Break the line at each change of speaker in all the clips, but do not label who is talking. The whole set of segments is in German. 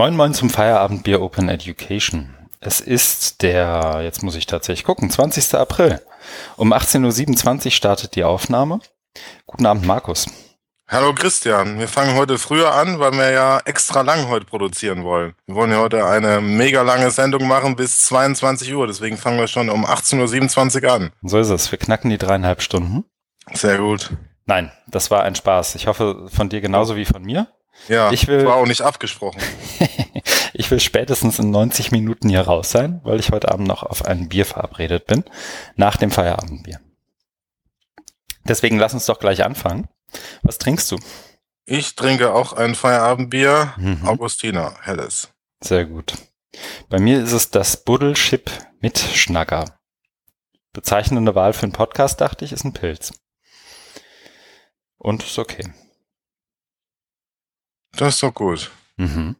Moin Moin zum Feierabendbier Open Education. Es ist der, jetzt muss ich tatsächlich gucken, 20. April. Um 18.27 Uhr startet die Aufnahme. Guten Abend, Markus.
Hallo Christian, wir fangen heute früher an, weil wir ja extra lang heute produzieren wollen. Wir wollen ja heute eine mega lange Sendung machen bis 22 Uhr, deswegen fangen wir schon um 18.27 Uhr an.
So ist es, wir knacken die dreieinhalb Stunden.
Sehr gut.
Nein, das war ein Spaß. Ich hoffe von dir genauso wie von mir.
Ja, ich will, war auch nicht abgesprochen.
ich will spätestens in 90 Minuten hier raus sein, weil ich heute Abend noch auf ein Bier verabredet bin, nach dem Feierabendbier. Deswegen lass uns doch gleich anfangen. Was trinkst du?
Ich trinke auch ein Feierabendbier, mhm. Augustiner, helles.
Sehr gut. Bei mir ist es das Buddelschip mit Schnacker. Bezeichnende Wahl für einen Podcast, dachte ich, ist ein Pilz. Und ist okay.
Das ist doch gut. Mhm.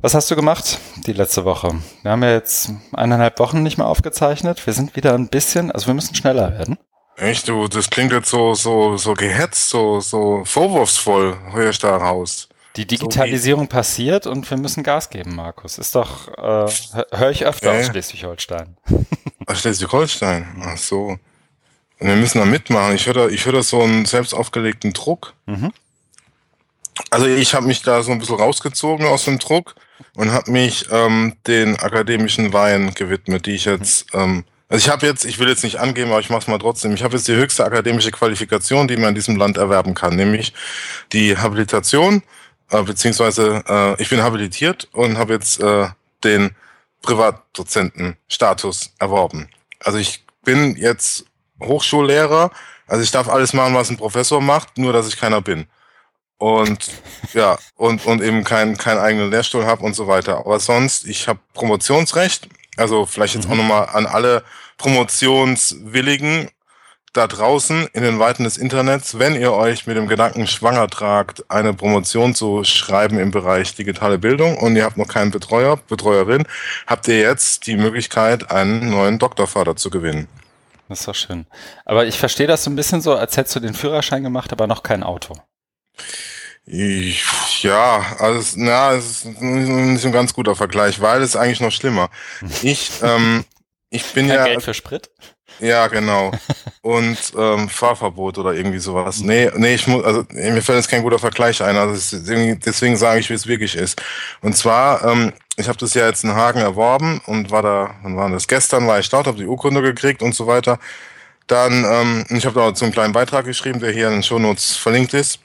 Was hast du gemacht die letzte Woche? Wir haben ja jetzt eineinhalb Wochen nicht mehr aufgezeichnet. Wir sind wieder ein bisschen, also wir müssen schneller werden.
Echt, du, das klingt jetzt so, so, so gehetzt, so, so vorwurfsvoll, höre ich da raus.
Die Digitalisierung so passiert und wir müssen Gas geben, Markus. Ist doch, äh, höre ich öfter äh? aus Schleswig-Holstein.
Schleswig-Holstein, ach so. Und wir müssen da mitmachen. Ich höre da, ich höre da so einen selbst aufgelegten Druck. Mhm. Also ich habe mich da so ein bisschen rausgezogen aus dem Druck und habe mich ähm, den akademischen Weihen gewidmet, die ich jetzt, ähm, also ich habe jetzt, ich will jetzt nicht angeben, aber ich mache es mal trotzdem, ich habe jetzt die höchste akademische Qualifikation, die man in diesem Land erwerben kann, nämlich die Habilitation, äh, beziehungsweise äh, ich bin habilitiert und habe jetzt äh, den Privatdozentenstatus erworben. Also ich bin jetzt Hochschullehrer, also ich darf alles machen, was ein Professor macht, nur dass ich keiner bin und ja und und eben keinen keinen eigenen Lehrstuhl habe und so weiter. Aber sonst, ich habe Promotionsrecht, also vielleicht jetzt mhm. auch nochmal an alle Promotionswilligen da draußen in den Weiten des Internets, wenn ihr euch mit dem Gedanken schwanger tragt, eine Promotion zu schreiben im Bereich digitale Bildung und ihr habt noch keinen Betreuer, Betreuerin, habt ihr jetzt die Möglichkeit, einen neuen Doktorvater zu gewinnen.
Das ist doch schön. Aber ich verstehe das so ein bisschen so, als hättest du den Führerschein gemacht, aber noch kein Auto.
Ich, ja, also na, es ist nicht so ein ganz guter Vergleich, weil es ist eigentlich noch schlimmer. Ich, ähm, ich bin
Kein
ja.
Geld für Sprit?
Ja, genau. Und ähm, Fahrverbot oder irgendwie sowas. Nee, nee, ich muss, also mir fällt jetzt kein guter Vergleich ein. Also deswegen sage ich, wie es wirklich ist. Und zwar, ähm, ich habe das ja jetzt in Hagen erworben und war da, wann war das? Gestern war ich dort, habe die Urkunde gekriegt und so weiter. Dann, ähm, ich habe da so einen kleinen Beitrag geschrieben, der hier in den Shownotes verlinkt ist.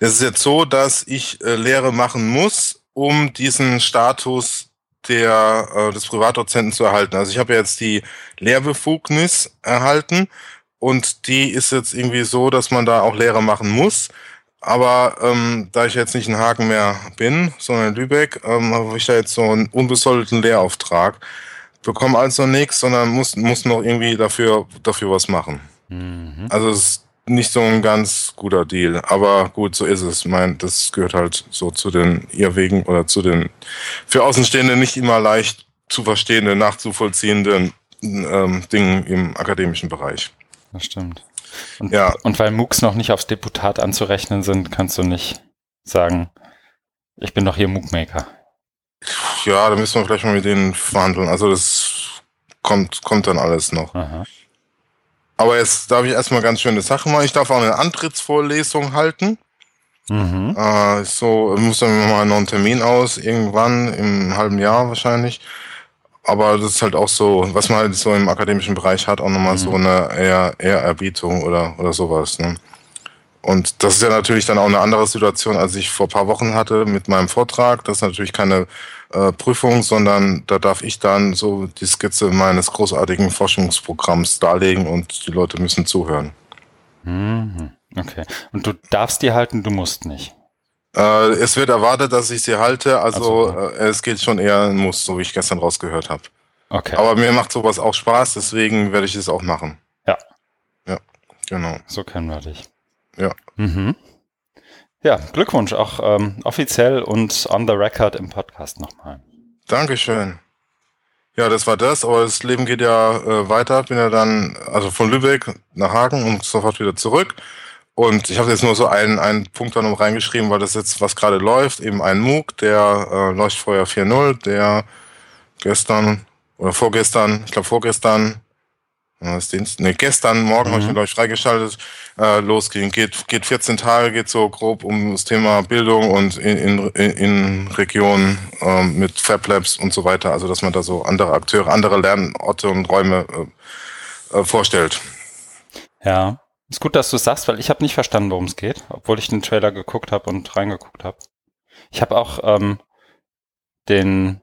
Es ist jetzt so, dass ich äh, Lehre machen muss, um diesen Status der, äh, des Privatdozenten zu erhalten. Also ich habe jetzt die Lehrbefugnis erhalten und die ist jetzt irgendwie so, dass man da auch Lehre machen muss. Aber ähm, da ich jetzt nicht in Hagen mehr bin, sondern in Lübeck, ähm, habe ich da jetzt so einen unbesoldeten Lehrauftrag. Bekomme also nichts, sondern muss, muss noch irgendwie dafür, dafür was machen. Mhm. Also es nicht so ein ganz guter Deal. Aber gut, so ist es. Ich meine, das gehört halt so zu den Irrwegen oder zu den für Außenstehende nicht immer leicht zu verstehenden, nachzuvollziehenden ähm, Dingen im akademischen Bereich.
Das stimmt. Und, ja. und weil MOOCs noch nicht aufs Deputat anzurechnen sind, kannst du nicht sagen, ich bin doch hier MOOC-Maker.
Ja, da müssen wir vielleicht mal mit denen verhandeln. Also das kommt, kommt dann alles noch. Aha. Aber jetzt darf ich erstmal ganz schöne Sachen machen. Ich darf auch eine Antrittsvorlesung halten. Mhm. Äh, so, muss dann mal noch einen Termin aus, irgendwann im halben Jahr wahrscheinlich. Aber das ist halt auch so, was man halt so im akademischen Bereich hat, auch nochmal mhm. so eine eher Ehrerbietung oder, oder sowas. Ne? Und das ist ja natürlich dann auch eine andere Situation, als ich vor paar Wochen hatte mit meinem Vortrag. Das ist natürlich keine äh, Prüfung, sondern da darf ich dann so die Skizze meines großartigen Forschungsprogramms darlegen und die Leute müssen zuhören.
Mhm. Okay. Und du darfst die halten, du musst nicht.
Äh, es wird erwartet, dass ich sie halte, also so. äh, es geht schon eher ein Muss, so wie ich gestern rausgehört habe. Okay. Aber mir macht sowas auch Spaß, deswegen werde ich es auch machen.
Ja.
Ja, genau.
So kennen wir dich.
Ja.
Mhm. Ja, Glückwunsch auch ähm, offiziell und on the record im Podcast nochmal.
Dankeschön. Ja, das war das, aber das Leben geht ja äh, weiter. Bin ja dann, also von Lübeck nach Hagen und sofort wieder zurück. Und ich habe jetzt nur so einen, einen Punkt da noch reingeschrieben, weil das jetzt, was gerade läuft, eben ein MOOC, der äh, Leuchtfeuer 4.0, der gestern oder vorgestern, ich glaube vorgestern, was Dienst, nee, gestern Morgen mhm. habe ich mir, glaube ich, freigeschaltet, äh, losging. Geht, geht 14 Tage, geht so grob um das Thema Bildung und in, in, in Regionen ähm, mit Fab Labs und so weiter. Also, dass man da so andere Akteure, andere Lernorte und Räume äh, äh, vorstellt.
Ja, ist gut, dass du es sagst, weil ich habe nicht verstanden, worum es geht, obwohl ich den Trailer geguckt habe und reingeguckt habe. Ich habe auch ähm, den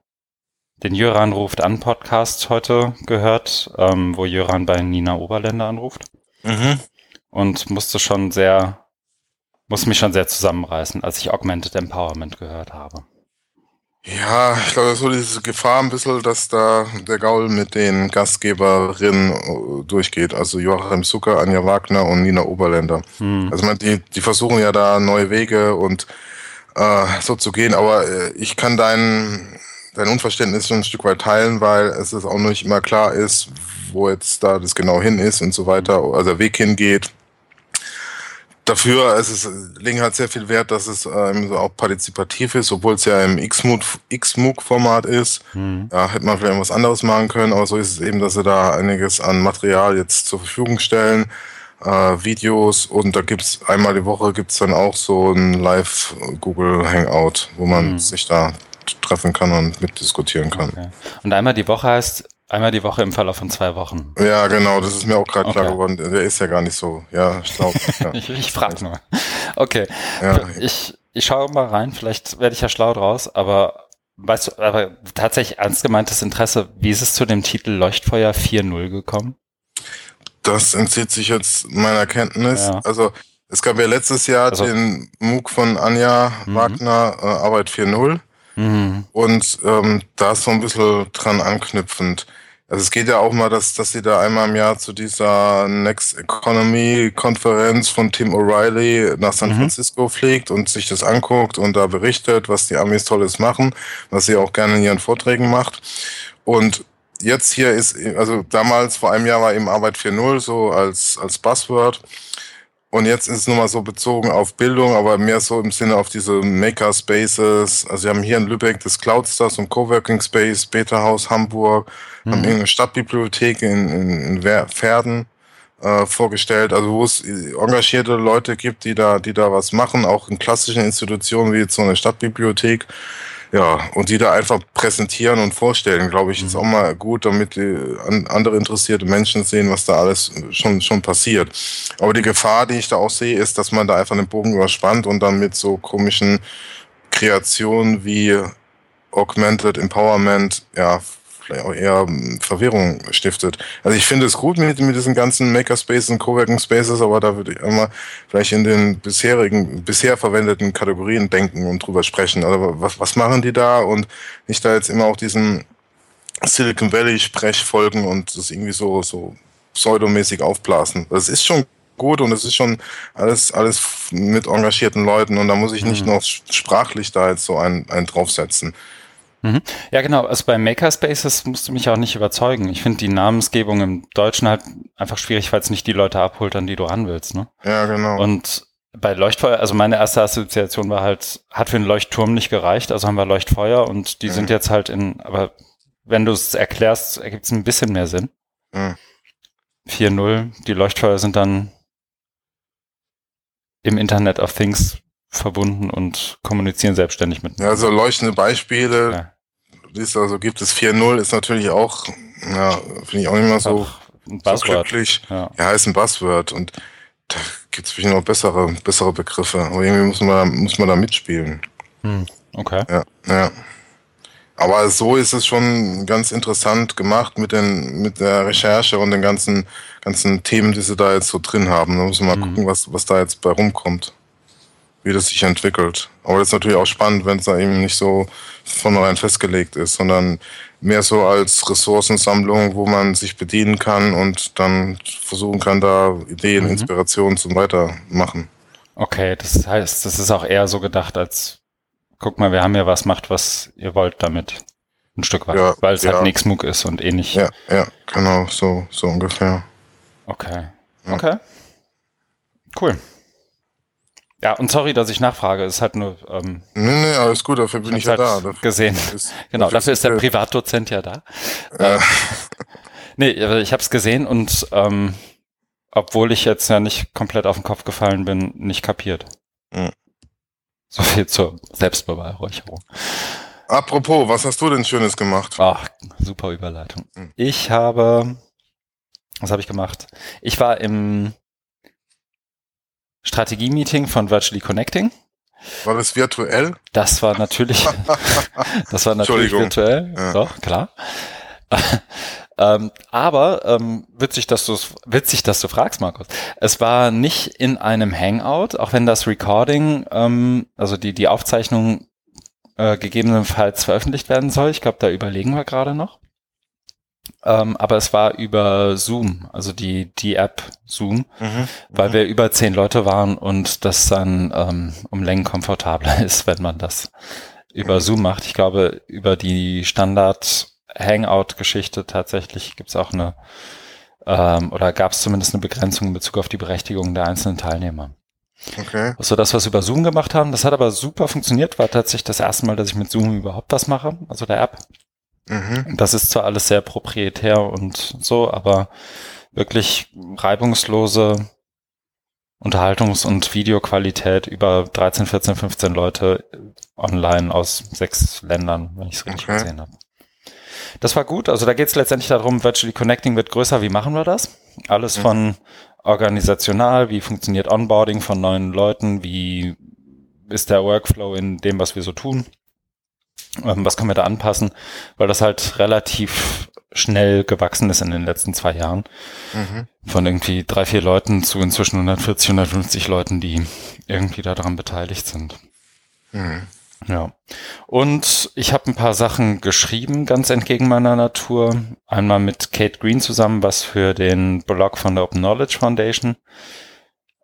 den Jöran ruft an Podcast heute gehört, ähm, wo Jöran bei Nina Oberländer anruft. Mhm. Und musste schon sehr, musste mich schon sehr zusammenreißen, als ich Augmented Empowerment gehört habe.
Ja, ich glaube, das ist so diese Gefahr ein bisschen, dass da der Gaul mit den Gastgeberinnen äh, durchgeht. Also Joachim Zucker, Anja Wagner und Nina Oberländer. Hm. Also man, die, die versuchen ja da neue Wege und äh, so zu gehen, aber äh, ich kann deinen dein Unverständnis schon ein Stück weit teilen, weil es ist auch nicht immer klar ist, wo jetzt da das genau hin ist und so weiter, also der Weg hingeht. Dafür ist es, legen halt sehr viel Wert, dass es ähm, so auch partizipativ ist, obwohl es ja im XMOOC-Format ist. Mhm. Ja, hätte man vielleicht was anderes machen können, aber so ist es eben, dass sie da einiges an Material jetzt zur Verfügung stellen. Äh, Videos und da gibt's einmal die Woche gibt's dann auch so ein Live Google Hangout, wo man mhm. sich da treffen kann und mitdiskutieren kann. Okay.
Und einmal die Woche heißt einmal die Woche im Verlauf von zwei Wochen.
Ja, genau, das ist mir auch gerade okay. klar geworden. Der ist ja gar nicht so, ja, schlau.
Ja. ich ich frage nur. Okay. Ja. Ich, ich schaue mal rein, vielleicht werde ich ja schlau draus, aber weißt du, aber tatsächlich ernst gemeintes Interesse, wie ist es zu dem Titel Leuchtfeuer 4.0 gekommen?
Das entzieht sich jetzt meiner Kenntnis. Ja. Also es gab ja letztes Jahr also, den MOOC von Anja mhm. Wagner, äh, Arbeit 4.0. Mhm. Und ähm, da ist so ein bisschen dran anknüpfend. Also es geht ja auch mal, dass, dass sie da einmal im Jahr zu dieser Next Economy Konferenz von Tim O'Reilly nach San mhm. Francisco fliegt und sich das anguckt und da berichtet, was die Amis Tolles machen, was sie auch gerne in ihren Vorträgen macht. Und jetzt hier ist, also damals vor einem Jahr war eben Arbeit 4.0 so als, als Buzzword. Und jetzt ist es nochmal so bezogen auf Bildung, aber mehr so im Sinne auf diese Maker-Spaces. Also wir haben hier in Lübeck das Cloudstars und Coworking Space, Beta Haus Hamburg, mhm. haben eine Stadtbibliothek in, in, in Pferden äh, vorgestellt, also wo es engagierte Leute gibt, die da, die da was machen, auch in klassischen Institutionen wie jetzt so eine Stadtbibliothek. Ja, und die da einfach präsentieren und vorstellen, glaube ich, ist auch mal gut, damit die andere interessierte Menschen sehen, was da alles schon, schon passiert. Aber die Gefahr, die ich da auch sehe, ist, dass man da einfach den Bogen überspannt und dann mit so komischen Kreationen wie Augmented Empowerment, ja, vielleicht auch eher hm, Verwirrung stiftet. Also ich finde es gut mit, mit diesen ganzen Makerspaces und Coworking Spaces, aber da würde ich immer vielleicht in den bisherigen, bisher verwendeten Kategorien denken und drüber sprechen. Also was, was machen die da und nicht da jetzt immer auch diesen Silicon Valley Sprech folgen und das irgendwie so, so pseudomäßig aufblasen. Das ist schon gut und es ist schon alles, alles mit engagierten Leuten und da muss ich nicht mhm. noch sprachlich da jetzt so einen, einen draufsetzen.
Mhm. Ja, genau. Also bei Makerspaces musst du mich auch nicht überzeugen. Ich finde die Namensgebung im Deutschen halt einfach schwierig, weil es nicht die Leute abholt, an die du ran willst. Ne?
Ja, genau.
Und bei Leuchtfeuer, also meine erste Assoziation war halt, hat für einen Leuchtturm nicht gereicht, also haben wir Leuchtfeuer und die mhm. sind jetzt halt in, aber wenn du es erklärst, ergibt es ein bisschen mehr Sinn. Mhm. 4.0, die Leuchtfeuer sind dann im Internet of Things verbunden und kommunizieren selbstständig mit.
Ja, also leuchtende Beispiele. Ja. Siehst also gibt es 4.0 ist natürlich auch, ja, finde ich auch nicht mehr so, so glücklich. Ja. ja, ist ein Buzzword und da gibt es vielleicht noch bessere, bessere Begriffe. Aber irgendwie muss man, muss man da mitspielen.
Hm, okay.
Ja, ja. Aber so ist es schon ganz interessant gemacht mit den, mit der Recherche und den ganzen, ganzen Themen, die sie da jetzt so drin haben. Da muss man mal hm. gucken, was, was da jetzt bei rumkommt wie das sich entwickelt. Aber das ist natürlich auch spannend, wenn es da eben nicht so von vornherein festgelegt ist, sondern mehr so als Ressourcensammlung, wo man sich bedienen kann und dann versuchen kann, da Ideen, mhm. Inspirationen zum Weitermachen.
Okay, das heißt, das ist auch eher so gedacht als, guck mal, wir haben ja was, macht was ihr wollt damit. Ein Stück weit, ja, weil es halt ja. halt nichts Muck ist und eh nicht.
Ja, ja, genau, so, so ungefähr.
Okay. Okay. Cool. Ja, und sorry, dass ich nachfrage. Es ist halt nur. Ähm,
nee, nee, alles gut, dafür bin ich, ja
halt
da. Dafür
gesehen.
ist-
genau, dafür ist der Privatdozent ja da.
äh,
Nee, ich habe es gesehen und ähm, obwohl ich jetzt ja nicht komplett auf den Kopf gefallen bin, nicht kapiert.
Hm.
So viel zur Selbstbeweihräucherung.
Apropos, was hast du denn Schönes gemacht?
Ach, super Überleitung.
Hm.
Ich habe, was habe ich gemacht? Ich war im Strategie-Meeting von Virtually Connecting.
War das virtuell?
Das war natürlich, das war natürlich virtuell,
Ja.
doch, klar. ähm, aber ähm, witzig, dass du witzig, dass du fragst, Markus. Es war nicht in einem Hangout, auch wenn das Recording, ähm, also die die Aufzeichnung äh, gegebenenfalls veröffentlicht werden soll. Ich glaube, da überlegen wir gerade noch. Ähm, aber es war über Zoom, also die die App Zoom
Mhm.
weil
Mhm.
wir über zehn Leute waren und das dann ähm, um Längen komfortabler ist, wenn man das über
Mhm.
Zoom macht. Ich glaube, über die Standard Hangout-Geschichte tatsächlich gibt es auch eine ähm, oder gab es zumindest eine Begrenzung in Bezug auf die Berechtigung der einzelnen Teilnehmer.
Okay.
Also das, was wir über Zoom gemacht haben, das hat aber super funktioniert, war tatsächlich das erste Mal, dass ich mit Zoom überhaupt was mache, also der App.
Mhm.
Das ist zwar alles sehr proprietär und so, aber wirklich reibungslose Unterhaltungs- und Videoqualität über 13, 14, 15 Leute online aus sechs Ländern, wenn ich es richtig
Okay.
gesehen habe. Das war gut. Also da geht es letztendlich darum, Virtually Connecting wird größer. Wie machen wir das? Alles
Mhm.
von organisational, wie funktioniert Onboarding von neuen Leuten, wie ist der Workflow in dem, was wir so tun, ähm, was können wir da anpassen, weil das halt relativ schnell gewachsen ist in den letzten zwei Jahren.
Mhm.
Von irgendwie drei, vier Leuten zu inzwischen 140, 150 Leuten, die irgendwie daran beteiligt sind.
Mhm.
Ja. Und ich habe ein paar Sachen geschrieben, ganz entgegen meiner Natur. Einmal mit Kate Green zusammen, was für den Blog von der Open Knowledge Foundation.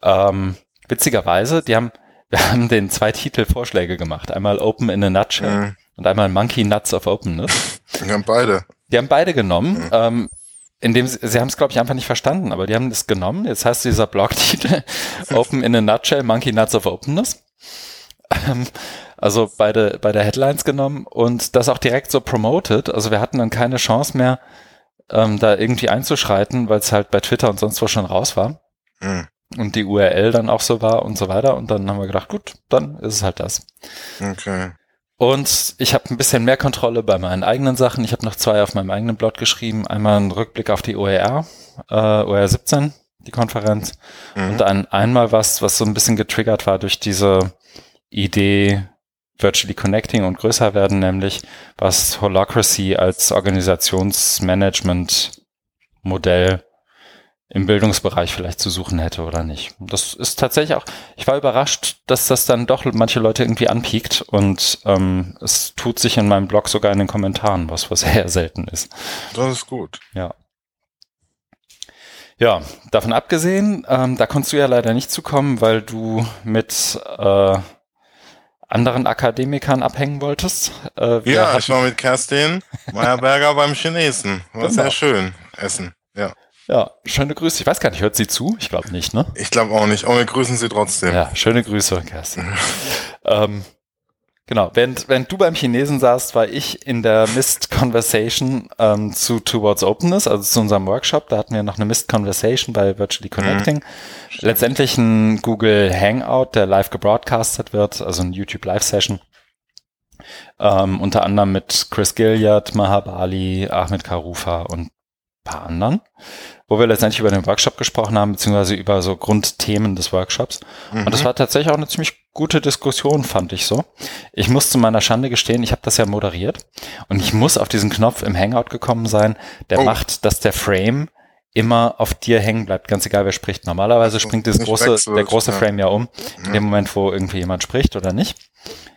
Ähm, witzigerweise, die haben, wir haben den zwei Titelvorschläge gemacht. Einmal Open in a Nutshell
Mhm.
Und einmal Monkey Nuts of Openness.
Wir haben beide.
Die haben beide genommen. Ähm, indem sie, sie haben es, glaube ich, einfach nicht verstanden, aber die haben das genommen. Jetzt heißt dieser Blogtitel Open in a Nutshell, Monkey Nuts of Openness. Ähm, also beide, beide Headlines genommen und das auch direkt so promoted. Also wir hatten dann keine Chance mehr, ähm, da irgendwie einzuschreiten, weil es halt bei Twitter und sonst wo schon raus war
Mhm.
und die URL dann auch so war und so weiter. Und dann haben wir gedacht, gut, dann ist es halt das.
Okay.
Und ich habe ein bisschen mehr Kontrolle bei meinen eigenen Sachen. Ich habe noch zwei auf meinem eigenen Blog geschrieben. Einmal einen Rückblick auf die OER, äh, OER 17, die Konferenz.
Mhm.
Und dann einmal was, was so ein bisschen getriggert war durch diese Idee Virtually Connecting und größer werden, nämlich was Holacracy als Organisationsmanagement-Modell im Bildungsbereich vielleicht zu suchen hätte oder nicht. Das ist tatsächlich auch, ich war überrascht, dass das dann doch manche Leute irgendwie anpiekt und ähm, es tut sich in meinem Blog sogar in den Kommentaren, was was sehr selten ist.
Das ist gut.
Ja. Ja, davon abgesehen, ähm, da konntest du ja leider nicht zukommen, weil du mit äh, anderen Akademikern abhängen wolltest. Äh,
Ja, ich war mit Kerstin Meyerberger beim Chinesen. War
Genau.
sehr schön. Essen. Ja.
Ja, schöne Grüße. Ich weiß gar nicht, hört sie zu? Ich glaube nicht, ne?
Ich glaube auch nicht. Aber wir grüßen sie trotzdem.
Ja, schöne Grüße, Kerstin. ähm, genau, während, während du beim Chinesen saßt, war ich in der Mist Conversation ähm, zu Towards Openness, also zu unserem Workshop. Da hatten wir noch eine Mist Conversation bei Virtually Connecting. Letztendlich ein Google Hangout, der live gebroadcastet wird, also ein YouTube Live Session. Ähm, unter anderem mit Chris Gilliard, Mahabali, Ahmed Karufa und paar anderen, wo wir letztendlich über den Workshop gesprochen haben, beziehungsweise über so Grundthemen des Workshops.
Mhm.
Und das war tatsächlich auch eine ziemlich gute Diskussion, fand ich so. Ich muss zu meiner Schande gestehen, ich habe das ja moderiert und ich muss auf diesen Knopf im Hangout gekommen sein, der
Oh.
macht, dass der Frame immer auf dir hängen bleibt, ganz egal wer spricht. Normalerweise springt das große,
wechselt,
der große
ja.
Frame ja um, in dem Moment, wo irgendwie jemand spricht oder nicht.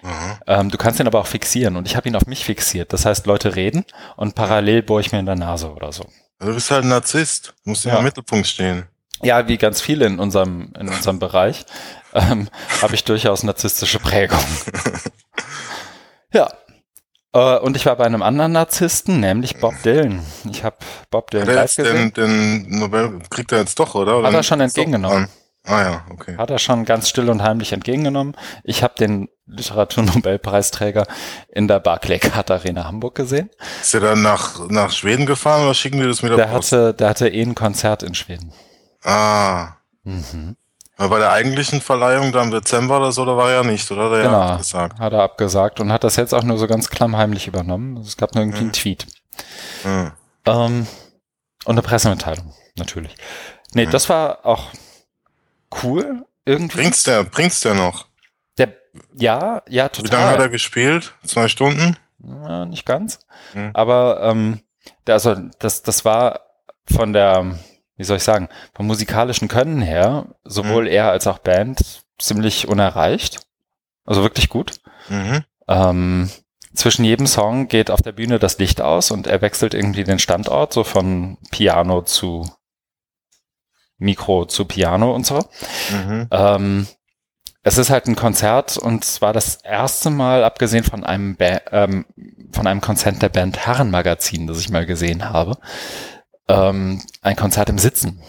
Aha.
Ähm, du kannst ihn aber auch fixieren und ich habe ihn auf mich fixiert. Das heißt, Leute reden und parallel bohre ich mir in der Nase oder so.
Du bist halt ein Narzisst. Du musst
Ja.
ja. im Mittelpunkt stehen.
Ja, wie ganz viele in unserem, in unserem Bereich, ähm, habe ich durchaus narzisstische Prägung. ja. Äh, und ich war bei einem anderen Narzissten, nämlich Bob Dylan. Ich habe Bob Dylan
Der
live gesehen.
den, den Nobel kriegt er jetzt doch, oder? oder
Hat er schon entgegengenommen.
Ah ja, okay.
Hat er schon ganz still und heimlich entgegengenommen. Ich habe den Literaturnobelpreisträger in der Barclaycard Arena Hamburg gesehen.
Ist er dann nach, nach Schweden gefahren oder schicken die das mit der,
Der
Post?
hatte, der hatte eh ein Konzert in Schweden.
Ah.
Mhm.
Weil bei der eigentlichen Verleihung da im Dezember oder so, da war er ja nicht, oder? Hat er
Genau.
ja gesagt.
Hat er abgesagt und hat das jetzt auch nur so ganz klammheimlich übernommen. Es gab nur irgendwie einen
Mhm.
Tweet.
Ja.
Ähm, und eine Pressemitteilung, natürlich. Nee,
Ja.
das war auch cool irgendwie.
Bringt's der, bringt's der noch?
Der, ja, ja,
Wie lange hat
total.
er gespielt? Zwei Stunden?
Ja, nicht ganz.
Mhm.
Aber ähm, der, also das, das war von der, wie soll ich sagen, vom musikalischen Können her, sowohl er als auch Band ziemlich unerreicht. Also wirklich gut.
Mhm.
Ähm, zwischen jedem Song geht auf der Bühne das Licht aus und er wechselt irgendwie den Standort, so von Piano zu Mikro zu Piano und so.
Mhm.
Ähm, es ist halt ein Konzert und zwar das erste Mal, abgesehen von einem, ba ähm, von einem Konzert der Band Herrenmagazin, das ich mal gesehen habe, ähm, ein Konzert im Sitzen.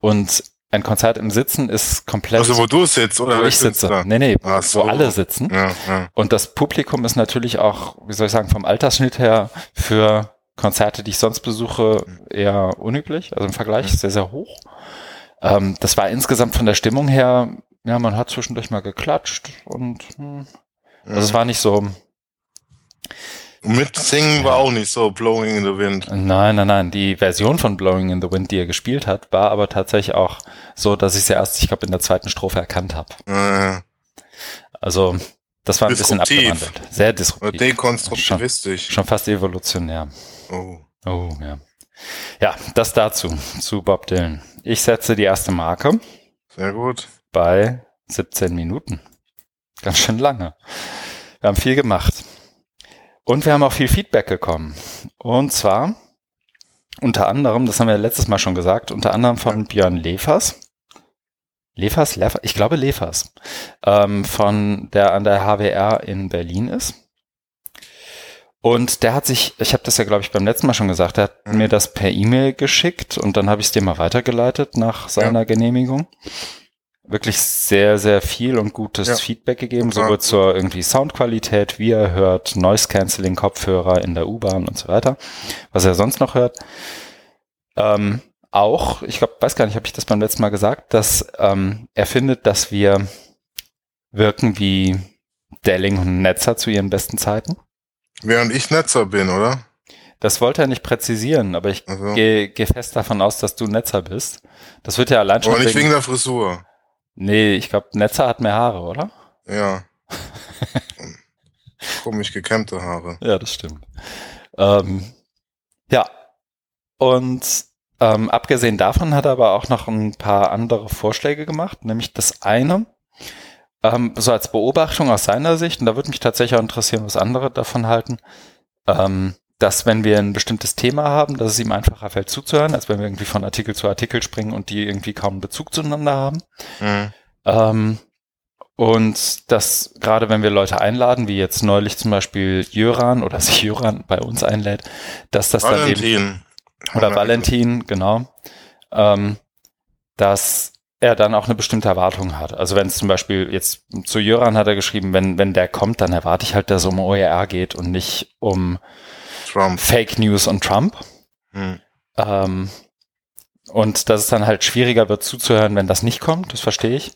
Und ein Konzert im Sitzen ist komplett,
Also wo du sitzt, oder?
wo ich sitze.
da?
Nee, nee,
Ach
wo
so.
alle sitzen.
Ja, ja.
Und das Publikum ist natürlich auch, wie soll ich sagen, vom Altersschnitt her für Konzerte, die ich sonst besuche, eher unüblich, also im Vergleich sehr, sehr hoch. Ähm, das war insgesamt von der Stimmung her, ja, man hat zwischendurch mal geklatscht und hm, also es war nicht so,
mit Singen war auch nicht so Blowing in the Wind.
nein, nein, nein, die Version von Blowing in the Wind, die er gespielt hat, war aber tatsächlich auch so, dass ich sie erst, ich glaube, in der zweiten Strophe erkannt habe.
Äh,
Also das war ein bisschen abgewandelt. Sehr disruptiv.
dekonstruktivistisch.
Schon fast evolutionär.
Oh.
Oh, ja. Ja, das dazu, zu Bob Dylan. Ich setze die erste Marke
Sehr gut.
bei 17 Minuten. Ganz schön lange. Wir haben viel gemacht. Und wir haben auch viel Feedback bekommen. Und zwar unter anderem, das haben wir letztes Mal schon gesagt, unter anderem von Björn Lefers. Lefers, Lefers, ich glaube Lefers, ähm, von der an der HWR in Berlin ist. Und der hat sich, ich habe das ja glaube ich beim letzten Mal schon gesagt, der hat
Mhm.
mir das per E-Mail geschickt und dann habe ich es dir mal weitergeleitet nach seiner Genehmigung. Wirklich sehr, sehr viel und gutes
Ja.
Feedback gegeben, sowohl zur irgendwie Soundqualität, wie er hört, Noise Cancelling Kopfhörer in der U-Bahn und so weiter, was er sonst noch hört. Ähm, auch, ich glaube, weiß gar nicht, habe ich das beim letzten Mal gesagt, dass ähm, er findet, dass wir wirken wie Delling und Netzer zu ihren besten Zeiten.
Während ich Netzer bin, oder?
Das wollte er nicht präzisieren, aber ich
Also,
gehe geh fest davon aus, dass du Netzer bist. Das wird ja allein schon
aber nicht
wegen,
wegen der Frisur.
Nee, ich glaube, Netzer hat mehr Haare, oder?
Ja. Komisch gekämmte Haare.
Ja, das stimmt. Ähm, ja, und ähm, abgesehen davon hat er aber auch noch ein paar andere Vorschläge gemacht, nämlich das eine, ähm, so als Beobachtung aus seiner Sicht, und da würde mich tatsächlich auch interessieren, was andere davon halten, ähm, dass wenn wir ein bestimmtes Thema haben, dass es ihm einfacher fällt zuzuhören, als wenn wir irgendwie von Artikel zu Artikel springen und die irgendwie kaum einen Bezug zueinander haben.
Mhm.
Ähm, und das, gerade wenn wir Leute einladen, wie jetzt neulich zum Beispiel Jöran oder sich Jöran bei uns einlädt, dass das dann eben,
Valentin.
oder Valentin, genau, ähm, dass er dann auch eine bestimmte Erwartung hat. Also wenn es zum Beispiel jetzt zu Jöran hat er geschrieben, wenn, wenn der kommt, dann erwarte ich halt, dass es um OER geht und nicht um
Trump.
Fake News und Trump.
Mhm.
Ähm, und dass es dann halt schwieriger wird zuzuhören, wenn das nicht kommt, das verstehe ich.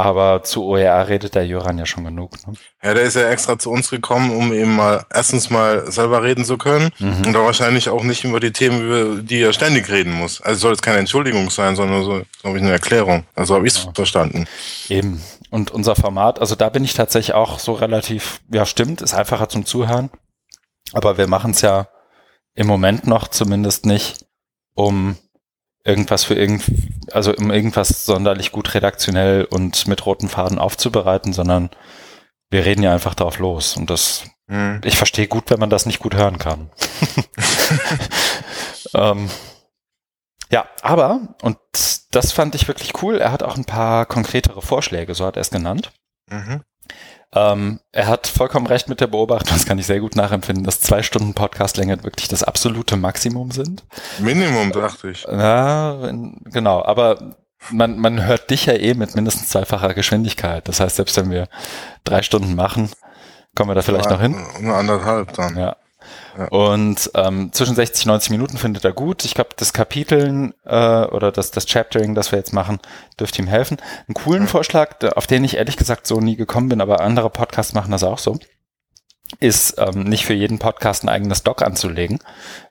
Aber zu OER redet der Jöran ja schon genug. Ne?
Ja, der ist ja extra zu uns gekommen, um eben mal erstens mal selber reden zu können
Mhm.
und da wahrscheinlich auch nicht über die Themen, über die er ständig reden muss. Also soll jetzt keine Entschuldigung sein, sondern so, glaube ich, eine Erklärung. Also habe ich es
Ja.
verstanden.
Eben. Und unser Format, also da bin ich tatsächlich auch so relativ, ja stimmt, ist einfacher zum Zuhören. Aber wir machen es ja im Moment noch zumindest nicht, um irgendwas für irgend, also um irgendwas sonderlich gut redaktionell und mit roten Faden aufzubereiten, sondern wir reden ja einfach drauf los. Und das,
Mhm.
ich verstehe gut, wenn man das nicht gut hören kann. ähm, ja, aber, und das fand ich wirklich cool, er hat auch ein paar konkretere Vorschläge, so hat er es genannt.
Mhm.
Ähm, er hat vollkommen recht mit der Beobachtung, das kann ich sehr gut nachempfinden, dass zwei Stunden Podcastlänge wirklich das absolute Maximum sind.
Minimum, dachte ich.
Ja, wenn- genau, aber man, man hört dich ja eh mit mindestens zweifacher Geschwindigkeit. Das heißt, selbst wenn wir drei Stunden machen, kommen wir da vielleicht
ja,
noch hin.
Nur anderthalb dann.
Ja. Und ähm, zwischen 60 und 90 Minuten findet er gut. Ich glaube, das Kapiteln äh, oder das, das Chaptering, das wir jetzt machen, dürfte ihm helfen. Einen coolen ja. Vorschlag, auf den ich ehrlich gesagt so nie gekommen bin, aber andere Podcasts machen das auch so, ist ähm, nicht für jeden Podcast ein eigenes Doc anzulegen,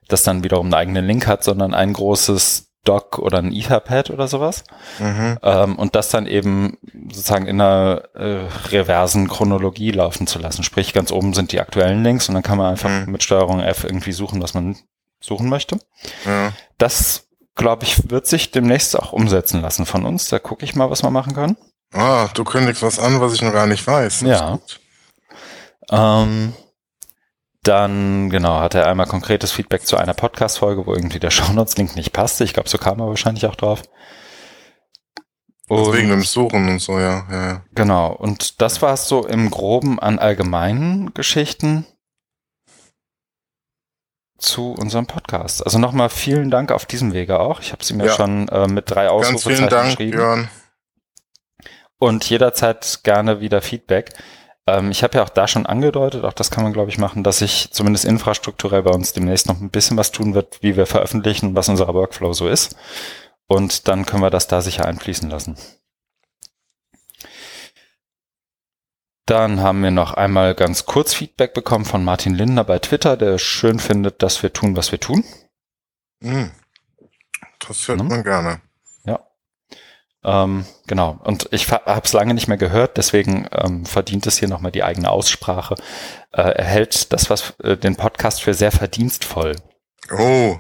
das dann wiederum einen eigenen Link hat, sondern ein großes Dock oder ein Etherpad oder sowas. Mhm. Ähm, und das dann eben sozusagen in einer äh, reversen Chronologie laufen zu lassen. Sprich, ganz oben sind die aktuellen Links und dann kann man einfach mhm. mit Steuerung F irgendwie suchen, was man suchen möchte. Ja. Das, glaube ich, wird sich demnächst auch umsetzen lassen von uns. Da gucke ich mal, was wir machen können.
Ah, du kündigst was an, was ich noch gar nicht weiß.
Das ja. Ähm, dann, genau, hat er einmal konkretes Feedback zu einer Podcast-Folge, wo irgendwie der Shownotes-Link nicht passte. Ich glaube, so kam er wahrscheinlich auch drauf.
Und, wegen dem Suchen und so, ja. ja, ja.
Genau. Und das war es so im Groben an allgemeinen Geschichten zu unserem Podcast. Also nochmal vielen Dank auf diesem Wege auch. Ich habe sie mir ja. schon äh, mit drei Ausrufezeichen Dank, geschrieben. Jörn. Und jederzeit gerne wieder Feedback. Ähm, ich habe ja auch da schon angedeutet, auch das kann man, glaube ich, machen, dass sich zumindest infrastrukturell bei uns demnächst noch ein bisschen was tun wird, wie wir veröffentlichen, was unser Workflow so ist. Und dann können wir das da sicher einfließen lassen. Dann haben wir noch einmal ganz kurz Feedback bekommen von Martin Lindner bei Twitter, der schön findet, dass wir tun, was wir tun.
Hm. Das hört hm. man gerne.
Ähm, genau. Und ich habe es lange nicht mehr gehört, deswegen ähm, verdient es hier nochmal die eigene Aussprache. Äh, er hält das, was äh, den Podcast für sehr verdienstvoll.
Oh.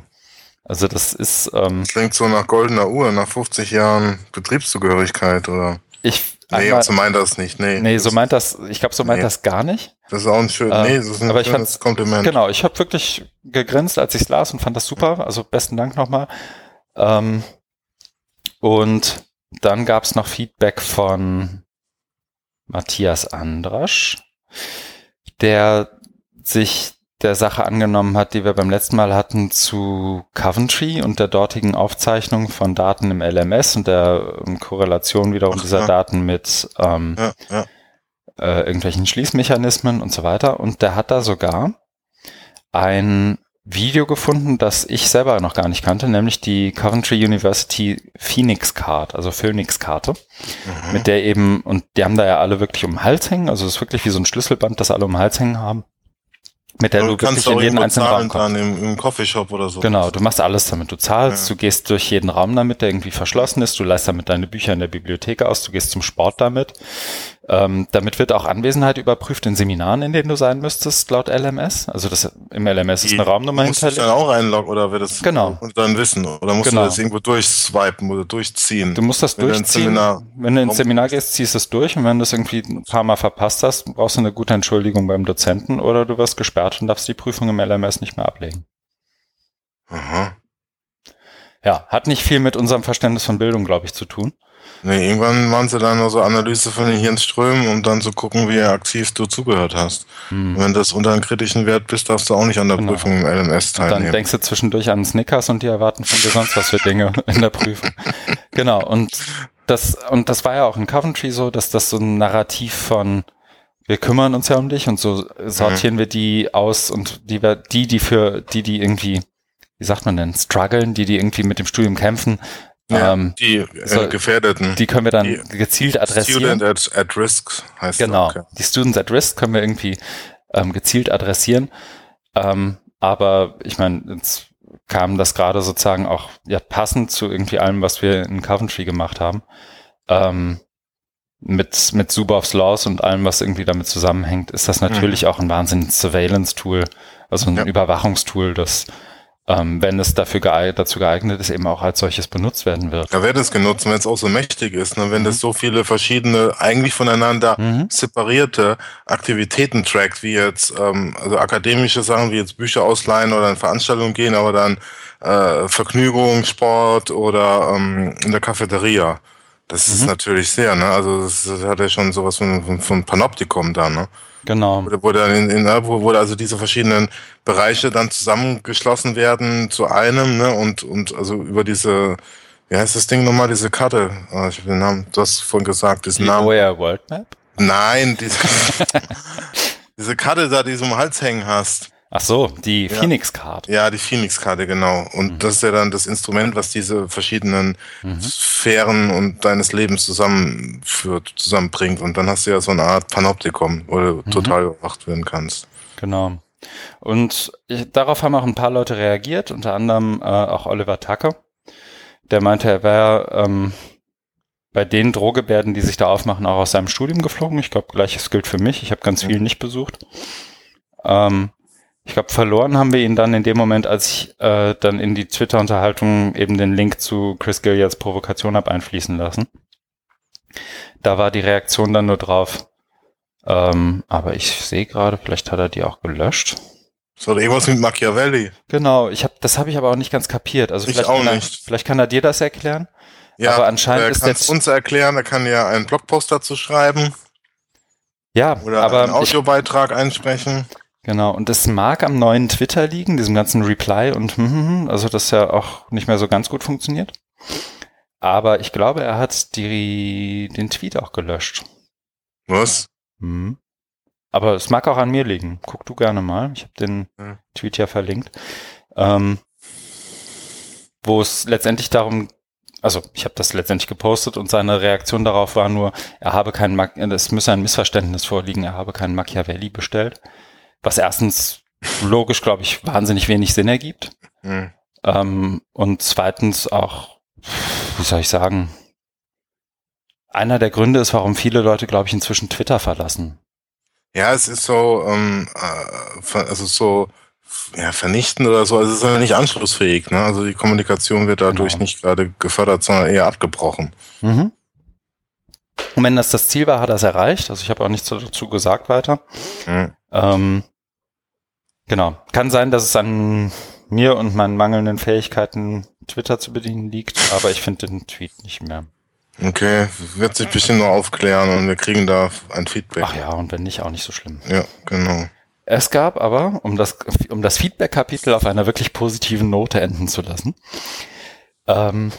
Also das ist. Ähm,
Klingt so nach goldener Uhr, nach 50 Jahren Betriebszugehörigkeit, oder?
Ich.
Nee, einmal, so meint das nicht. Nee,
nee so meint das, ich glaube, so meint nee. das gar nicht.
Das ist auch ein schön, äh, nee, das ist ein
aber ich schönes Kompliment. Genau, ich habe wirklich gegrinst, als ich es las und fand das super. Also besten Dank nochmal. Ähm, und dann gab es noch Feedback von Matthias Andrasch, der sich der Sache angenommen hat, die wir beim letzten Mal hatten zu Coventry und der dortigen Aufzeichnung von Daten im LMS und der um, Korrelation wiederum Ach, dieser ja. Daten mit ähm, ja, ja. Äh, irgendwelchen Schließmechanismen und so weiter. Und der hat da sogar ein Video gefunden, das ich selber noch gar nicht kannte, nämlich die Coventry University Phoenix Card, also Phoenix Karte, mhm. mit der eben, und die haben da ja alle wirklich um den Hals hängen, also es ist wirklich wie so ein Schlüsselband, das alle um den Hals hängen haben mit der du, du wirklich in jeden einzelnen Raum kommst.
Im, im Coffeeshop oder so.
Genau, du machst alles damit. Du zahlst, ja. du gehst durch jeden Raum damit, der irgendwie verschlossen ist, du leist damit deine Bücher in der Bibliothek aus, du gehst zum Sport damit. Ähm, damit wird auch Anwesenheit überprüft in Seminaren, in denen du sein müsstest, laut LMS. Also das im LMS ist eine Raumnummer
hinterlegt. Musst du dann auch einloggen oder wird das
genau.
und dann wissen? Oder musst genau. du das irgendwo durchswipen oder durchziehen?
Du musst das wenn durchziehen. Du wenn du ins Seminar gehst, ziehst du es durch und wenn du es irgendwie ein paar Mal verpasst hast, brauchst du eine gute Entschuldigung beim Dozenten oder du wirst gesperrt und darfst die Prüfung im LMS nicht mehr ablegen. Aha. Ja, hat nicht viel mit unserem Verständnis von Bildung, glaube ich, zu tun.
Nee, irgendwann machen sie dann nur so Analyse von den Hirnströmen, um dann zu gucken, wie aktiv du zugehört hast. Hm. Wenn das unter einem kritischen Wert bist, darfst du auch nicht an der genau. Prüfung im LMS teilnehmen.
Und dann denkst du zwischendurch an Snickers und die erwarten von dir sonst was für Dinge in der Prüfung. genau, und das, und das war ja auch in Coventry so, dass das so ein Narrativ von wir kümmern uns ja um dich und so sortieren mhm. wir die aus und die, die, die für, die, die irgendwie, wie sagt man denn, strugglen, die, die irgendwie mit dem Studium kämpfen,
ja, ähm, die äh, so, Gefährdeten.
Die können wir dann die gezielt adressieren.
Student at, at risk heißt
Genau. Okay. Die Students at risk können wir irgendwie ähm, gezielt adressieren. Ähm, aber ich meine, jetzt kam das gerade sozusagen auch ja passend zu irgendwie allem, was wir in Coventry gemacht haben. Ähm, mit, mit Zuboffs Laws und allem, was irgendwie damit zusammenhängt, ist das natürlich mhm. auch ein wahnsinniges Surveillance-Tool, also ein ja. Überwachungstool, das ähm, wenn es dafür geeignet, dazu geeignet ist, eben auch als solches benutzt werden wird.
Ja, wird es genutzt, wenn es auch so mächtig ist, ne? wenn mhm. das so viele verschiedene, eigentlich voneinander mhm. separierte Aktivitäten trackt, wie jetzt ähm, also akademische Sachen, wie jetzt Bücher ausleihen oder in Veranstaltungen gehen, aber dann äh, Vergnügung, Sport oder ähm, in der Cafeteria. Das mhm. ist natürlich sehr, ne? Also das, hat ja schon sowas von, von, von Panoptikum da, ne?
Genau.
Wo, dann in, in, wo, wo also diese verschiedenen Bereiche dann zusammengeschlossen werden zu einem, ne? Und, und also über diese Wie heißt das Ding nochmal, diese Karte? Oh, ich hab den Namen, du hast vorhin gesagt, diesen
Die
Namen.
OER World Map?
Nein, diese, diese Karte da, die du um Hals hängen hast.
Ach so, die
Ja.
Phoenix Card.
Ja, die Phoenix-Karte, genau. Und
Mhm.
das ist ja dann das Instrument, was diese verschiedenen
Mhm.
Sphären und deines Lebens zusammenführt, zusammenbringt. Und dann hast du ja so eine Art Panoptikum, wo du
Mhm.
total überwacht werden kannst.
Genau. Und darauf haben auch ein paar Leute reagiert, unter anderem äh, auch Oliver Tucker. Der meinte, er wäre ähm, bei den Drohgebärden, die sich da aufmachen, auch aus seinem Studium geflogen. Ich glaube, gleiches gilt für mich. Ich habe ganz viel nicht besucht. Ähm, ich glaube, verloren haben wir ihn dann in dem Moment, als ich äh, dann in die Twitter-Unterhaltung eben den Link zu Chris Gilliards Provokation habe einfließen lassen. Da war die Reaktion dann nur drauf. Ähm, aber ich sehe gerade, vielleicht hat er die auch gelöscht.
So, oder irgendwas mit Machiavelli.
Genau, ich hab, das habe ich aber auch nicht ganz kapiert. Also
Ich
vielleicht,
auch
kann er,
nicht.
vielleicht kann er dir das erklären.
Ja,
Aber anscheinend
er kann
jetzt-
uns erklären, er kann ja einen Blogpost dazu schreiben
Ja,
oder
aber
einen
ich,
Audiobeitrag einsprechen.
Genau. Und es mag am neuen Twitter liegen, diesem ganzen Reply und hm, hm, hm, also das ja auch nicht mehr so ganz gut funktioniert. Aber ich glaube, er hat die, den Tweet auch gelöscht.
Was?
Hm. Aber es mag auch an mir liegen. Guck du gerne mal. Ich habe den
Ja.
Tweet ja verlinkt. Ähm, wo es letztendlich darum, also ich habe das letztendlich gepostet und seine Reaktion darauf war nur, er habe keinen, es müsse ein Missverständnis vorliegen, er habe keinen Machiavelli bestellt. Was erstens logisch, glaube ich, wahnsinnig wenig Sinn ergibt.
Hm.
Ähm, und zweitens auch, wie soll ich sagen, einer der Gründe ist, warum viele Leute, glaube ich, inzwischen Twitter verlassen.
Ja, es ist so, ähm, äh, also so ja, vernichtend oder so. Also es ist ja nicht anschlussfähig. Ne? Also die Kommunikation wird dadurch
Genau.
nicht gerade gefördert, sondern eher abgebrochen.
Mhm. Und wenn das das Ziel war, hat er es erreicht. Also ich habe auch nichts dazu gesagt weiter.
Hm.
Ähm, genau. Kann sein, dass es an mir und meinen mangelnden Fähigkeiten, Twitter zu bedienen liegt, aber ich finde den Tweet nicht mehr.
Okay, wird sich bestimmt nur aufklären und wir kriegen da ein Feedback.
Ach ja, und wenn nicht, auch nicht so schlimm.
Ja, genau.
Es gab aber, um das, um das Feedback-Kapitel auf einer wirklich positiven Note enden zu lassen, ähm,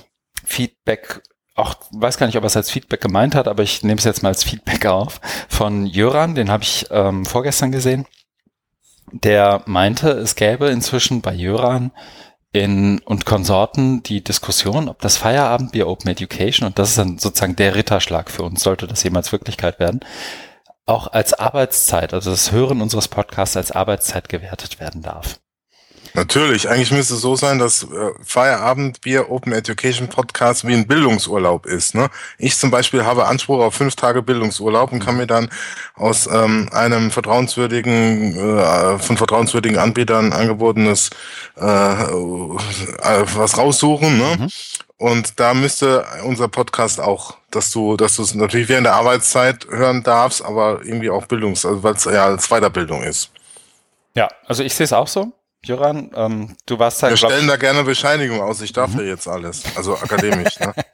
Feedback, auch weiß gar nicht, ob er es als Feedback gemeint hat, aber ich nehme es jetzt mal als Feedback auf, von Jöran, den habe ich ähm, vorgestern gesehen. Der meinte, es gäbe inzwischen bei Jöran in, und Konsorten die Diskussion, ob das Feierabendbier Open Education, und das ist dann sozusagen der Ritterschlag für uns, sollte das jemals Wirklichkeit werden, auch als Arbeitszeit, also das Hören unseres Podcasts als Arbeitszeit gewertet werden darf.
Natürlich, eigentlich müsste es so sein, dass äh, Feierabendbier Open Education Podcast wie ein Bildungsurlaub ist. Ne? Ich zum Beispiel habe Anspruch auf fünf Tage Bildungsurlaub und kann mir dann aus ähm, einem vertrauenswürdigen, äh, von vertrauenswürdigen Anbietern angebotenes äh, äh, was raussuchen. Ne?
Mhm.
Und da müsste unser Podcast auch, dass du, dass du es natürlich während der Arbeitszeit hören darfst, aber irgendwie auch Bildungs, also weil es ja als Weiterbildung ist.
Ja, also ich sehe es auch so. Jöran, ähm, du warst da,
Wir stellen da gerne Bescheinigung aus. Ich darf ja jetzt alles. Also akademisch. ne?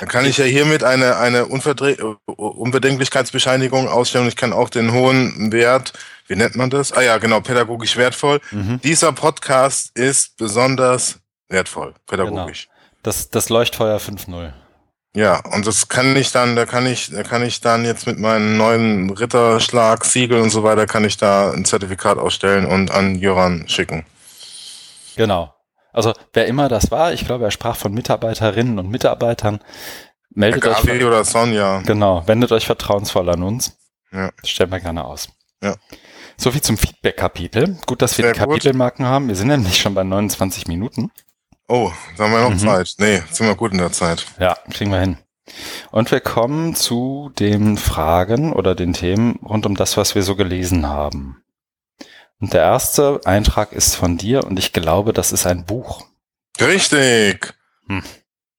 Dann kann ich ja hiermit eine, eine Unverdre Unbedenklichkeitsbescheinigung ausstellen. Ich kann auch den hohen Wert, wie nennt man das? Ah ja, genau, pädagogisch wertvoll.
mhm.
Dieser Podcast ist besonders wertvoll, pädagogisch.
das, das Leuchtfeuer 5.0.
Ja, und das kann ich dann, da kann ich, da kann ich dann jetzt mit meinen neuen Ritterschlag, Siegel und so weiter, kann ich da ein Zertifikat ausstellen und an Jöran schicken.
Genau. Also wer immer das war, ich glaube, er sprach von Mitarbeiterinnen und Mitarbeitern. Meldet euch,
Gabi oder Sonja.
genau, wendet euch vertrauensvoll an uns.
Ja.
Das stellen wir gerne aus.
Ja.
So viel zum Feedback-Kapitel. Gut, dass wir
Sehr
die
gut.
Kapitelmarken haben. Wir sind nämlich schon bei 29 Minuten.
Oh, da haben wir noch
Mhm.
Zeit. Nee, sind wir gut in der Zeit.
Ja, kriegen wir hin. Und wir kommen zu den Fragen oder den Themen rund um das, was wir so gelesen haben. Und der erste Eintrag ist von dir und ich glaube, das ist ein Buch.
Richtig.
Hm.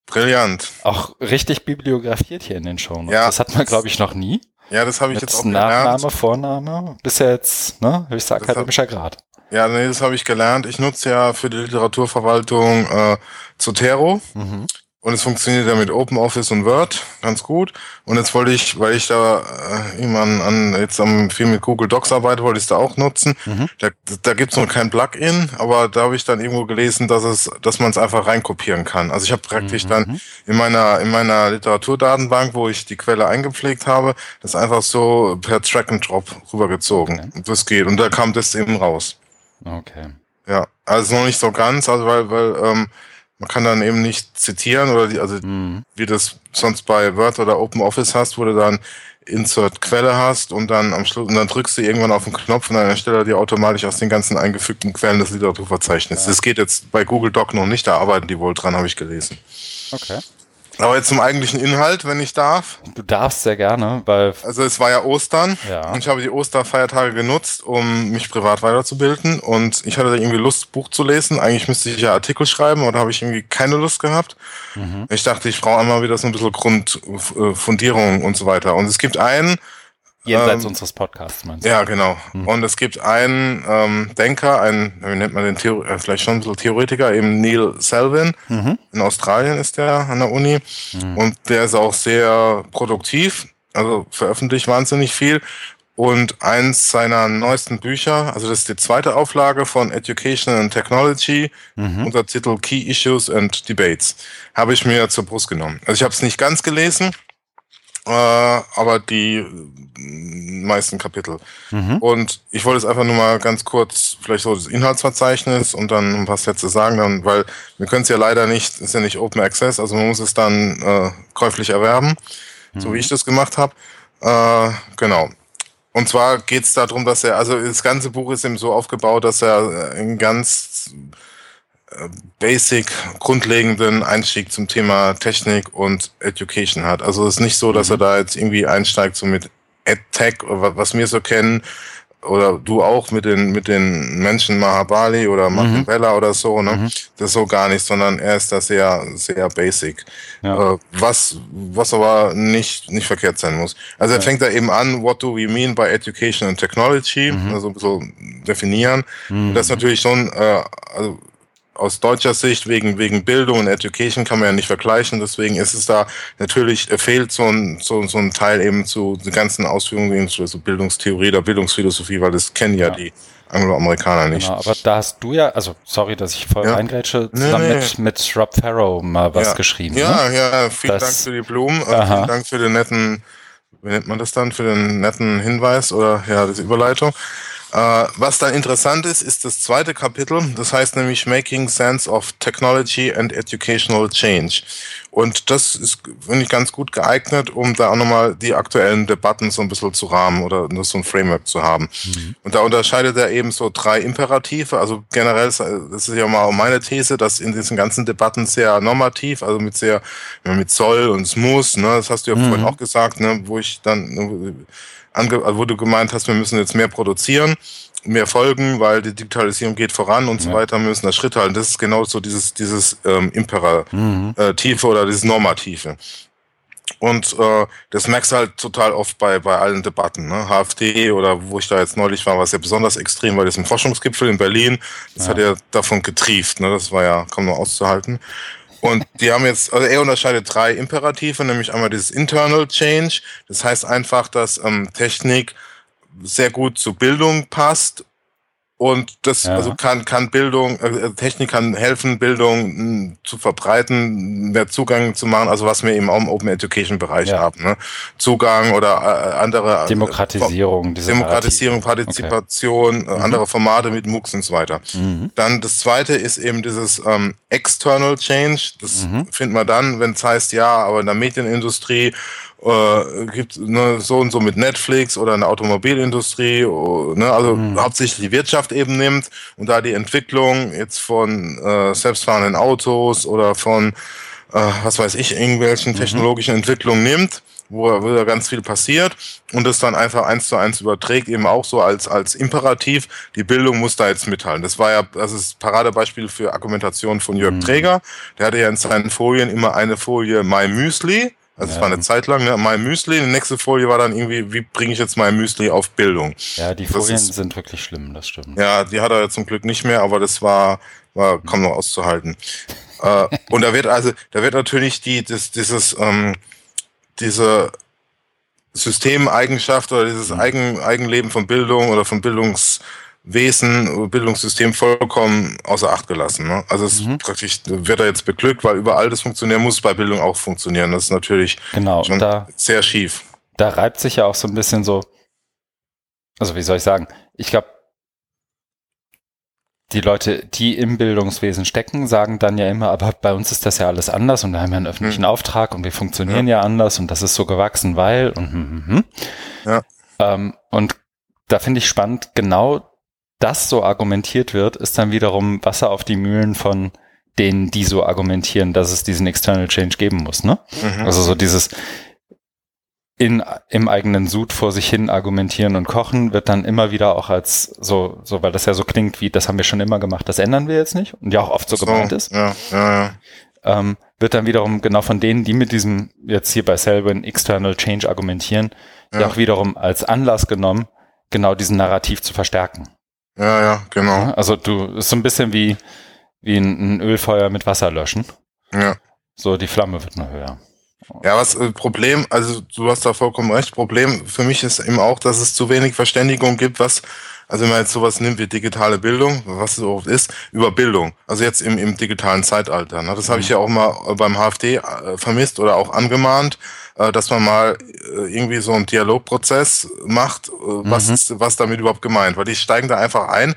Brillant.
Auch richtig bibliografiert hier in den Shownotes.
Ja.
Das hat man, glaube ich, noch nie.
Ja, das habe ich
Mit
jetzt auch
Nachname,
gelernt.
Vorname, bis jetzt, ne, höchster
hab-
akademischer Grad.
Ja, nee, das habe ich gelernt. Ich nutze ja für die Literaturverwaltung äh, Zotero
Mhm.
Und es funktioniert ja mit OpenOffice und Word ganz gut. Und jetzt wollte ich, weil ich da äh, immer an, an jetzt am viel mit Google Docs arbeite, wollte ich es da auch nutzen. Mhm. Da, da gibt es noch kein Plugin, aber da habe ich dann irgendwo gelesen, dass es, dass man es einfach reinkopieren kann. Also ich habe praktisch mhm. dann in meiner in meiner Literaturdatenbank, wo ich die Quelle eingepflegt habe, das einfach so per Track and Drop rübergezogen. Okay. Und das geht. Und da kam das eben raus.
Okay.
Ja, also noch nicht so ganz, also weil, weil ähm, man kann dann eben nicht zitieren oder die, also mhm. wie das sonst bei Word oder OpenOffice hast, wo du dann Insert Quelle hast und dann am Schluss und dann drückst du irgendwann auf den Knopf und dann erstellt er dir automatisch aus den ganzen eingefügten Quellen das Literaturverzeichnis. Ja. Das geht jetzt bei Google Doc noch nicht, da arbeiten die wohl dran, habe ich gelesen.
Okay.
Aber jetzt zum eigentlichen Inhalt, wenn ich darf.
Du darfst sehr gerne, weil.
Also es war ja Ostern ja. und ich habe die Osterfeiertage genutzt, um mich privat weiterzubilden. Und ich hatte da irgendwie Lust, Buch zu lesen. Eigentlich müsste ich ja Artikel schreiben, aber da habe ich irgendwie keine Lust gehabt. Mhm. Ich dachte, ich brauche einmal wieder so ein bisschen Grundfundierung und so weiter. Und es gibt einen,
Jenseits ähm, unseres Podcasts,
meinst du? Ja, genau. Mhm. Und es gibt einen ähm, Denker, einen, wie nennt man den, Theor äh, vielleicht schon ein bisschen Theoretiker, eben Neil Selvin. Mhm. In Australien ist der an der Uni. Mhm. Und der ist auch sehr produktiv, also veröffentlicht wahnsinnig viel. Und eins seiner neuesten Bücher, also das ist die zweite Auflage von Education and Technology, mhm. unter Titel Key Issues and Debates, habe ich mir zur Brust genommen. Also ich habe es nicht ganz gelesen, äh, aber die meisten Kapitel. Mhm. Und ich wollte es einfach nur mal ganz kurz, vielleicht so das Inhaltsverzeichnis und dann ein paar Sätze sagen, dann, weil wir können es ja leider nicht, ist ja nicht Open Access, also man muss es dann äh, käuflich erwerben, mhm. so wie ich das gemacht habe. Äh, genau. Und zwar geht es darum, dass er, also das ganze Buch ist eben so aufgebaut, dass er ein ganz basic, grundlegenden Einstieg zum Thema Technik und Education hat. Also es ist nicht so, dass er mhm. da jetzt irgendwie einsteigt so mit EdTech, was wir so kennen, oder du auch mit den mit den Menschen Mahabali oder Martin mhm. Oder so, ne? Mhm. Das so gar nicht, sondern er ist da sehr sehr basic, ja. äh, was was aber nicht nicht verkehrt sein muss. Also er fängt da eben an, what do we mean by education and technology, mhm. also bisschen definieren. Und das ist mhm. natürlich schon äh, also aus deutscher Sicht wegen, wegen Bildung und Education kann man ja nicht vergleichen. Deswegen ist es da natürlich, fehlt so ein, so, so ein Teil eben zu den ganzen Ausführungen zu so Bildungstheorie oder Bildungsphilosophie, weil das kennen ja, ja die Angloamerikaner nicht. Genau,
aber da hast du ja, also sorry, dass ich voll ja. reingrätsche, zusammen nee, nee. mit, mit Rob Farrow mal was
ja.
geschrieben.
Ja, ne? ja, vielen das, Dank für die Blumen, äh, vielen Dank für den netten, wie nennt man das dann, für den netten Hinweis oder ja, diese Überleitung. Äh, was dann interessant ist, ist das zweite Kapitel. Das heißt nämlich Making Sense of Technology and Educational Change. Und das ist, finde ich, ganz gut geeignet, um da auch nochmal die aktuellen Debatten so ein bisschen zu rahmen oder nur so ein Framework zu haben. Mhm. Und da unterscheidet er eben so drei Imperative. Also generell, das ist ja mal meine These, dass in diesen ganzen Debatten sehr normativ, also mit sehr, mit soll und es muss, ne, das hast du ja mhm. vorhin auch gesagt, ne, wo ich dann, ange also wo du gemeint hast, wir müssen jetzt mehr produzieren, mehr folgen, weil die Digitalisierung geht voran und ja. so weiter, wir müssen da Schritt halten. Das ist genau so dieses, dieses ähm, Imperative mhm. äh, oder dieses Normative. Und äh, das merkst du halt total oft bei, bei allen Debatten. Ne? HFD oder wo ich da jetzt neulich war, war es ja besonders extrem, weil das ein Forschungsgipfel in Berlin, das ja. hat ja davon getrieft. Ne? Das war ja kaum noch auszuhalten. Und die haben jetzt, also er unterscheidet drei Imperative, nämlich einmal dieses Internal Change. Das heißt einfach, dass ähm, Technik sehr gut zur Bildung passt und das ja. also kann, kann Bildung, äh, Technik kann helfen, Bildung mh, hm, zu verbreiten, mehr Zugang zu machen, also was wir eben auch im Open Education Bereich ja. haben. Ne? Zugang oder äh, andere
äh, Demokratisierung,
äh, Demokratisierung, Partizipation, okay. Äh, mhm. andere Formate mit MOOCs und so weiter. Mhm. Dann das zweite ist eben dieses ähm, External Change. Das mhm. findet man dann, wenn es heißt, ja, aber in der Medienindustrie äh, gibt ne, so und so mit Netflix oder in der Automobilindustrie, oh, ne, also mhm. hauptsächlich die Wirtschaft eben nimmt und da die Entwicklung jetzt von äh, selbstfahrenden Autos oder von äh, was weiß ich, irgendwelchen mhm. technologischen Entwicklungen nimmt, wo, wo da ganz viel passiert und das dann einfach eins zu eins überträgt, eben auch so als, als Imperativ, die Bildung muss da jetzt mithalten. Das war ja, das ist Paradebeispiel für Argumentation von Jörg mhm. Träger. Der hatte ja in seinen Folien immer eine Folie My Müsli also es ja. war eine Zeit lang, ne, mein Müsli, die nächste Folie war dann irgendwie, wie bringe ich jetzt mein Müsli auf Bildung?
Ja, die Folien ist, sind wirklich schlimm, das stimmt.
Ja, die hat er zum Glück nicht mehr, aber das war, war kaum noch auszuhalten. äh, und da wird also, da wird natürlich die, das, dieses, ähm, diese Systemeigenschaft oder dieses mhm. Eigen, Eigenleben von Bildung oder von Bildungswesen, Bildungssystem vollkommen außer Acht gelassen. Ne? Also es mhm. praktisch wird er jetzt beglückt, weil überall das funktionieren muss, bei Bildung auch funktionieren. Das ist natürlich
genau,
schon
da,
sehr schief.
Da reibt sich ja auch so ein bisschen so, also wie soll ich sagen, ich glaube, die Leute, die im Bildungswesen stecken, sagen dann ja immer, aber bei uns ist das ja alles anders und wir haben ja einen öffentlichen hm. Auftrag und wir funktionieren ja. ja. anders und das ist so gewachsen, weil und hm, hm, hm. Ja. Ähm, und da finde ich spannend, genau das so argumentiert wird, ist dann wiederum Wasser auf die Mühlen von denen, die so argumentieren, dass es diesen External Change geben muss, ne? Mhm. Also so dieses, in, im eigenen Sud vor sich hin argumentieren und kochen, wird dann immer wieder auch als so, so, weil das ja so klingt wie, das haben wir schon immer gemacht, das ändern wir jetzt nicht und ja auch oft so, so gemeint ist. Ja, ja, ja. Ähm, wird dann wiederum genau von denen, die mit diesem jetzt hier bei Selwyn External Change argumentieren, ja. ja auch wiederum als Anlass genommen, genau diesen Narrativ zu verstärken.
Ja, ja, genau.
Also du, ist so ein bisschen wie, wie ein, Ölfeuer mit Wasser löschen. Ja. So, die Flamme wird nur höher.
Ja, was äh, Problem, also du hast da vollkommen recht. Problem für mich ist eben auch, dass es zu wenig Verständigung gibt, was, also wenn man jetzt sowas nimmt wie digitale Bildung, was so oft ist, über Bildung. Also jetzt im, im digitalen Zeitalter. Ne? Das habe ich mhm. ja auch mal beim HFD äh, vermisst oder auch angemahnt, dass man mal irgendwie so einen Dialogprozess macht, was, mhm. ist, was damit überhaupt gemeint. Weil die steigen da einfach ein,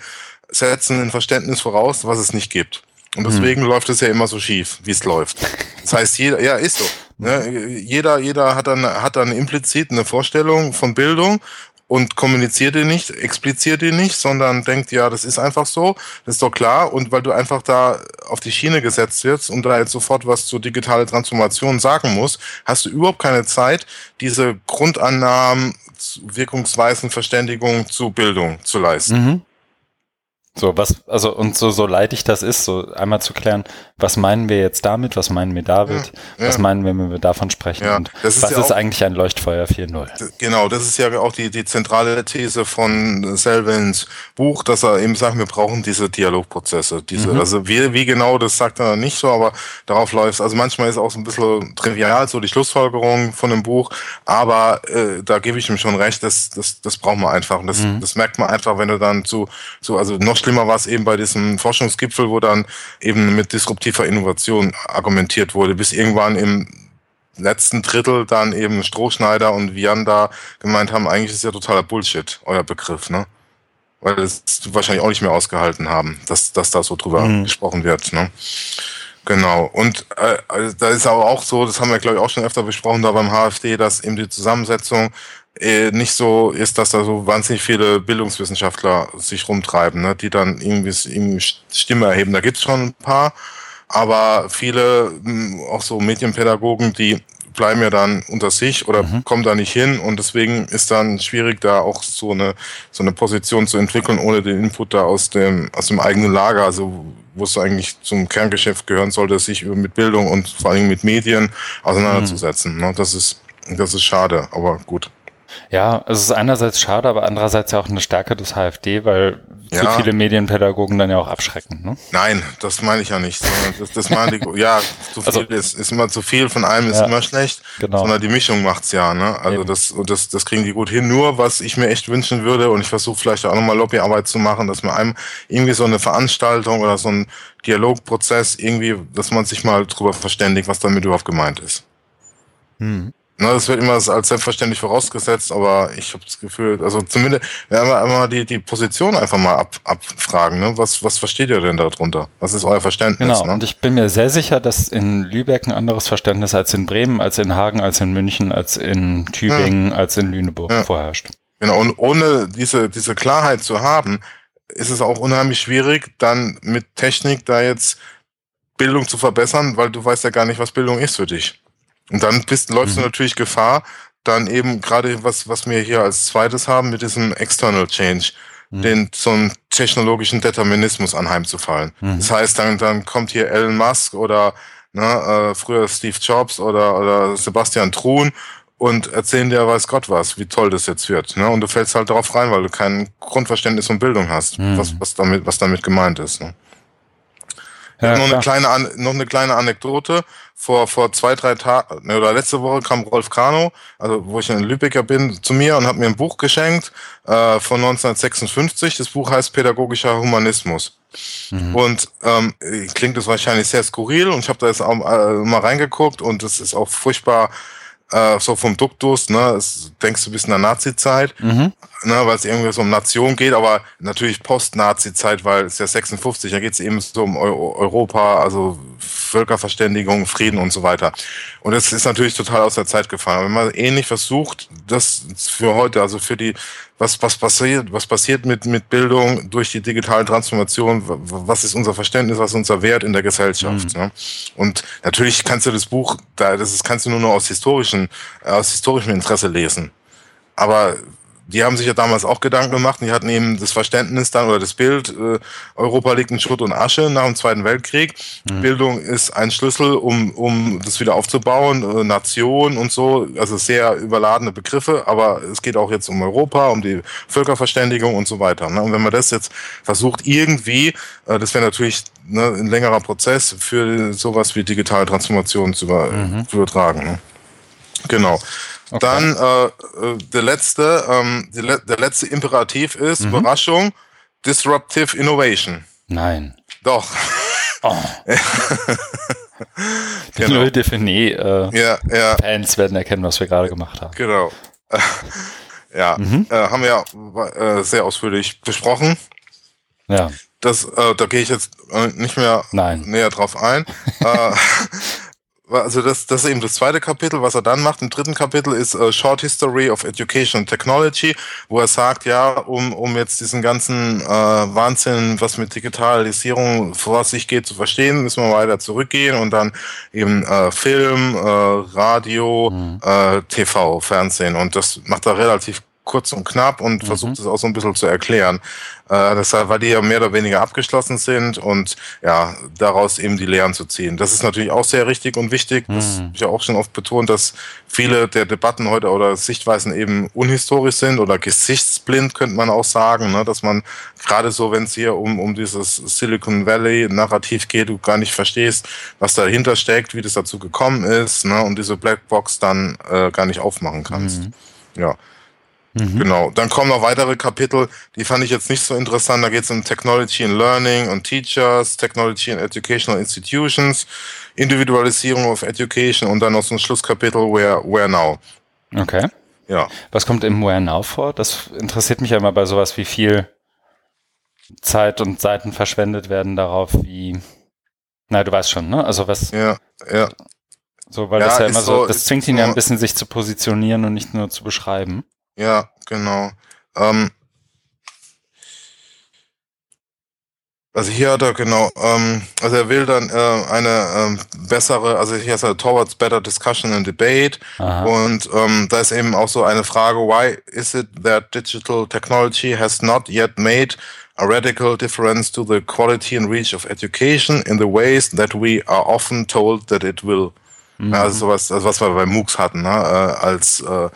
setzen ein Verständnis voraus, was es nicht gibt. Und deswegen mhm. läuft es ja immer so schief, wie es läuft. Das heißt, jeder, ja, ist so. Ne? Jeder, jeder hat dann, hat dann implizit eine Vorstellung von Bildung und kommuniziert die nicht, expliziert die nicht, sondern denkt, ja, das ist einfach so, das ist doch klar. Und weil du einfach da auf die Schiene gesetzt wirst und da jetzt sofort was zur digitalen Transformation sagen musst, hast du überhaupt keine Zeit, diese Grundannahmen, Wirkungsweisen, Verständigung zu Bildung zu leisten. Mhm.
So, was, also, und so, so leid ich das ist, so einmal zu klären, was meinen wir jetzt damit, was meinen wir damit, ja, was meinen wir, wenn wir davon sprechen ja, und ist was ja ist eigentlich ein Leuchtfeuer 4.0?
Genau, das ist ja auch die, die zentrale These von Selvins Buch, dass er eben sagt, wir brauchen diese Dialogprozesse, diese, mhm. also wie, wie genau, das sagt er nicht so, aber darauf läuft Also manchmal ist auch so ein bisschen trivial, so die Schlussfolgerung von dem Buch, aber äh, da gebe ich ihm schon recht, das, das, das braucht man einfach und das, mhm. das merkt man einfach, wenn du dann zu, zu also noch schlimmer war es eben bei diesem Forschungsgipfel, wo dann eben mit disruptiver Innovation argumentiert wurde, bis irgendwann im letzten Drittel dann eben Strohschneider und Vianda gemeint haben, eigentlich ist ja totaler Bullshit, euer Begriff, ne? Weil es wahrscheinlich auch nicht mehr ausgehalten haben, dass, dass da so drüber mhm. gesprochen wird, ne? Genau. Und äh, also da ist aber auch so, das haben wir, glaube ich, auch schon öfter besprochen da beim HFD, dass eben die Zusammensetzung äh, nicht so ist, dass da so wahnsinnig viele Bildungswissenschaftler sich rumtreiben, ne, die dann irgendwie, irgendwie Stimme erheben. Da gibt's schon ein paar, aber viele, hm, auch so Medienpädagogen, die bleiben ja dann unter sich oder mhm. kommen da nicht hin und deswegen ist dann schwierig, da auch so eine, so eine Position zu entwickeln, ohne den Input da aus dem, aus dem eigenen Lager, also wo es eigentlich zum Kerngeschäft gehören sollte, sich mit Bildung und vor allem mit Medien auseinanderzusetzen. Mhm. Ne, das ist, das ist schade, aber gut.
Ja, es ist einerseits schade, aber andererseits ja auch eine Stärke des HFD, weil ja. zu viele Medienpädagogen dann ja auch abschrecken. Ne?
Nein, das meine ich ja nicht. Das, das meine ich, ja, zu also viel also, ist, ist immer zu viel von einem ist ja, immer schlecht, genau. sondern die Mischung macht's ja. Ne? Also Eben. das und das, das kriegen die gut hin. Nur was ich mir echt wünschen würde und ich versuche vielleicht auch nochmal Lobbyarbeit zu machen, dass man einem irgendwie so eine Veranstaltung oder so ein Dialogprozess irgendwie, dass man sich mal drüber verständigt, was damit überhaupt gemeint ist. Hm. Na, das wird immer als selbstverständlich vorausgesetzt, aber ich habe das Gefühl, also zumindest werden wir einmal die, die Position einfach mal ab, abfragen. Ne? Was, was versteht ihr denn darunter? Was ist euer Verständnis?
Genau,
ne?
und ich bin mir sehr sicher, dass in Lübeck ein anderes Verständnis als in Bremen, als in Hagen, als in München, als in Tübingen, ja. als in Lüneburg ja. vorherrscht.
Genau, und ohne diese, diese Klarheit zu haben, ist es auch unheimlich schwierig, dann mit Technik da jetzt Bildung zu verbessern, weil du weißt ja gar nicht, was Bildung ist für dich. Und dann bist, läufst mhm. du natürlich Gefahr, dann eben gerade was, was wir hier als zweites haben, mit diesem External Change, mhm. den so einen technologischen Determinismus anheimzufallen. Mhm. Das heißt, dann, dann kommt hier Elon Musk oder ne, äh, früher Steve Jobs oder, oder Sebastian Truhn und erzählen dir weiß Gott was, wie toll das jetzt wird. Ne? Und du fällst halt darauf rein, weil du kein Grundverständnis und Bildung hast, mhm. was, was, damit, was damit gemeint ist. Ne? Ja, noch, eine kleine, noch eine kleine Anekdote. Vor, vor zwei, drei Tagen, ne, oder letzte Woche kam Rolf Kano, also wo ich in Lübecker bin, zu mir und hat mir ein Buch geschenkt äh, von 1956. Das Buch heißt Pädagogischer Humanismus. Mhm. Und ähm, klingt das wahrscheinlich sehr skurril und ich habe da jetzt auch äh, mal reingeguckt und es ist auch furchtbar äh, so vom Duktus, ne, es, denkst du bis in der Nazi-Zeit, mhm. Ne, weil es irgendwie so um Nation geht, aber natürlich Post-Nazi-Zeit, weil es ja 56, da geht es eben so um Europa, also Völkerverständigung, Frieden und so weiter. Und es ist natürlich total aus der Zeit gefallen. Wenn man ähnlich versucht, das für heute, also für die was, was passiert, was passiert mit, mit Bildung durch die digitale Transformation, was ist unser Verständnis, was ist unser Wert in der Gesellschaft. Mhm. Ne? Und natürlich kannst du das Buch, da, das kannst du nur noch aus historischen, aus historischem Interesse lesen. Aber die haben sich ja damals auch Gedanken gemacht und die hatten eben das Verständnis dann oder das Bild, äh, Europa liegt in Schutt und Asche nach dem Zweiten Weltkrieg. Mhm. Bildung ist ein Schlüssel, um, um das wieder aufzubauen, äh, Nation und so, also sehr überladene Begriffe, aber es geht auch jetzt um Europa, um die Völkerverständigung und so weiter. Ne? Und wenn man das jetzt versucht, irgendwie, äh, das wäre natürlich ne, ein längerer Prozess für sowas wie digitale Transformation zu, über, mhm. übertragen. Ne? Genau. Okay. Dann äh, äh, der letzte, ähm, le der letzte Imperativ ist mhm. Überraschung, Disruptive Innovation.
Nein.
Doch. Oh.
Die genau. Leute nee, äh, ja, ja. Fans werden erkennen, was wir gerade gemacht haben.
Genau. ja, mhm. äh, haben wir ja äh, sehr ausführlich besprochen.
Ja.
Das, äh, da gehe ich jetzt äh, nicht mehr
Nein.
näher drauf ein. also das, das ist eben das zweite Kapitel. Was er dann macht im dritten Kapitel ist uh, Short History of Education and Technology, wo er sagt, ja, um, um jetzt diesen ganzen äh, Wahnsinn, was mit Digitalisierung vor sich geht, zu verstehen, müssen wir weiter zurückgehen und dann eben äh, Film, äh, Radio, mhm. äh, TV, Fernsehen. Und das macht er relativ kurz und knapp und mhm. versucht es auch so ein bisschen zu erklären. Äh, deshalb, weil die ja mehr oder weniger abgeschlossen sind und ja, daraus eben die Lehren zu ziehen. Das ist natürlich auch sehr richtig und wichtig. Das mhm. habe ich ja auch schon oft betont, dass viele der Debatten heute oder Sichtweisen eben unhistorisch sind oder gesichtsblind, könnte man auch sagen, ne? dass man gerade so, wenn es hier um, um dieses Silicon Valley-Narrativ geht, du gar nicht verstehst, was dahinter steckt, wie das dazu gekommen ist ne? und diese Blackbox dann äh, gar nicht aufmachen kannst. Mhm. Ja. Mhm. Genau. Dann kommen noch weitere Kapitel, die fand ich jetzt nicht so interessant. Da geht es um Technology and Learning und Teachers, Technology and Educational Institutions, Individualisierung of Education und dann noch so ein Schlusskapitel Where, Where Now.
Okay.
Ja.
Was kommt im Where Now vor? Das interessiert mich ja immer bei sowas, wie viel Zeit und Seiten verschwendet werden darauf, wie. Na, du weißt schon, ne? Also was.
Ja, ja.
So, weil ja, das ja immer so, das zwingt ihn ja ein bisschen, sich zu positionieren und nicht nur zu beschreiben.
Ja, genau. Ähm, also hier hat er genau, ähm, also er will dann äh, eine ähm, bessere, also hier ist er towards better discussion and debate Aha. und ähm, da ist eben auch so eine Frage, why is it that digital technology has not yet made a radical difference to the quality and reach of education in the ways that we are often told that it will. Mhm. Also sowas, also was wir bei MOOCs hatten, ne? äh, als äh,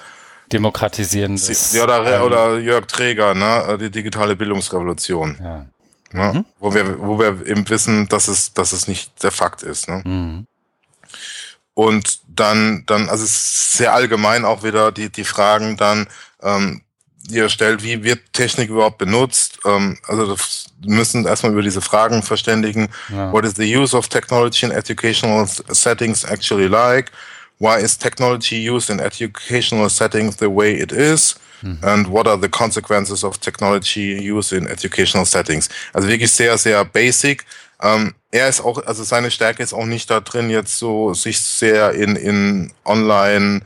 demokratisieren.
Ja, oder, ähm, oder Jörg Träger, ne? die digitale Bildungsrevolution.
Ja.
Ne? Mhm. Wo, wir, wo wir eben wissen, dass es, dass es nicht der Fakt ist. Ne? Mhm. Und dann, dann, also es ist sehr allgemein auch wieder die, die Fragen dann, ähm, die er stellt, wie wird Technik überhaupt benutzt? Ähm, also das müssen erstmal über diese Fragen verständigen. Ja. What is the use of technology in educational settings actually like? Why is technology used in educational settings the way it is? Mhm. And what are the consequences of technology use in educational settings? Also wirklich sehr, sehr basic. Ähm, er ist auch, also seine Stärke ist auch nicht da drin, jetzt so sich sehr in, in online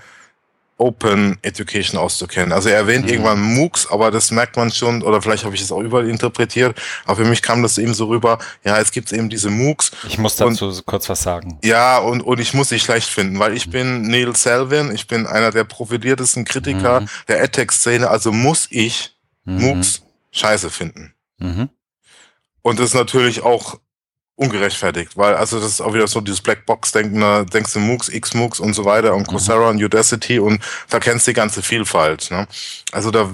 Open Education auszukennen. Also er erwähnt mhm. irgendwann MOOCs, aber das merkt man schon, oder vielleicht habe ich es auch überinterpretiert, aber für mich kam das eben so rüber, ja, es gibt eben diese MOOCs.
Ich muss dazu und, kurz was sagen.
Ja, und, und ich muss sie schlecht finden, weil ich mhm. bin Neil Selvin, ich bin einer der profiliertesten Kritiker mhm. der EdTech-Szene, also muss ich mhm. MOOCs scheiße finden. Mhm. Und das ist natürlich auch ungerechtfertigt, weil also das ist auch wieder so dieses Blackbox-Denken, da denkst du MOOCs, X-MOOCs und so weiter und mhm. Coursera mhm. und Udacity und verkennst die ganze Vielfalt. Ne? Also da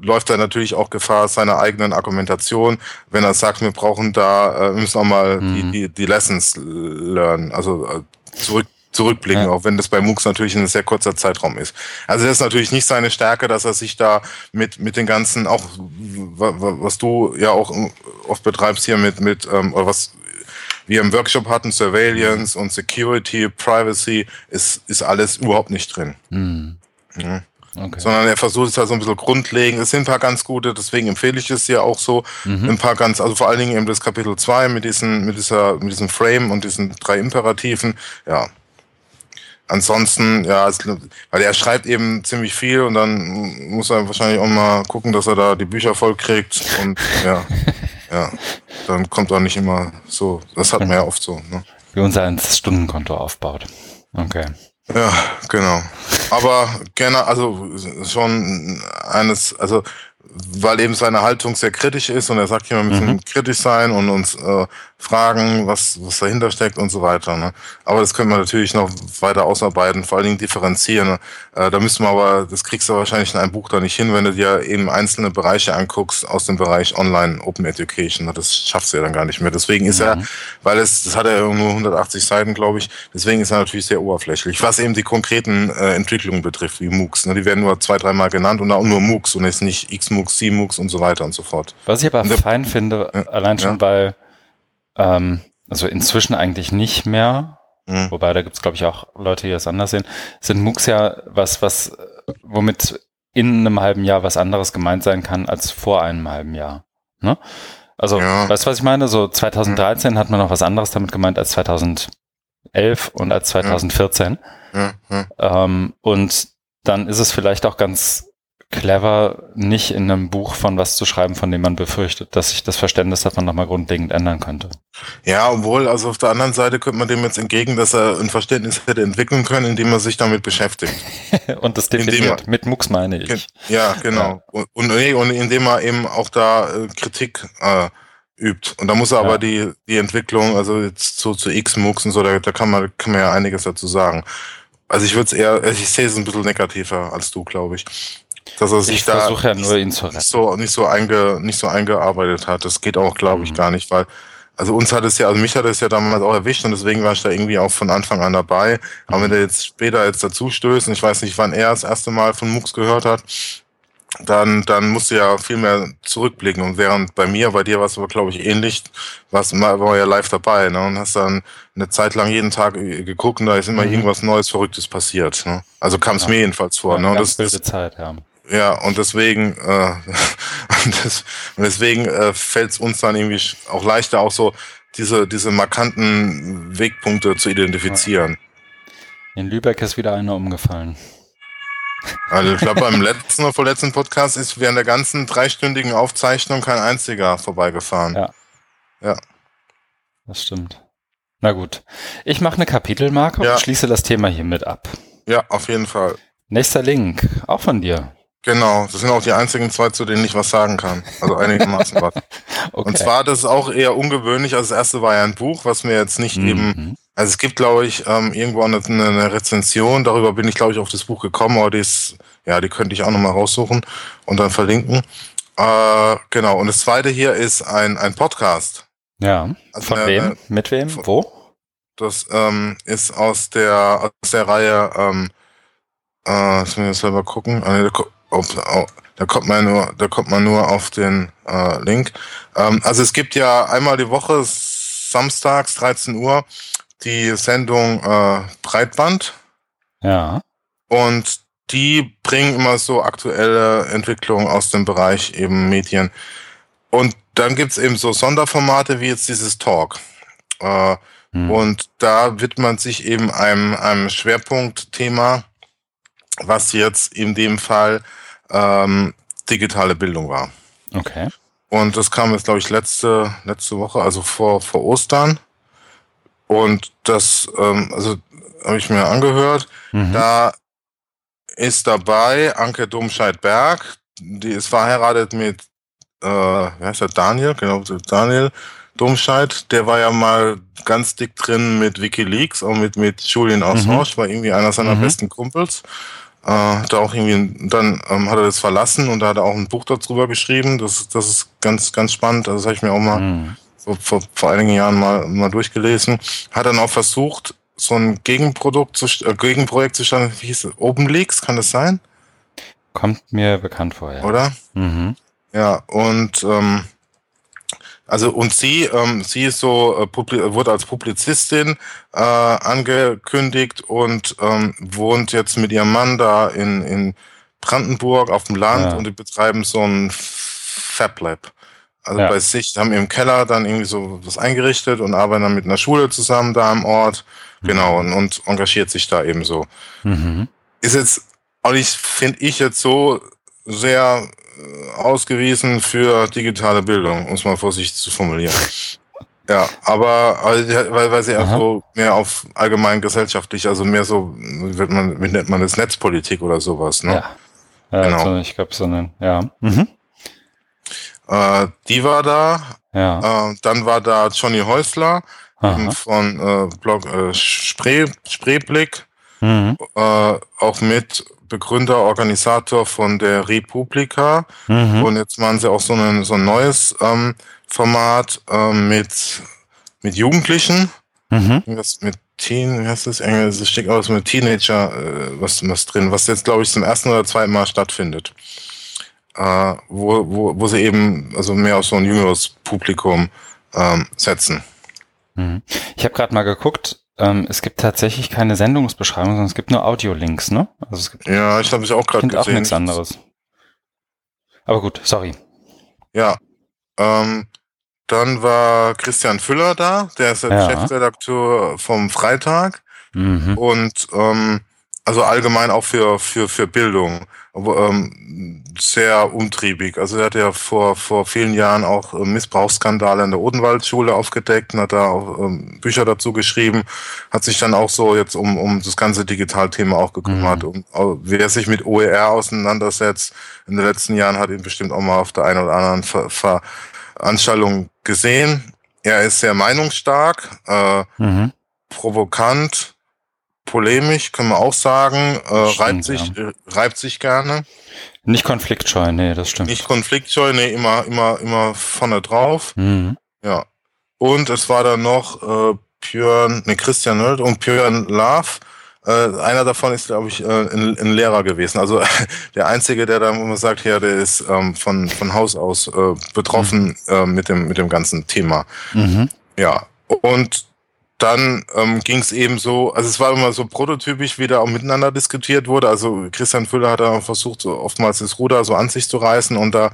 läuft er natürlich auch Gefahr seiner eigenen Argumentation, wenn er sagt, wir brauchen da, äh, wir müssen auch mal mhm. die, die, die Lessons lernen, also äh, zurück zurückblicken, ja. auch wenn das bei MOOCs natürlich ein sehr kurzer Zeitraum ist. Also das ist natürlich nicht seine Stärke, dass er sich da mit, mit den ganzen, auch was du ja auch oft betreibst hier mit, mit ähm, oder was wir im Workshop hatten, Surveillance und Security, Privacy, ist, ist alles überhaupt nicht drin. Mhm. Ja. Okay. Sondern er versucht es halt so ein bisschen grundlegend. Es sind ein paar ganz gute, deswegen empfehle ich es ja auch so. Mhm. Ein paar ganz, also vor allen Dingen eben das Kapitel 2 mit diesen, mit dieser, mit diesem Frame und diesen drei Imperativen. Ja. Ansonsten, ja, es, weil er schreibt eben ziemlich viel und dann muss er wahrscheinlich auch mal gucken, dass er da die Bücher voll kriegt und ja, ja, dann kommt er nicht immer so. Das hat man ja oft so. Ne?
Wie unser Stundenkonto aufbaut. Okay.
Ja, genau. Aber gerne, also schon eines, also weil eben seine Haltung sehr kritisch ist und er sagt hier, wir müssen mhm. kritisch sein und uns äh, fragen, was, was dahinter steckt und so weiter. Ne? Aber das können wir natürlich noch weiter ausarbeiten, vor allen Dingen differenzieren. Äh, da müssen wir aber, das kriegst du wahrscheinlich in einem Buch da nicht hin, wenn du dir eben einzelne Bereiche anguckst aus dem Bereich Online Open Education. Das schaffst du ja dann gar nicht mehr. Deswegen ist mhm. er, weil es, das hat er nur 180 Seiten, glaube ich, deswegen ist er natürlich sehr oberflächlich. Was eben die konkreten äh, Entwicklungen betrifft, wie MOOCs. Ne? Die werden nur zwei, dreimal genannt und auch nur MOOCs und jetzt nicht XMOOCs, CMOOCs und so weiter und so fort.
Was ich aber fein finde, ja, allein schon, ja. weil ähm, also inzwischen eigentlich nicht mehr, mhm. wobei da gibt es, glaube ich, auch Leute, die das anders sehen, sind MOOCs ja was, was, womit in einem halben Jahr was anderes gemeint sein kann als vor einem halben Jahr. Ne? Also, ja. weißt du, was ich meine? So 2013 mhm. hat man noch was anderes damit gemeint als 2011 und als 2014. Mhm. Ähm, und dann ist es vielleicht auch ganz clever, nicht in einem Buch von was zu schreiben, von dem man befürchtet, dass sich das Verständnis davon nochmal grundlegend ändern könnte.
Ja, obwohl, also auf der anderen Seite könnte man dem jetzt entgegen, dass er ein Verständnis hätte entwickeln können, indem er sich damit beschäftigt.
und das definiert. Er, Mit Mux meine ich.
Ja, genau. Ja. Und, und, und, indem er eben auch da äh, Kritik äh, übt. Und da muss er ja. aber die, die Entwicklung, also jetzt so zu X-Mux und so, da, da kann man, kann man ja einiges dazu sagen. Also ich würde es eher, ich sehe es ein bisschen negativer als du, glaube ich dass er sich
ich
da
ja nur, ihn zu
nicht, so, nicht, so einge, nicht so eingearbeitet hat. Das geht auch, glaube ich, mhm. gar nicht, weil also uns hat es ja, also mich hat es ja damals auch erwischt und deswegen war ich da irgendwie auch von Anfang an dabei. Aber wenn der jetzt später jetzt dazu stößt, und ich weiß nicht, wann er das erste Mal von MOOCs gehört hat, dann, dann musst du ja viel mehr zurückblicken. Und während bei mir, bei dir war es aber, glaube ich, ähnlich, warst, war ja live dabei, ne? Und hast dann eine Zeit lang jeden Tag geguckt und da ist immer mhm. irgendwas Neues, Verrücktes passiert. Ne? Also kam es ja. mir jedenfalls vor. Ja, ne? Und das,
Zeit, ja.
Ja, und deswegen, äh, das, deswegen äh, fällt es uns dann irgendwie auch leichter, auch so diese, diese markanten Wegpunkte zu identifizieren.
In Lübeck ist wieder einer umgefallen.
Also ich glaube, beim letzten oder vorletzten Podcast ist während der ganzen dreistündigen Aufzeichnung kein einziger vorbeigefahren.
Ja. Ja. Das stimmt. Na gut. Ich mache eine Kapitelmarke ja. und schließe das Thema hiermit ab.
Ja, auf jeden Fall.
Nächster Link, auch von dir.
Genau, das sind auch die einzigen zwei, zu denen ich was sagen kann. Also einigermaßen was. okay. Und zwar, das ist auch eher ungewöhnlich. Also das erste war ja ein Buch, was mir jetzt nicht mhm. eben. Also es gibt, glaube ich, ähm, irgendwo eine, eine Rezension. Darüber bin ich, glaube ich, auf das Buch gekommen, aber die ist, ja, die könnte ich auch nochmal raussuchen und dann verlinken. Äh, genau. Und das zweite hier ist ein, ein Podcast.
Ja. Also von eine, wem? Mit wem? Von, Wo?
Das ähm, ist aus der aus der Reihe ähm, äh, ich muss selber gucken. Ah, da kommt man nur, da kommt man nur auf den äh, Link. Ähm, also es gibt ja einmal die Woche samstags 13 Uhr die Sendung äh, Breitband.
Ja.
Und die bringen immer so aktuelle Entwicklungen aus dem Bereich eben Medien. Und dann gibt's eben so Sonderformate wie jetzt dieses Talk. Äh, hm. Und da widmet sich eben einem, einem Schwerpunktthema was jetzt in dem Fall ähm, digitale Bildung war.
Okay.
Und das kam jetzt, glaube ich, letzte, letzte Woche, also vor, vor Ostern. Und das, ähm, also habe ich mir angehört. Mhm. Da ist dabei Anke Domscheit-Berg, die ist verheiratet mit, äh, wie heißt der, Daniel, genau, Daniel Domscheit, der war ja mal ganz dick drin mit Wikileaks, auch mit, mit Julian Assange, mhm. war irgendwie einer seiner mhm. besten Kumpels. Äh, hat er auch irgendwie, dann ähm, hat er das verlassen und da hat er auch ein Buch darüber geschrieben. Das, das ist ganz, ganz spannend. Also das habe ich mir auch mal mhm. so vor, vor einigen Jahren mal, mal durchgelesen. Hat dann auch versucht, so ein Gegenprodukt zu, äh, Gegenprojekt zu starten. Wie hieß es? Open Leaks, kann das sein?
Kommt mir bekannt vor, ja.
Oder? Mhm. Ja, und ähm, also und sie, ähm, sie ist so äh, wurde als Publizistin äh, angekündigt und ähm, wohnt jetzt mit ihrem Mann da in, in Brandenburg auf dem Land ja. und die betreiben so ein Fab Lab. Also ja. bei sich haben im Keller dann irgendwie so was eingerichtet und arbeiten dann mit einer Schule zusammen da am Ort. Mhm. Genau, und, und engagiert sich da eben so. Mhm. Ist jetzt auch nicht, finde ich jetzt so sehr ausgewiesen für digitale Bildung, um es mal vorsichtig zu formulieren. Ja, aber weil, weil sie auch so mehr auf allgemein gesellschaftlich, also mehr so, wird man, wie nennt man das, Netzpolitik oder sowas, ne? Ja.
genau. Also ich glaube, so eine, ja. Mhm.
Äh, die war da. Ja. Äh, dann war da Johnny Häusler von äh, Blog äh, Spree, Spreeblick. Mhm. Äh, auch mit Begründer, Organisator von der Republika. Mhm. Und jetzt machen sie auch so, ein so ein neues ähm, Format ähm, mit, mit Jugendlichen. Mhm. Was mit Teen, wie heißt das? Es steckt aus mit Teenager äh, was, was drin, was jetzt, glaube ich, zum ersten oder zweiten Mal stattfindet. Äh, wo, wo, wo sie eben also mehr auf so ein jüngeres Publikum ähm, setzen.
Mhm. Ich habe gerade mal geguckt, ähm, es gibt tatsächlich keine Sendungsbeschreibung, sondern es gibt nur Audiolinks, ne?
Also es gibt, ja, ich habe es auch gerade gesehen. auch
nichts anderes. Aber gut, sorry.
Ja. Ähm, dann war Christian Füller da, der ist der ja. Chefredakteur vom Freitag. Mhm. Und ähm, also allgemein auch für, für, für Bildung. Aber, ähm, sehr umtriebig. Also er hat ja vor, vor vielen Jahren auch äh, Missbrauchsskandale in der Odenwaldschule aufgedeckt und hat da auch ähm, Bücher dazu geschrieben, hat sich dann auch so jetzt um, um das ganze Digitalthema auch gekümmert. Mhm. Und wer sich mit OER auseinandersetzt, in den letzten Jahren hat ihn bestimmt auch mal auf der einen oder anderen Ver Veranstaltung gesehen. Er ist sehr meinungsstark, äh, mhm. provokant, polemisch, können wir auch sagen, äh, stimmt, reibt, sich, ja. äh, reibt sich gerne.
Nicht konfliktscheu, nee, das stimmt.
Nicht konfliktscheu, nee, immer, immer, immer vorne drauf. Mhm. Ja. Und es war dann noch äh, Björn, ne, Christian Nöld und Björn Love. Äh, einer davon ist, glaube ich, äh, ein, ein, Lehrer gewesen. Also der Einzige, der da immer sagt, ja, der ist ähm, von, von Haus aus äh, betroffen mhm. äh, mit, dem, mit dem ganzen Thema. Mhm. Ja. Und dann ähm, ging es eben so, also es war immer so prototypisch, wie da auch miteinander diskutiert wurde. Also Christian Füller hat da versucht, so oftmals das Ruder so an sich zu reißen und da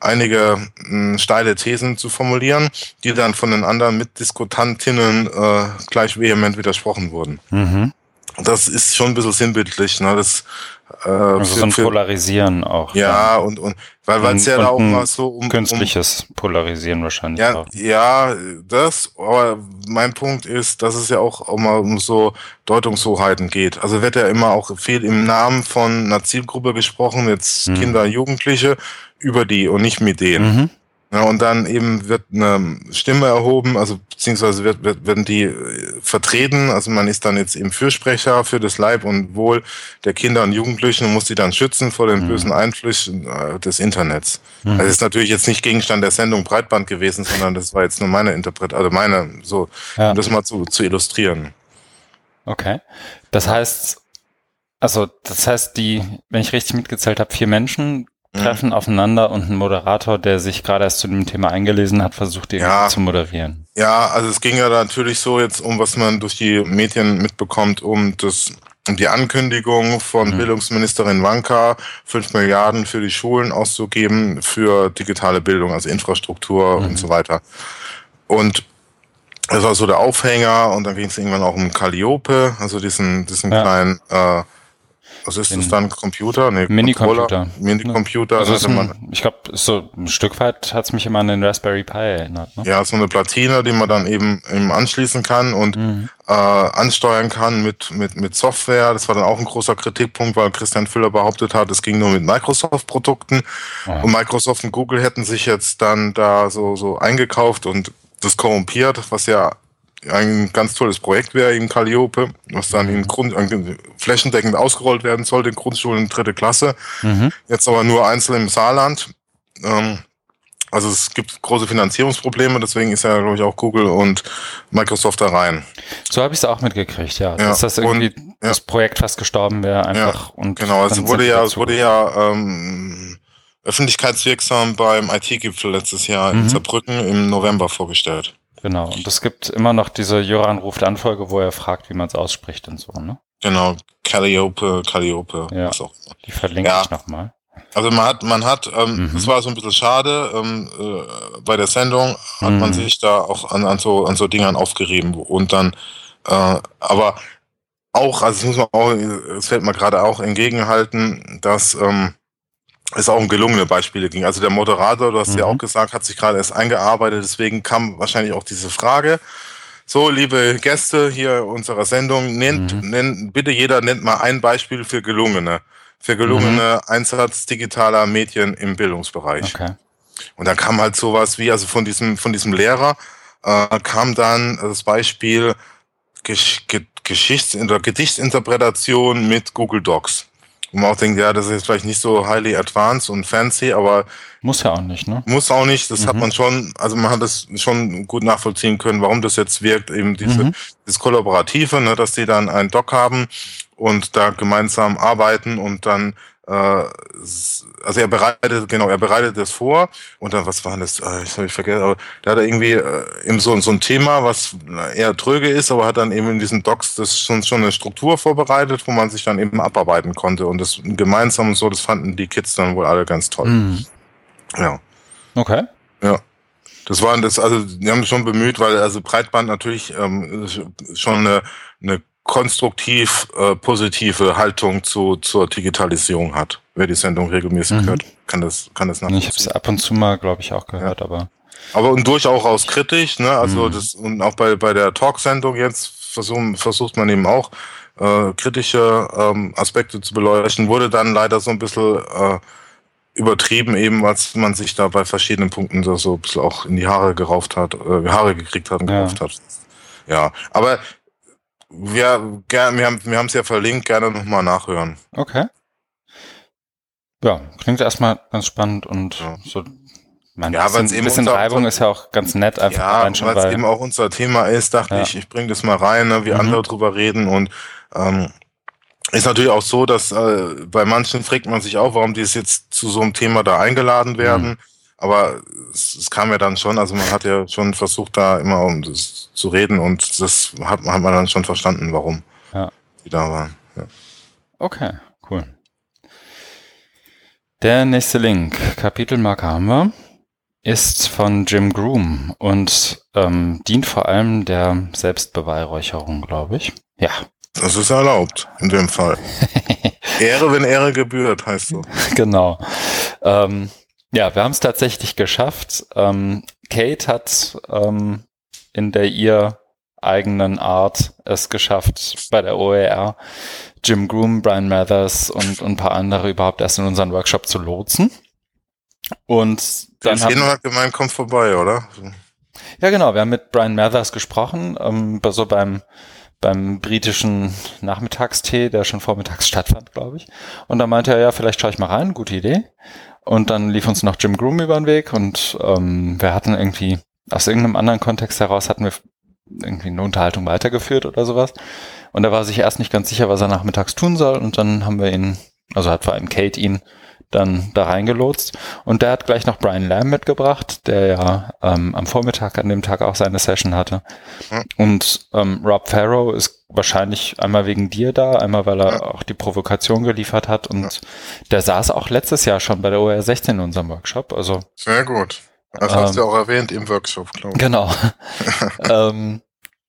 einige mh, hm, steile Thesen zu formulieren, die dann von den anderen Mitdiskutantinnen äh, gleich vehement widersprochen wurden. Mhm. Das ist schon ein bisschen sinnbildlich. Ne? Das
äh, also für, so ein Polarisieren auch.
Ja, dann. und, und weil es ja da auch mal so
um. Künstliches um, Polarisieren wahrscheinlich.
Ja, auch. ja, das, aber mein Punkt ist, dass es ja auch, auch mal um so Deutungshoheiten geht. Also wird ja immer auch viel im Namen von einer Zielgruppe gesprochen, jetzt mhm. Kinder, Jugendliche, über die und nicht mit denen. Mhm. Ja, und dann eben wird eine Stimme erhoben, also beziehungsweise wird, wird, werden die äh, vertreten. Also man ist dann jetzt eben Fürsprecher für das Leib und Wohl der Kinder und Jugendlichen und muss die dann schützen vor den mhm. bösen Einflüssen äh, des Internets. Mhm. Also das ist natürlich jetzt nicht Gegenstand der Sendung Breitband gewesen, sondern das war jetzt nur meine Interpretation, also meine, so, ja. um das mal zu, zu illustrieren.
Okay. Das heißt, also das heißt, die, wenn ich richtig mitgezählt habe, vier Menschen. Treffen mhm. aufeinander und ein Moderator, der sich gerade erst zu dem Thema eingelesen hat, versucht irgendwie ja. zu moderieren.
Ja, also es ging ja natürlich so jetzt um, was man durch die Medien mitbekommt, um das um die Ankündigung von mhm. Bildungsministerin Wanka, fünf Milliarden für die Schulen auszugeben für digitale Bildung, also Infrastruktur mhm. und so weiter. Und das war so der Aufhänger und dann ging es irgendwann auch um Calliope, also diesen, diesen ja. kleinen äh, was ist das dann? Computer?
Nee, Mini-Computer.
Mini-Computer.
Also also ein, ich glaube, so ein Stück weit hat es mich immer an den Raspberry Pi erinnert.
Ne? Ja, so eine Platine, die man dann eben, eben anschließen kann und mhm. äh, ansteuern kann mit, mit, mit Software. Das war dann auch ein großer Kritikpunkt, weil Christian Füller behauptet hat, es ging nur mit Microsoft-Produkten. Mhm. Und Microsoft und Google hätten sich jetzt dann da so, so eingekauft und das korrumpiert, was ja ein ganz tolles Projekt wäre in Calliope, was dann in Grund, flächendeckend ausgerollt werden sollte in Grundschulen dritte Klasse. Mhm. Jetzt aber nur einzeln im Saarland. Ähm, also es gibt große Finanzierungsprobleme, deswegen ist ja, glaube ich, auch Google und Microsoft da rein.
So habe ich es auch mitgekriegt, ja. ja. Dass das irgendwie und, ja. das Projekt fast gestorben wäre einfach.
Ja, und genau, es wurde ja, es wurde ja ähm, öffentlichkeitswirksam beim IT-Gipfel letztes Jahr mhm. in Saarbrücken im November vorgestellt.
Genau, und es gibt immer noch diese Jöran ruft Anfolge, wo er fragt, wie man es ausspricht und so, ne?
Genau, Calliope, Calliope.
Ja, die verlinke ja. ich nochmal.
Also man hat, man hat, ähm, es mhm. war so ein bisschen schade, ähm, äh, bei der Sendung hat mhm. man sich da auch an, an so an so Dingern aufgerieben und dann, äh, aber auch, also es muss man auch, es fällt mir gerade auch entgegenhalten, dass ähm, es auch um gelungene Beispiele ging. Also der Moderator, du hast mhm. ja auch gesagt, hat sich gerade erst eingearbeitet, deswegen kam wahrscheinlich auch diese Frage. So, liebe Gäste hier unserer Sendung, nennt, mhm. nennt bitte jeder nennt mal ein Beispiel für gelungene für gelungene mhm. Einsatz digitaler Medien im Bildungsbereich. Okay. Und da kam halt sowas wie, also von diesem, von diesem Lehrer äh, kam dann das Beispiel Gesch Geschichts- oder Gedichtsinterpretation mit Google Docs. Wo man auch denkt, ja, das ist jetzt vielleicht nicht so highly advanced und fancy, aber
muss ja auch nicht, ne?
Muss auch nicht. Das mhm. hat man schon, also man hat das schon gut nachvollziehen können, warum das jetzt wirkt, eben diese, mhm. das Kollaborative, ne, dass die dann einen Doc haben und da gemeinsam arbeiten und dann also er bereitet genau er bereitet das vor und dann was war das? Äh, ich habe ich vergessen aber da hat er irgendwie äh, eben so so ein Thema was eher tröge ist aber hat dann eben in diesen Docs das schon schon eine Struktur vorbereitet wo man sich dann eben abarbeiten konnte und das gemeinsam und so das fanden die Kids dann wohl alle ganz toll. Mhm. ja.
Okay.
Ja. Das waren das also die haben schon bemüht weil also Breitband natürlich ähm, schon eine eine konstruktiv äh, positive Haltung zu, zur Digitalisierung hat. Wer die Sendung regelmäßig mhm. hört, kann das, kann das
nachvollziehen. Ich habe es ab und zu mal, glaube ich, auch gehört, ja. aber.
Aber und durchaus kritisch, ne? Also mhm. das und auch bei, bei der Talksendung jetzt versuchen, versucht man eben auch äh, kritische ähm, Aspekte zu beleuchten, wurde dann leider so ein bisschen äh, übertrieben, eben als man sich da bei verschiedenen Punkten so, so ein bisschen auch in die Haare gerauft hat, äh, Haare gekriegt hat und gerauft ja. hat. Ja, aber wir, gern, wir haben es ja verlinkt, gerne nochmal nachhören.
Okay. Ja, klingt erstmal ganz spannend und ja. so. Man, ja, ein bisschen unser, Reibung ist ja auch ganz nett,
einfach ja, rein weil es eben auch unser Thema ist, dachte ja. ich, ich bringe das mal rein, ne, wie mhm. andere drüber reden und ähm, ist natürlich auch so, dass äh, bei manchen fragt man sich auch, warum die jetzt zu so einem Thema da eingeladen werden. Mhm. Aber es, es, kam ja dann schon, also man hat ja schon versucht, da immer um das zu reden und das hat, hat man dann schon verstanden, warum
ja.
die da waren. Ja.
Okay, cool. Der nächste Link, Kapitelmarke haben wir, ist von Jim Groom und ähm, dient vor allem der Selbstbeweihräucherung, glaube ich. Ja.
Das ist erlaubt, in dem Fall. Ehre, wenn Ehre gebührt, heißt so.
Genau. Ähm, ja, wir haben es tatsächlich geschafft. Ähm, Kate hat ähm, in der ihr eigenen Art es geschafft, bei der OER Jim Groom, Brian Mathers und, und ein paar andere überhaupt erst in unseren Workshop zu lotsen. Und dann
haben hat gemeint, kommt vorbei, oder?
Ja, genau. Wir haben mit Brian Mathers gesprochen, ähm, so beim beim britischen Nachmittagstee, der schon vormittags stattfand, glaube ich. Und da meinte er, ja, vielleicht schaue ich mal rein, gute Idee. Und dann lief uns noch Jim Groom über den Weg und ähm, wir hatten irgendwie, aus irgendeinem anderen Kontext heraus hatten wir irgendwie eine Unterhaltung weitergeführt oder sowas. Und er war sich erst nicht ganz sicher, was er nachmittags tun soll. Und dann haben wir ihn, also hat vor allem Kate ihn dann da reingelotst. Und der hat gleich noch Brian Lamb mitgebracht, der ja ähm, am Vormittag an dem Tag auch seine Session hatte. Mhm. Und ähm, Rob Farrow ist wahrscheinlich einmal wegen dir da, einmal weil er mhm. auch die Provokation geliefert hat. Und mhm. der saß auch letztes Jahr schon bei der OR 16 in unserem Workshop. Also
Sehr gut. Das hast du ähm, auch erwähnt im Workshop,
glaube ich. Genau. ähm,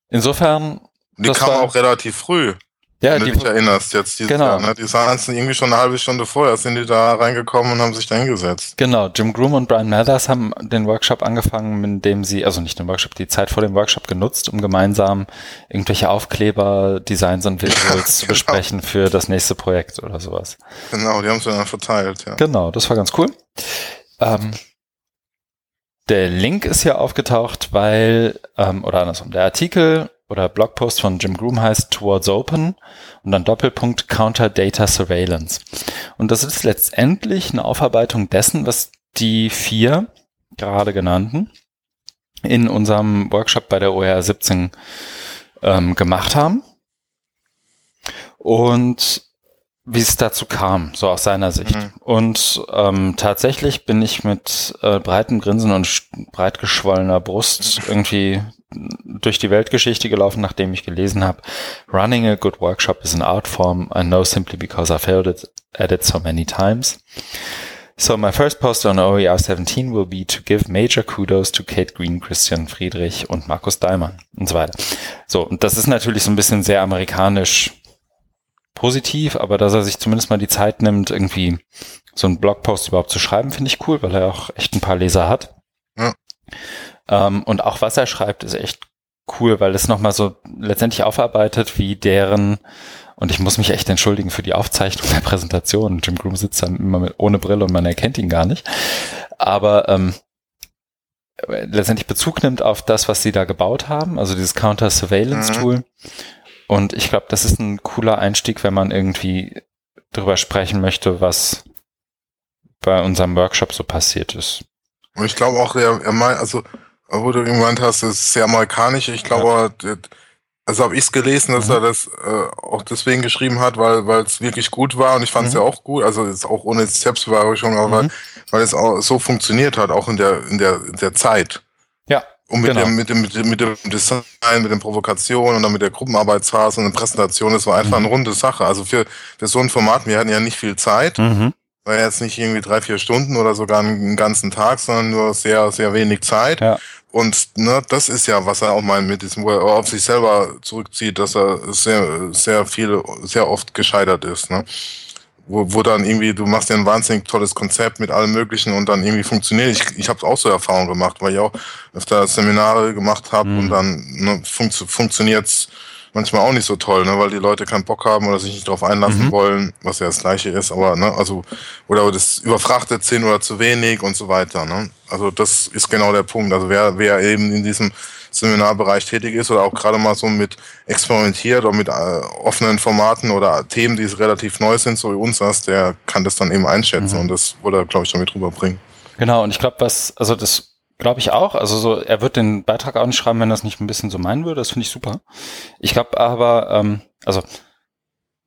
insofern.
Die kam auch relativ früh. Ja, wenn du dich erinnerst jetzt dieses genau. Jahr, ne? Die saßen irgendwie schon eine halbe Stunde vorher, sind die da reingekommen und haben sich da hingesetzt.
Genau, Jim Groom und Brian Mathers haben den Workshop angefangen, mit dem sie, also nicht den Workshop, die Zeit vor dem Workshop genutzt, um gemeinsam irgendwelche Aufkleber, Designs und Visuals zu genau. besprechen für das nächste Projekt oder sowas.
Genau, die haben sie dann verteilt, ja.
Genau, das war ganz cool. Ähm, der Link ist hier aufgetaucht, weil, ähm, oder andersrum, der Artikel oder Blogpost von Jim Groom heißt Towards Open und dann Doppelpunkt Counter Data Surveillance. Und das ist letztendlich eine Aufarbeitung dessen, was die vier gerade genannten in unserem Workshop bei der OER 17 ähm, gemacht haben. Und wie es dazu kam, so aus seiner Sicht. Mhm. Und ähm, tatsächlich bin ich mit äh, breitem Grinsen und breit geschwollener Brust irgendwie durch die Weltgeschichte gelaufen, nachdem ich gelesen habe, Running a good workshop is an art form I know simply because I failed it, at it so many times. So my first post on OER 17 will be to give major kudos to Kate Green, Christian Friedrich und Markus Daimann und so weiter. So, und das ist natürlich so ein bisschen sehr amerikanisch positiv, aber dass er sich zumindest mal die Zeit nimmt, irgendwie so einen Blogpost überhaupt zu schreiben, finde ich cool, weil er auch echt ein paar Leser hat. Ja. Ähm, und auch was er schreibt, ist echt cool, weil es nochmal so letztendlich aufarbeitet, wie deren, und ich muss mich echt entschuldigen für die Aufzeichnung der Präsentation. Jim Groom sitzt dann immer mit, ohne Brille und man erkennt ihn gar nicht. Aber ähm, letztendlich Bezug nimmt auf das, was sie da gebaut haben, also dieses Counter-Surveillance-Tool. Mhm. Und ich glaube, das ist ein cooler Einstieg, wenn man irgendwie drüber sprechen möchte, was bei unserem Workshop so passiert ist.
Und ich glaube auch, er, er meint, also wo du gemeint hast, das ist sehr amerikanisch. Ich glaube, ja. also habe ich es gelesen, dass mhm. er das äh, auch deswegen geschrieben hat, weil es wirklich gut war und ich fand es mhm. ja auch gut. Also ist auch ohne Selbstbeweihräucherung, aber mhm. weil es auch so funktioniert hat, auch in der in der in der Zeit.
Ja.
Und mit, genau. dem, mit, dem, mit, dem, mit dem Design, mit den Provokationen und dann mit der Gruppenarbeitsphase und der Präsentation, das war einfach mhm. eine runde Sache. Also für, für so ein Format, wir hatten ja nicht viel Zeit. Mhm. War jetzt nicht irgendwie drei, vier Stunden oder sogar einen ganzen Tag, sondern nur sehr, sehr wenig Zeit. Ja. Und ne, das ist ja, was er auch mal mit diesem, wo er auf sich selber zurückzieht, dass er sehr, sehr viel, sehr oft gescheitert ist. Ne? Wo, wo dann irgendwie, du machst ja ein wahnsinnig tolles Konzept mit allem Möglichen und dann irgendwie funktioniert. Ich, ich habe auch so Erfahrungen gemacht, weil ich auch öfter Seminare gemacht habe mhm. und dann ne, funktio funktioniert's manchmal auch nicht so toll, ne, weil die Leute keinen Bock haben oder sich nicht darauf einlassen mhm. wollen, was ja das gleiche ist, aber ne, also oder das überfrachtet sind oder zu wenig und so weiter. Ne? Also das ist genau der Punkt. Also wer, wer eben in diesem Seminarbereich tätig ist oder auch gerade mal so mit experimentiert oder mit äh, offenen Formaten oder Themen, die relativ neu sind, so wie uns das, der kann das dann eben einschätzen mhm. und das wollte er, glaube ich, damit rüberbringen.
Genau, und ich glaube, was, also das Glaube ich auch. Also so, er wird den Beitrag auch nicht schreiben, wenn er es nicht ein bisschen so meinen würde. Das finde ich super. Ich glaube aber, ähm, also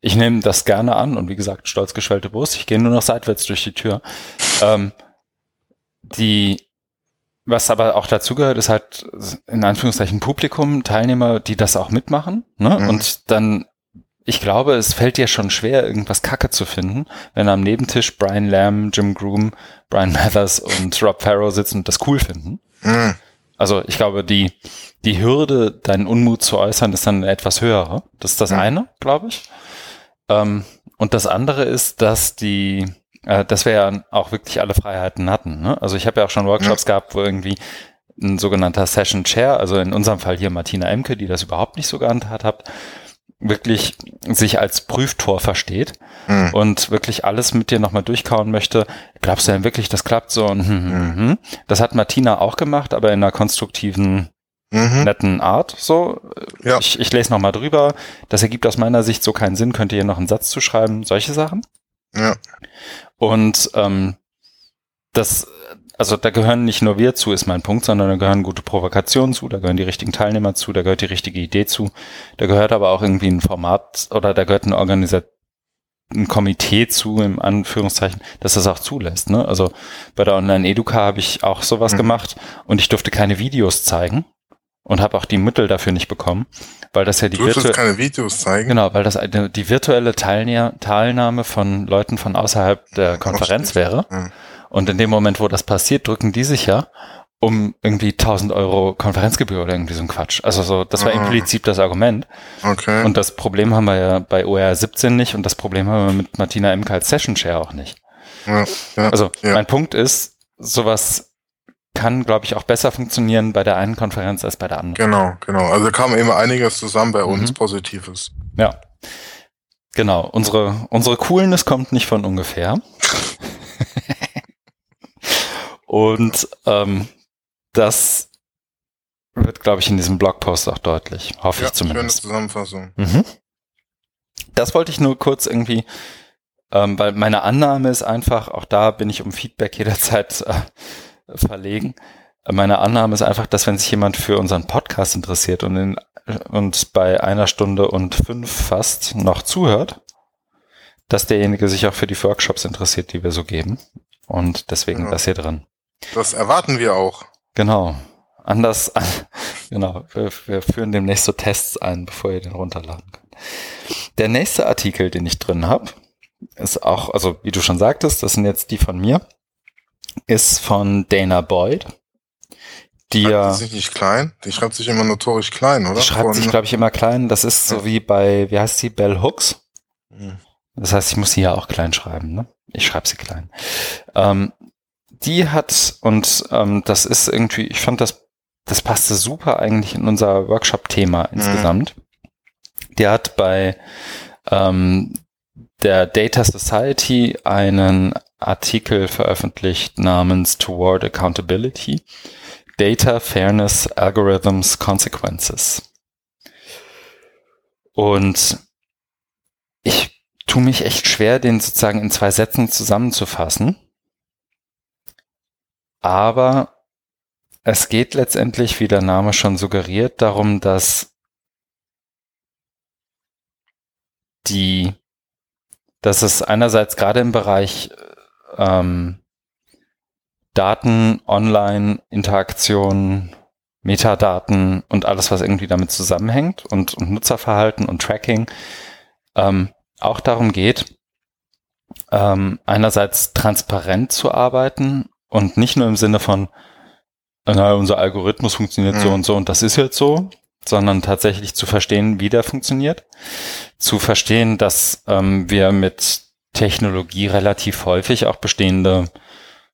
ich nehme das gerne an und wie gesagt, stolz geschwellte Brust. Ich gehe nur noch seitwärts durch die Tür. Ähm, die, was aber auch dazu gehört, ist halt in Anführungszeichen Publikum, Teilnehmer, die das auch mitmachen. Ne? Mhm. Und dann ich glaube, es fällt dir schon schwer, irgendwas Kacke zu finden, wenn am Nebentisch Brian Lamb, Jim Groom, Brian Mathers und Rob Farrow sitzen und das cool finden. Mhm. Also ich glaube, die, die Hürde, deinen Unmut zu äußern, ist dann etwas höhere. Das ist das mhm. eine, glaube ich. Ähm, und das andere ist, dass die, äh, dass wir ja auch wirklich alle Freiheiten hatten. Ne? Also ich habe ja auch schon Workshops mhm. gehabt, wo irgendwie ein sogenannter Session Chair, also in unserem Fall hier Martina Emke, die das überhaupt nicht so gehandhabt hat, wirklich sich als Prüftor versteht mhm. und wirklich alles mit dir nochmal durchkauen möchte. Glaubst du denn wirklich, das klappt so? Und, hm, hm, hm, hm. Das hat Martina auch gemacht, aber in einer konstruktiven, mhm. netten Art. So, ja. ich, ich lese nochmal drüber. Das ergibt aus meiner Sicht so keinen Sinn. Könnt ihr hier noch einen Satz zu schreiben? Solche Sachen. Ja. Und ähm, das also da gehören nicht nur wir zu, ist mein Punkt, sondern da gehören gute Provokationen zu, da gehören die richtigen Teilnehmer zu, da gehört die richtige Idee zu, da gehört aber auch irgendwie ein Format oder da gehört eine Organisation ein Komitee zu, im Anführungszeichen, dass das auch zulässt. Ne? Also bei der Online-Educa habe ich auch sowas mhm. gemacht und ich durfte keine Videos zeigen und habe auch die Mittel dafür nicht bekommen, weil das ja die
virtuelle keine Videos zeigen.
Genau, weil das die virtuelle Teilnahme von Leuten von außerhalb der Konferenz wäre. Mhm. Und in dem Moment, wo das passiert, drücken die sich ja um irgendwie 1000 Euro Konferenzgebühr oder irgendwie so ein Quatsch. Also so, das war ah. implizit das Argument. Okay. Und das Problem haben wir ja bei OR 17 nicht und das Problem haben wir mit Martina Emke als Session Share auch nicht. Ja, ja, also ja. mein Punkt ist, sowas kann, glaube ich, auch besser funktionieren bei der einen Konferenz als bei der anderen.
Genau, genau. Also kam eben einiges zusammen bei uns mhm. Positives.
Ja. Genau. Unsere, unsere Coolness kommt nicht von ungefähr. Und ähm, das wird, glaube ich, in diesem Blogpost auch deutlich. Hoffe
Ja,
ich zumindest.
schöne Zusammenfassung.
Mhm. Das wollte ich nur kurz irgendwie, ähm, weil meine Annahme ist einfach, auch da bin ich um Feedback jederzeit äh, verlegen. Meine Annahme ist einfach, dass wenn sich jemand für unseren Podcast interessiert und, in, und bei einer Stunde und fünf fast noch zuhört, dass derjenige sich auch für die Workshops interessiert, die wir so geben. Und deswegen
Ja.
das hier drin.
Das erwarten wir auch.
Genau. Anders, genau. Wir, wir führen demnächst so Tests ein, bevor ihr den runterladen könnt. Der nächste Artikel, den ich drin habe, ist auch, also wie du schon sagtest, das sind jetzt die von mir, ist von Dana Boyd. Die
Schreibt
ja,
sich nicht klein? Die schreibt sich immer notorisch klein, oder?
die schreibt
Von-
sich, glaube ich, immer klein. Das ist so wie bei, wie heißt sie, Bell Hooks.
Hm.
Das heißt, ich muss sie ja auch klein schreiben. Ne? Ich schreibe sie klein. Ähm, die hat, und ähm, das ist irgendwie, ich fand das, das passte super eigentlich in unser Workshop-Thema insgesamt. Die hat bei ähm, der Data Society einen Artikel veröffentlicht namens Toward Accountability. Data Fairness Algorithms Consequences. Und ich tue mich echt schwer, den sozusagen in zwei Sätzen zusammenzufassen. Aber es geht letztendlich, wie der Name schon suggeriert, darum, dass die, dass es einerseits gerade im Bereich ähm, Daten, Online, Interaktion, Metadaten und alles, was irgendwie damit zusammenhängt und, und Nutzerverhalten und Tracking, ähm, auch darum geht, ähm, einerseits transparent zu arbeiten und nicht nur im Sinne von, na, unser Algorithmus funktioniert so
Mhm.
und so und das ist jetzt so, sondern tatsächlich zu verstehen, wie der funktioniert, zu verstehen, dass ähm, wir mit Technologie relativ häufig auch bestehende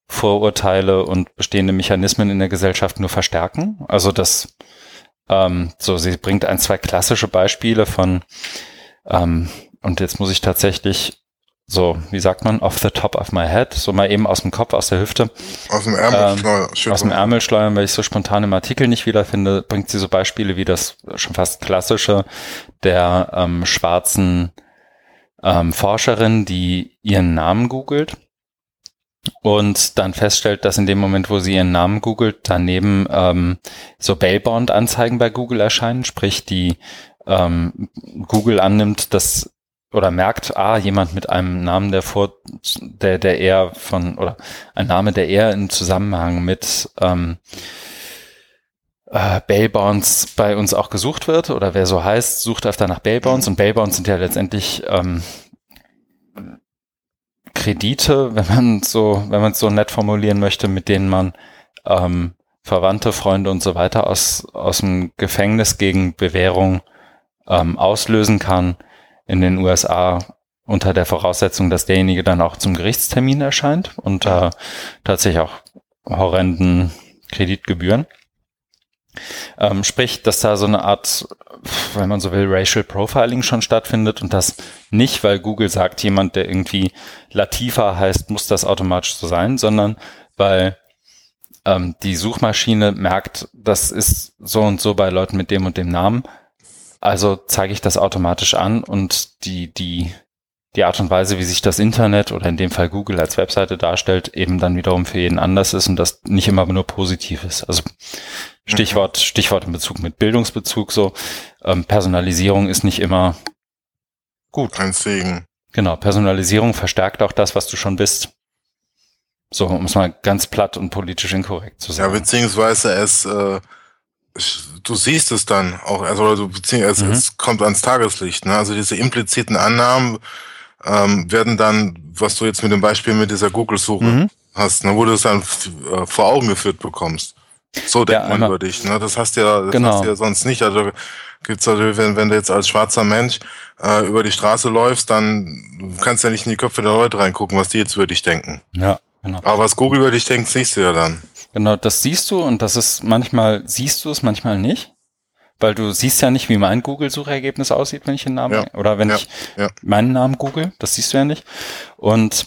Vorurteile und bestehende Mechanismen in der Gesellschaft nur verstärken. Also das, ähm, so sie bringt ein, zwei klassische Beispiele von, ähm, und jetzt muss ich tatsächlich so, wie sagt man, off the top of my head, so mal eben aus dem Kopf, aus der Hüfte,
Aus dem Ärmel.
Ähm, aus dem. Ärmel schleudern, weil ich so spontan im Artikel nicht wiederfinde, bringt sie so Beispiele wie das schon fast klassische der ähm, schwarzen ähm, Forscherin, die ihren Namen googelt und dann feststellt, dass in dem Moment, wo sie ihren Namen googelt, daneben ähm, so Bailbond-Anzeigen bei Google erscheinen, sprich die ähm, Google annimmt, dass oder merkt, ah, jemand mit einem Namen, der vor, der, der eher von, oder ein Name, der eher in Zusammenhang mit ähm, äh, Bailbonds bei uns auch gesucht wird, oder wer so heißt, sucht öfter nach Bailbonds und Bailbonds sind ja letztendlich ähm, Kredite, wenn man so, wenn man es so nett formulieren möchte, mit denen man ähm, Verwandte, Freunde und so weiter aus, aus dem Gefängnis gegen Bewährung ähm, auslösen kann in den USA unter der Voraussetzung, dass derjenige dann auch zum Gerichtstermin erscheint unter tatsächlich auch horrenden Kreditgebühren. Ähm, sprich, dass da so eine Art, wenn man so will, Racial Profiling schon stattfindet und das nicht, weil Google sagt, jemand, der irgendwie Latifa heißt, muss das automatisch so sein, sondern weil ähm, die Suchmaschine merkt, das ist so und so bei Leuten mit dem und dem Namen. Also zeige ich das automatisch an und die, die, die Art und Weise, wie sich das Internet oder in dem Fall Google als Webseite darstellt, eben dann wiederum für jeden anders ist und das nicht immer nur positiv ist. Also Stichwort, Stichwort in Bezug mit Bildungsbezug so, ähm, Personalisierung ist nicht immer gut.
Ein Segen.
Genau, Personalisierung verstärkt auch das, was du schon bist. So, um es mal ganz platt und politisch inkorrekt zu
Ja,
sagen.
beziehungsweise es, äh, du siehst es dann auch, also du beziehungsweise
Mhm.
es, kommt ans Tageslicht. Ne? Also diese impliziten Annahmen ähm, werden dann, was du jetzt mit dem Beispiel mit dieser Google-Suche
Mhm.
hast, ne, wo du es dann äh, vor Augen geführt bekommst. So denkt man
einmal-
über dich. Ne? Das hast du ja, das
Genau.
hast du ja sonst nicht. Also gibt's natürlich, wenn, wenn du jetzt als schwarzer Mensch äh, über die Straße läufst, dann kannst du ja nicht in die Köpfe der Leute reingucken, was die jetzt über dich denken.
Ja, genau.
Aber was Google über dich denkt, siehst du ja dann.
Genau, das siehst du und das ist manchmal siehst du es, manchmal nicht. Weil du siehst ja nicht, wie mein Google-Suchergebnis aussieht, wenn ich den Namen,
Ja,
oder wenn
ja,
ich
ja.
meinen Namen google, das siehst du ja nicht. Und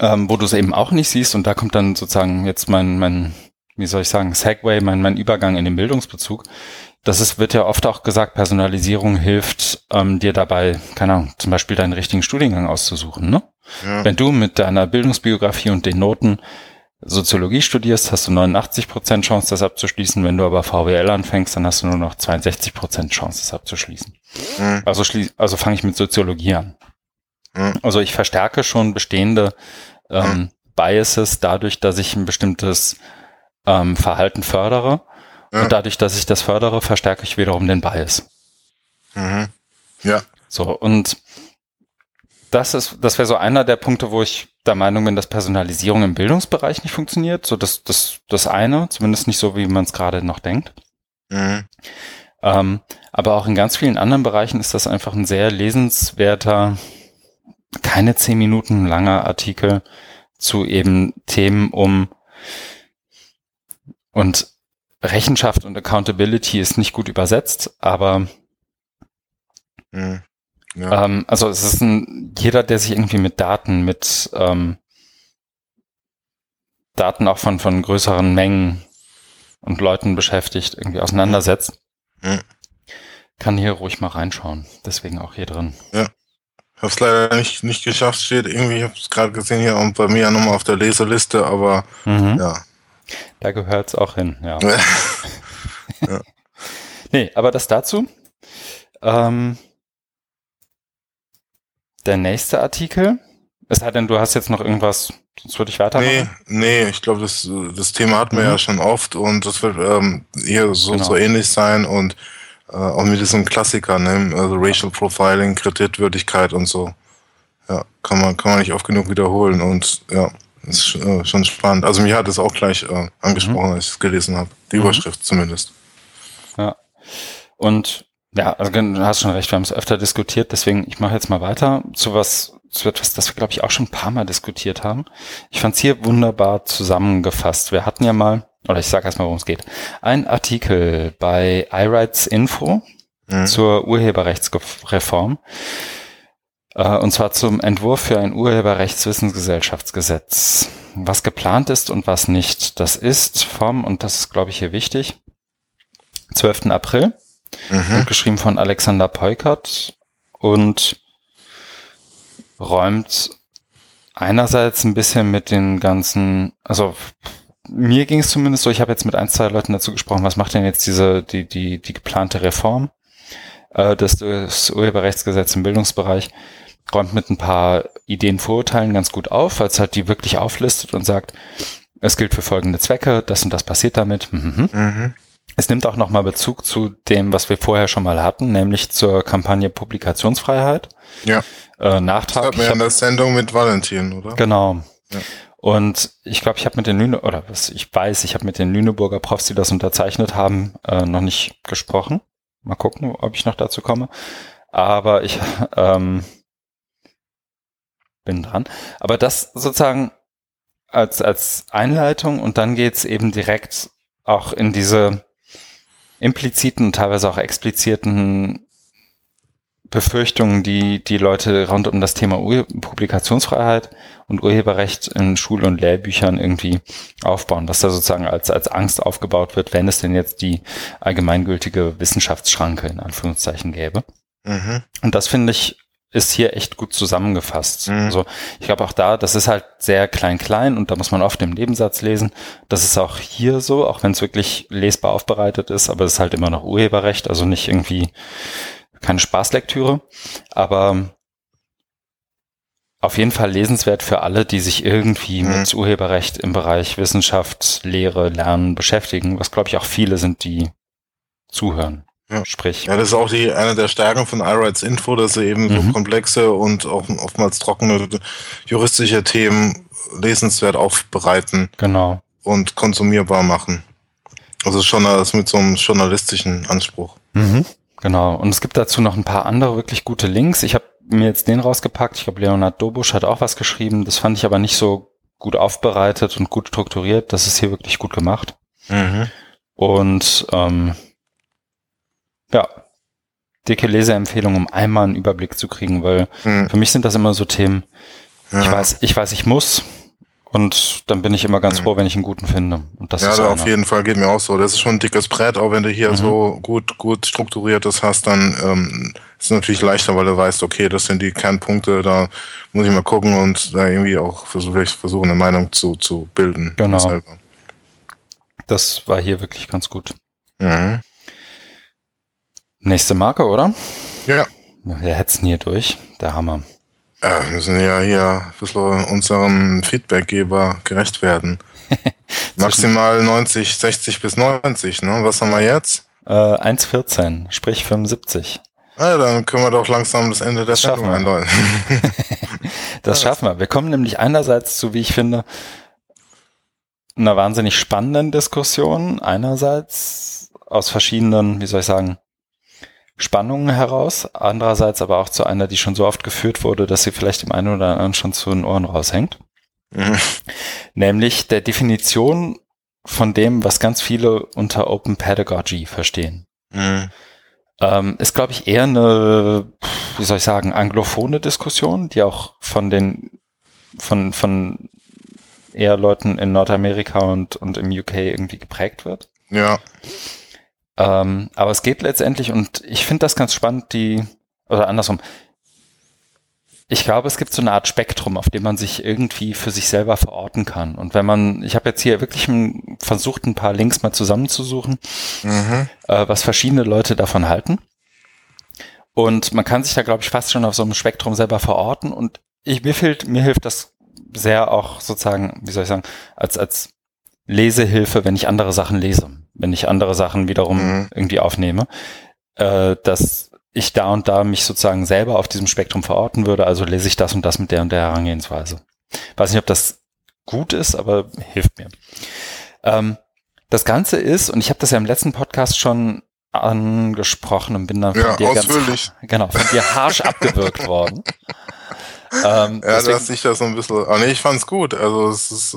ähm, wo du es eben auch nicht siehst, und da kommt dann sozusagen jetzt mein, mein wie soll ich sagen, Segway, mein, mein Übergang in den Bildungsbezug. Das ist, wird ja oft auch gesagt, Personalisierung hilft ähm, dir dabei, keine Ahnung, zum Beispiel deinen richtigen Studiengang auszusuchen. Ne? Ja. Wenn du mit deiner Bildungsbiografie und den Noten Soziologie studierst, hast du 89 Prozent Chance, das abzuschließen. Wenn du aber VWL anfängst, dann hast du nur noch 62 Prozent Chance, das abzuschließen. Mhm. Also, schließ, also fange ich mit Soziologie an. Mhm. Also ich verstärke schon bestehende ähm, mhm. Biases dadurch, dass ich ein bestimmtes ähm, Verhalten fördere. Ja. Und dadurch, dass ich das fördere, verstärke ich wiederum den Bias.
Mhm. Ja.
So, und das ist, das wäre so einer der Punkte, wo ich der Meinung bin, dass Personalisierung im Bildungsbereich nicht funktioniert. So das, das, das eine, zumindest nicht so, wie man es gerade noch denkt. Mhm. Ähm, aber auch in ganz vielen anderen Bereichen ist das einfach ein sehr lesenswerter, keine zehn Minuten langer Artikel zu eben Themen um und Rechenschaft und Accountability ist nicht gut übersetzt, aber mhm. Ja. ähm, also es ist ein, jeder, der sich irgendwie mit Daten, mit ähm, Daten auch von, von größeren Mengen und Leuten beschäftigt, irgendwie auseinandersetzt, mhm. kann hier ruhig mal reinschauen. Deswegen auch hier drin.
Ja. Habe es leider nicht, nicht geschafft, steht irgendwie, ich habe es gerade gesehen hier und bei mir nochmal auf der Leseliste, aber mhm. ja,
da gehört es auch hin, ja. ja. Nee, aber das dazu. Ähm, der nächste Artikel. Es sei denn, du hast jetzt noch irgendwas, sonst würde ich weitermachen.
Nee, nee, ich glaube, das, das Thema hatten wir mhm. ja schon oft und das wird ähm, hier so, genau. so ähnlich sein und äh, auch mit diesem Klassiker, ne? also Racial Profiling, Kreditwürdigkeit und so. Ja, kann man, kann man nicht oft genug wiederholen und ja. Das ist äh, schon spannend. Also mich hat es auch gleich äh, angesprochen, mhm. als ich es gelesen habe. Die mhm. Überschrift zumindest.
Ja. Und ja, also du hast schon recht, wir haben es öfter diskutiert, deswegen ich mache jetzt mal weiter zu was, zu etwas, das wir, glaube ich, auch schon ein paar Mal diskutiert haben. Ich fand es hier wunderbar zusammengefasst. Wir hatten ja mal, oder ich sage erstmal, worum es geht, ein Artikel bei iRights Info mhm. zur Urheberrechtsreform. Äh, und zwar zum Entwurf für ein Urheberrechtswissensgesellschaftsgesetz. Was geplant ist und was nicht. Das ist vom, und das ist, glaube ich, hier wichtig, 12. April. Mhm. Geschrieben von Alexander Peukert und räumt einerseits ein bisschen mit den ganzen, also mir ging es zumindest so, ich habe jetzt mit ein, zwei Leuten dazu gesprochen, was macht denn jetzt diese, die, die, die geplante Reform äh, des, des Urheberrechtsgesetzes im Bildungsbereich räumt mit ein paar Ideen, Vorurteilen ganz gut auf, als halt die wirklich auflistet und sagt, es gilt für folgende Zwecke, das und das passiert damit. Mhm. Mhm. Es nimmt auch nochmal Bezug zu dem, was wir vorher schon mal hatten, nämlich zur Kampagne Publikationsfreiheit.
Ja.
Äh, Nachtrag. Das
hat wir in der Sendung mit Valentin, oder?
Genau. Ja. Und ich glaube, ich habe mit den Lüne oder was ich weiß, ich habe mit den Lüneburger Profs, die das unterzeichnet haben, äh, noch nicht gesprochen. Mal gucken, ob ich noch dazu komme. Aber ich ähm, bin dran. Aber das sozusagen als, als Einleitung und dann geht's eben direkt auch in diese impliziten und teilweise auch expliziten Befürchtungen, die die Leute rund um das Thema Ur Publikationsfreiheit und Urheberrecht in Schul- und Lehrbüchern irgendwie aufbauen, was da sozusagen als, als Angst aufgebaut wird, wenn es denn jetzt die allgemeingültige Wissenschaftsschranke in Anführungszeichen gäbe. Mhm. Und das finde ich ist hier echt gut zusammengefasst. Mhm. Also ich glaube auch da, das ist halt sehr klein-klein und da muss man oft im Nebensatz lesen. Das ist auch hier so, auch wenn es wirklich lesbar aufbereitet ist, aber es ist halt immer noch Urheberrecht, also nicht irgendwie keine Spaßlektüre. Aber auf jeden Fall lesenswert für alle, die sich irgendwie mhm. mit Urheberrecht im Bereich Wissenschaft, Lehre, Lernen beschäftigen, was glaube ich auch viele sind, die zuhören.
Ja. Sprich. Ja, das ist auch die, eine der Stärken von iRights Info, dass sie eben mhm. so komplexe und auch oftmals trockene juristische Themen lesenswert aufbereiten.
Genau.
Und konsumierbar machen. Also schon das mit so einem journalistischen Anspruch.
Mhm. Genau. Und es gibt dazu noch ein paar andere wirklich gute Links. Ich habe mir jetzt den rausgepackt. Ich glaube, Leonard Dobusch hat auch was geschrieben. Das fand ich aber nicht so gut aufbereitet und gut strukturiert. Das ist hier wirklich gut gemacht. Mhm. Und ähm, ja, dicke Leseempfehlung, um einmal einen Überblick zu kriegen, weil hm. für mich sind das immer so Themen, ja. ich weiß, ich weiß, ich muss Und dann bin ich immer ganz froh, wenn ich einen guten finde. Und das
ja,
ist
da auf jeden Fall geht mir auch so. Das ist schon ein dickes Brett, auch wenn du hier
Mhm.
so gut, gut strukturiertes hast, dann ähm, ist es natürlich leichter, weil du weißt, okay, das sind die Kernpunkte, da muss ich mal gucken und da irgendwie auch versuche versuchen, eine Meinung zu, zu bilden.
Genau.
Selber.
Das war hier wirklich ganz gut.
Mhm.
Nächste Marke, oder?
Ja.
Wir hetzen hier durch. Der Hammer.
Ja, wir müssen ja hier ein bisschen unserem Feedbackgeber gerecht werden. Maximal 90, 60 bis 90, ne? Was haben wir jetzt?
Äh, 1,14, sprich 75.
Ah, dann können wir doch langsam das Ende der Sendung einläuten.
Das schaffen wir. Wir kommen nämlich einerseits zu, wie ich finde, einer wahnsinnig spannenden Diskussion. Einerseits aus verschiedenen, wie soll ich sagen, Spannungen heraus. Andererseits aber auch zu einer, die schon so oft geführt wurde, dass sie vielleicht dem einen oder anderen schon zu den Ohren raushängt.
Mhm.
Nämlich der Definition von dem, was ganz viele unter Open Pedagogy verstehen.
Mhm.
Ähm, ist, glaube ich, eher eine, wie soll ich sagen, anglophone Diskussion, die auch von den, von, von eher Leuten in Nordamerika und, und im UK irgendwie geprägt wird.
Ja.
Ähm, aber es geht letztendlich, und ich finde das ganz spannend, die, oder andersrum. Ich glaube, es gibt so eine Art Spektrum, auf dem man sich irgendwie für sich selber verorten kann. Und wenn man, ich habe jetzt hier wirklich versucht, ein paar Links mal zusammenzusuchen,
Mhm.
äh, was verschiedene Leute davon halten. Und man kann sich da, glaube ich, fast schon auf so einem Spektrum selber verorten. Und ich, mir, fehlt, mir hilft das sehr auch sozusagen, wie soll ich sagen, als, als Lesehilfe, wenn ich andere Sachen lese, wenn ich andere Sachen wiederum
Mhm.
irgendwie aufnehme, äh, dass ich da und da mich sozusagen selber auf diesem Spektrum verorten würde, also lese ich das und das mit der und der Herangehensweise. Weiß nicht, ob das gut ist, aber hilft mir. Ähm, das Ganze ist, und ich habe das ja im letzten Podcast schon angesprochen und bin dann von
Ja,
dir
ausführlich.
ganz genau von dir harsch abgewürgt worden. Ähm,
Ja,
deswegen-
das ist ja so ein bisschen. Aber nee, ich fand's gut. Also es ist,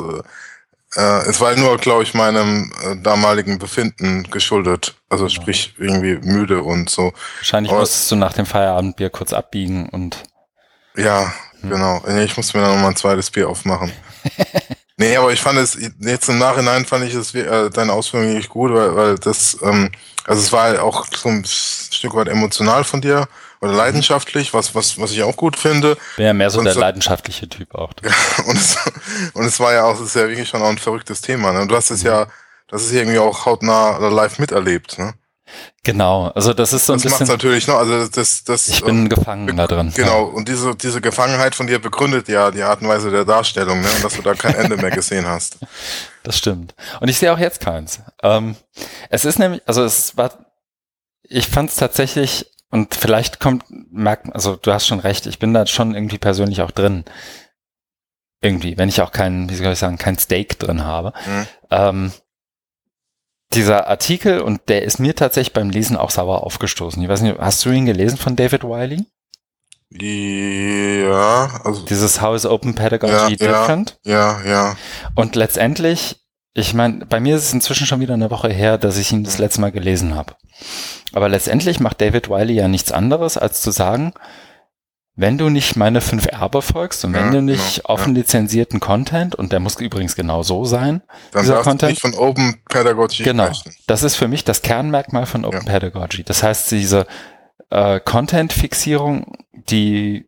äh, es war nur, glaube ich, meinem äh, damaligen Befinden geschuldet. Also sprich irgendwie müde und so.
wahrscheinlich
aber-
musstest du nach dem Feierabendbier kurz abbiegen und
Ja,
Hm.
genau. Ich muss mir dann noch mal ein zweites Bier aufmachen. nee, aber ich fand es, jetzt im Nachhinein fand ich es, äh, deine Ausführungen nicht gut, weil, weil das, ähm, also es war halt auch so ein Stück weit emotional von dir oder leidenschaftlich, was, was, was ich auch gut finde.
bin ja mehr so
Und
der
so-
leidenschaftliche Typ auch.
Und es, und es war ja auch, es ist ja wirklich schon auch ein verrücktes Thema. Ne? Du hast es ja, das ist irgendwie auch hautnah oder live miterlebt. Ne?
Genau, also das ist so ein
Das macht
bisschen,
natürlich noch, also das, das.
ich bin gefangen da drin.
Genau, und diese, diese Gefangenheit von dir begründet ja die Art und Weise der Darstellung, ne? Und dass du da kein Ende mehr gesehen hast.
Das stimmt. Und ich sehe auch jetzt keins. Ähm, es ist nämlich, also es war, ich fand es tatsächlich, und vielleicht kommt, merkt, also du hast schon recht, ich bin da schon irgendwie persönlich auch drin. Irgendwie, wenn ich auch kein, wie soll ich sagen, kein Steak drin habe.
Mhm.
Ähm, dieser Artikel, und der ist mir tatsächlich beim Lesen auch sauer aufgestoßen. Ich weiß nicht, hast du ihn gelesen von David Wiley?
Ja, also,
Dieses How is Open Pedagogy
Ja, ja.
Different?
ja, ja.
Und letztendlich, ich meine, bei mir ist es inzwischen schon wieder eine Woche her, dass ich ihn das letzte Mal gelesen habe. Aber letztendlich macht David Wiley ja nichts anderes, als zu sagen, wenn du nicht meine 5R befolgst und wenn
Ja,
du nicht
genau,
offen lizenzierten Content, und der muss übrigens genau so sein,
Dann
dieser
darfst du
Content,
nicht von Open Pedagogy
genau,
sprechen.
das ist für mich das Kernmerkmal von Open Pedagogy. Das heißt, diese äh, Content-Fixierung, die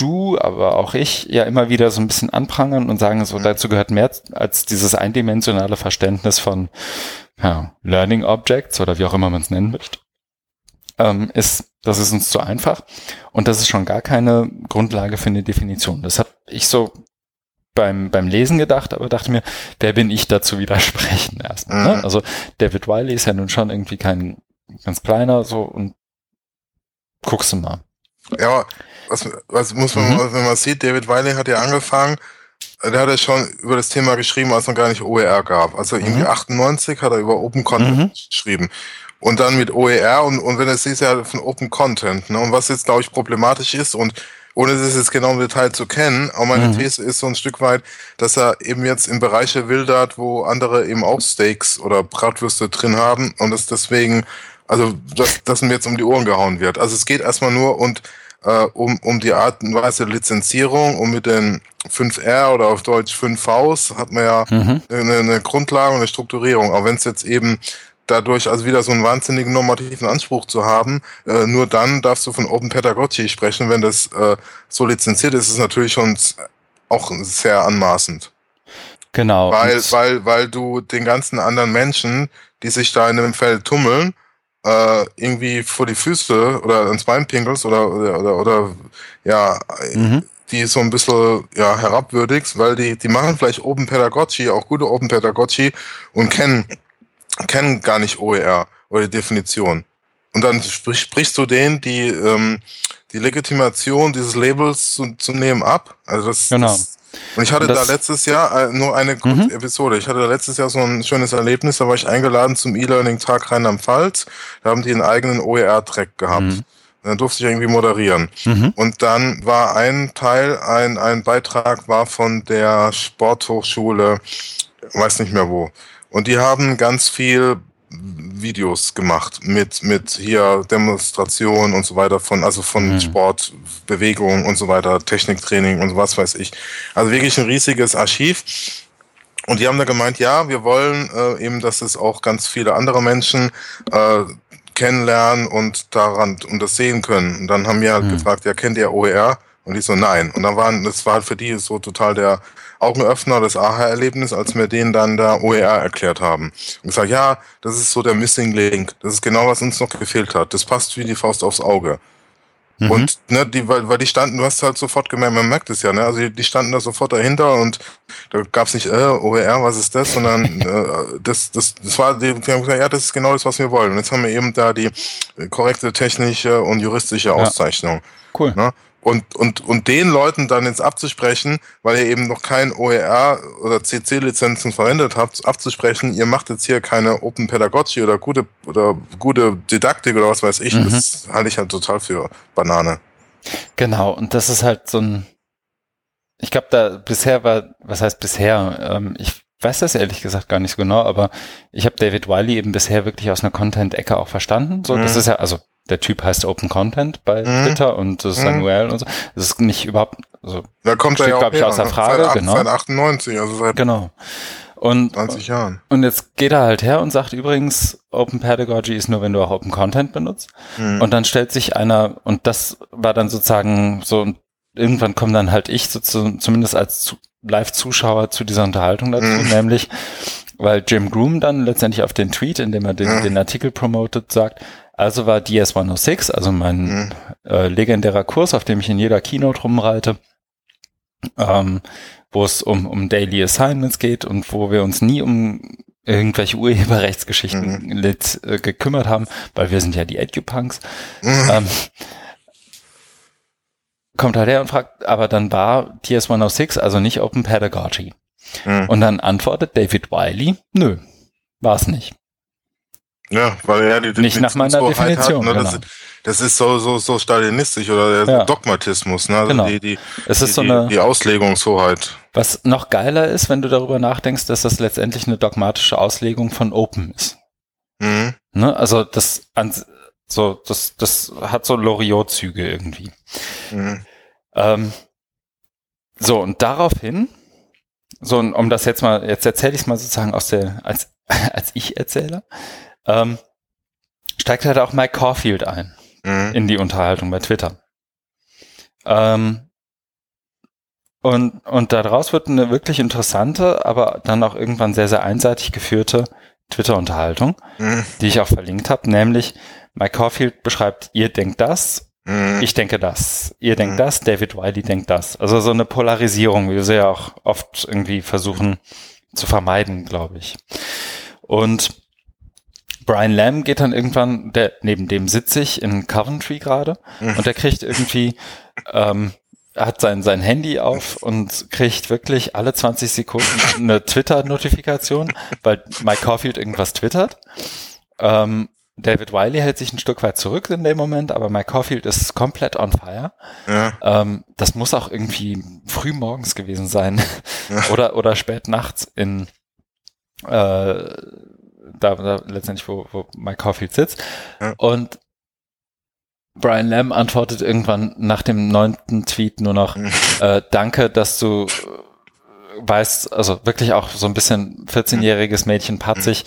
du, aber auch ich ja immer wieder so ein bisschen anprangern und sagen, so dazu gehört mehr als dieses eindimensionale Verständnis von ja, Learning Objects oder wie auch immer man es nennen möchte, ähm, ist, das ist uns zu einfach und das ist schon gar keine Grundlage für eine Definition. Das habe ich so beim, beim Lesen gedacht, aber dachte mir, wer bin ich dazu widersprechen erstmal. Ne?
Mhm.
Also David Wiley ist ja nun schon irgendwie kein ganz kleiner so und guckst du mal.
Ja, was, was muss man,
Mhm.
wenn man sieht, David Wiley hat ja angefangen, äh, der hat ja schon über das Thema geschrieben, als es noch gar nicht OER gab. Also irgendwie
Mhm.
98 hat er über Open Content
Mhm.
geschrieben. Und dann mit OER und, und wenn es siehst, ja von Open Content. Ne? Und was jetzt, glaube ich, problematisch ist und ohne das jetzt genau im Detail zu kennen, auch meine
Mhm.
These ist so ein Stück weit, dass er eben jetzt in Bereiche wildert, wo andere eben auch Steaks oder Bratwürste drin haben und es deswegen, also dass, dass ihm jetzt um die Ohren gehauen wird. Also es geht erstmal nur und äh, um, um die Art und Weise der Lizenzierung, um mit den 5R oder auf Deutsch 5Vs hat man ja mhm. eine, eine Grundlage und eine Strukturierung. Auch wenn es jetzt eben dadurch also wieder so einen wahnsinnigen normativen Anspruch zu haben, äh, nur dann darfst du von Open Pedagogy sprechen. Wenn das äh, so lizenziert ist, ist es natürlich schon auch sehr anmaßend.
Genau.
Weil, weil, weil du den ganzen anderen Menschen, die sich da in dem Feld tummeln, äh, irgendwie vor die Füße oder ans Bein pinkelst oder, oder, oder, oder ja, mhm. die so ein bisschen ja, herabwürdigst, weil die, die machen vielleicht Open Pedagogy, auch gute Open Pedagogy und kennen, kennen gar nicht OER oder die Definition. Und dann sprich, sprichst du denen die, ähm, die Legitimation dieses Labels zu, zu nehmen ab. Also das,
genau.
das ich hatte da letztes Jahr äh, nur eine kurze mhm. Episode. Ich hatte da letztes Jahr so ein schönes Erlebnis. Da war ich eingeladen zum E-Learning-Tag Rheinland-Pfalz. Da haben die einen eigenen OER-Track gehabt. Mhm. Dann durfte ich irgendwie moderieren. Mhm. Und dann war ein Teil, ein, ein Beitrag war von der Sporthochschule, weiß nicht mehr wo. Und die haben ganz viel Videos gemacht mit, mit hier Demonstrationen und so weiter von, also von mhm. Sport, Bewegung und so weiter, Techniktraining und was weiß ich. Also wirklich ein riesiges Archiv. Und die haben da gemeint, ja, wir wollen äh, eben, dass es auch ganz viele andere Menschen äh, kennenlernen und daran und das sehen können. Und dann haben wir halt mhm. gefragt, ja, kennt ihr OER? Und ich so, nein. Und dann waren, das war halt für die so total der Augenöffner, das Aha-Erlebnis, als wir denen dann da OER erklärt haben. Und gesagt, ja, das ist so der Missing Link. Das ist genau, was uns noch gefehlt hat. Das passt wie die Faust aufs Auge. Mhm. Und ne, die, weil, weil die standen, du hast halt sofort gemerkt, man merkt es ja, ne? Also die, die standen da sofort dahinter und da gab's nicht, äh, OER, was ist das, sondern äh, das, das, das war, die, die haben gesagt, ja, das ist genau das, was wir wollen. Und jetzt haben wir eben da die korrekte technische und juristische Auszeichnung. Ja.
Cool. Ne?
Und, und, und den Leuten dann jetzt abzusprechen, weil ihr eben noch kein OER oder CC-Lizenzen verwendet habt, abzusprechen, ihr macht jetzt hier keine Open Pedagogy oder gute, oder gute Didaktik oder was weiß ich, mhm. das halte ich halt total für Banane.
Genau, und das ist halt so ein, ich glaube, da bisher war, was heißt bisher, ähm, ich weiß das ehrlich gesagt gar nicht so genau, aber ich habe David Wiley eben bisher wirklich aus einer Content-Ecke auch verstanden. So, mhm. das ist ja, also der Typ heißt Open Content bei mhm. Twitter und das ist mhm. URL und so. Das ist nicht überhaupt, also
da kommt er ja
glaube ich, außer ne? Frage.
Seit,
genau.
seit 98, also seit
genau. Und,
20 Jahren.
Und jetzt geht er halt her und sagt übrigens, Open Pedagogy ist nur, wenn du auch Open Content benutzt. Mhm. Und dann stellt sich einer, und das war dann sozusagen so, und irgendwann kommt dann halt ich so zu, zumindest als Live-Zuschauer zu dieser Unterhaltung dazu, mhm. nämlich, weil Jim Groom dann letztendlich auf den Tweet, in dem er den, mhm. den Artikel promotet, sagt, also war DS106, also mein mhm. äh, legendärer Kurs, auf dem ich in jeder Keynote rumreite, ähm, wo es um, um Daily Assignments geht und wo wir uns nie um irgendwelche Urheberrechtsgeschichten mhm. lit, äh, gekümmert haben, weil wir sind ja die EduPunks. Mhm. Ähm, kommt halt her und fragt, aber dann war DS106 also nicht Open Pedagogy. Mhm. Und dann antwortet David Wiley, nö, war es nicht.
Ja, weil er die
Nicht nach meiner Definition.
Hat, ne? genau. das, das, ist so, so, so stalinistisch oder der ja. Dogmatismus, ne? Also
genau.
die, die,
es ist
die,
so eine,
die Auslegungshoheit.
Was noch geiler ist, wenn du darüber nachdenkst, dass das letztendlich eine dogmatische Auslegung von Open ist. Mhm. Ne? Also das, so, das, das hat so Loriot-Züge irgendwie. Mhm. Ähm, so, und daraufhin, so, um das jetzt mal, jetzt erzähle ich es mal sozusagen aus der, als, als ich erzähle ähm, steigt halt auch Mike Caulfield ein mhm. in die Unterhaltung bei Twitter. Ähm, und, und daraus wird eine wirklich interessante, aber dann auch irgendwann sehr, sehr einseitig geführte Twitter-Unterhaltung, mhm. die ich auch verlinkt habe, nämlich Mike Caulfield beschreibt, ihr denkt das, mhm. ich denke das, ihr denkt mhm. das, David Wiley denkt das. Also so eine Polarisierung, wie wir sie ja auch oft irgendwie versuchen zu vermeiden, glaube ich. Und Brian Lamb geht dann irgendwann, der, neben dem sitze ich in Coventry gerade und der kriegt irgendwie, ähm, hat sein, sein Handy auf und kriegt wirklich alle 20 Sekunden eine Twitter-Notifikation, weil Mike Caulfield irgendwas twittert. Ähm, David Wiley hält sich ein Stück weit zurück in dem Moment, aber Mike Caulfield ist komplett on fire. Ja. Ähm, das muss auch irgendwie früh morgens gewesen sein ja. oder, oder spät nachts in äh, da, da letztendlich, wo, wo Mike Caulfield sitzt. Ja. Und Brian Lamb antwortet irgendwann nach dem neunten Tweet nur noch, äh, danke, dass du äh, weißt, also wirklich auch so ein bisschen 14-jähriges Mädchen patzig,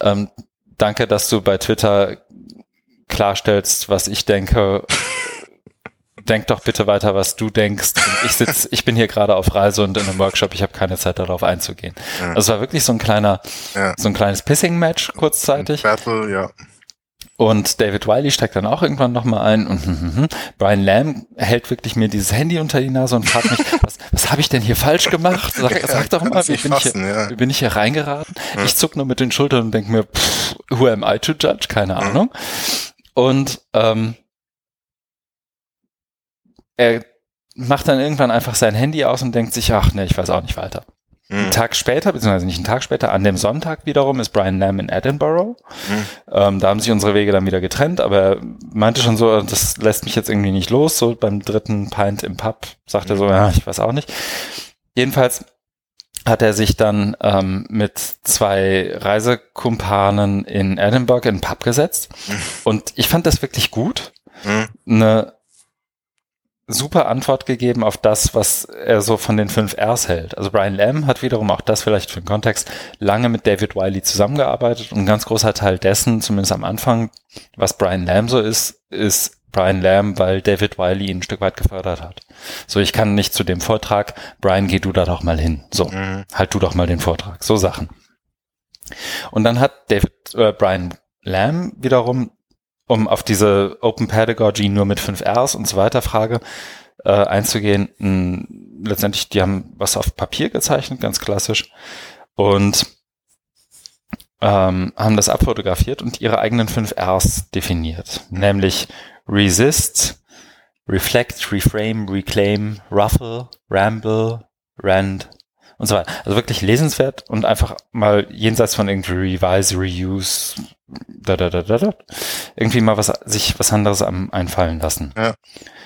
ähm, danke, dass du bei Twitter klarstellst, was ich denke. Denk doch bitte weiter, was du denkst. Und ich sitz, ich bin hier gerade auf Reise und in einem Workshop, ich habe keine Zeit darauf einzugehen.
Ja.
Also es war wirklich so ein kleiner,
Ja.
so ein kleines Pissing-Match kurzzeitig.
Battle, ja.
Und David Wiley steigt dann auch irgendwann nochmal ein und hm, hm, hm. Brian Lamb hält wirklich mir dieses Handy unter die Nase und fragt mich, was, was habe ich denn hier falsch gemacht? Sag, sag doch mal, wie bin, ich
fassen,
hier,
ja.
wie bin ich hier reingeraten? Ich zuck nur mit den Schultern und denke mir, pff, who am I to judge? Keine Ahnung. Und ähm, er macht dann irgendwann einfach sein Handy aus und denkt sich, ach ne, ich weiß auch nicht weiter.
Hm.
Einen Tag später, beziehungsweise nicht einen Tag später, an dem Sonntag wiederum ist Brian Lamb in Edinburgh.
Hm.
Ähm, da haben sich unsere Wege dann wieder getrennt, aber er meinte schon so, das lässt mich jetzt irgendwie nicht los. So beim dritten Pint im Pub sagt er so, ja, ich weiß auch nicht. Jedenfalls hat er sich dann ähm, mit zwei Reisekumpanen in Edinburgh in den Pub gesetzt. Und ich fand das wirklich gut.
Hm.
Eine super Antwort gegeben auf das, was er so von den fünf Rs hält. Also Brian Lamb hat wiederum auch das vielleicht für den Kontext lange mit David Wiley zusammengearbeitet und ein ganz großer Teil dessen, zumindest am Anfang, was Brian Lamb so ist, ist Brian Lamb, weil David Wiley ihn ein Stück weit gefördert hat. So, ich kann nicht zu dem Vortrag, Brian, geh du da doch mal hin. So,
Hm.
halt du doch mal den Vortrag. So Sachen. Und dann hat David, äh, Brian Lamb wiederum, um auf diese Open Pedagogy nur mit fünf Rs und so weiter Frage äh, einzugehen, mh, letztendlich, die haben was auf Papier gezeichnet, ganz klassisch, und ähm, haben das abfotografiert und ihre eigenen fünf Rs definiert, nämlich Resist, Reflect, Reframe, Reclaim, Ruffle, Ramble, Rand und so weiter. Also wirklich lesenswert und einfach mal jenseits von irgendwie Revise, Reuse, da, da, da, da, da, irgendwie mal was, sich was anderes am einfallen lassen.
Ja.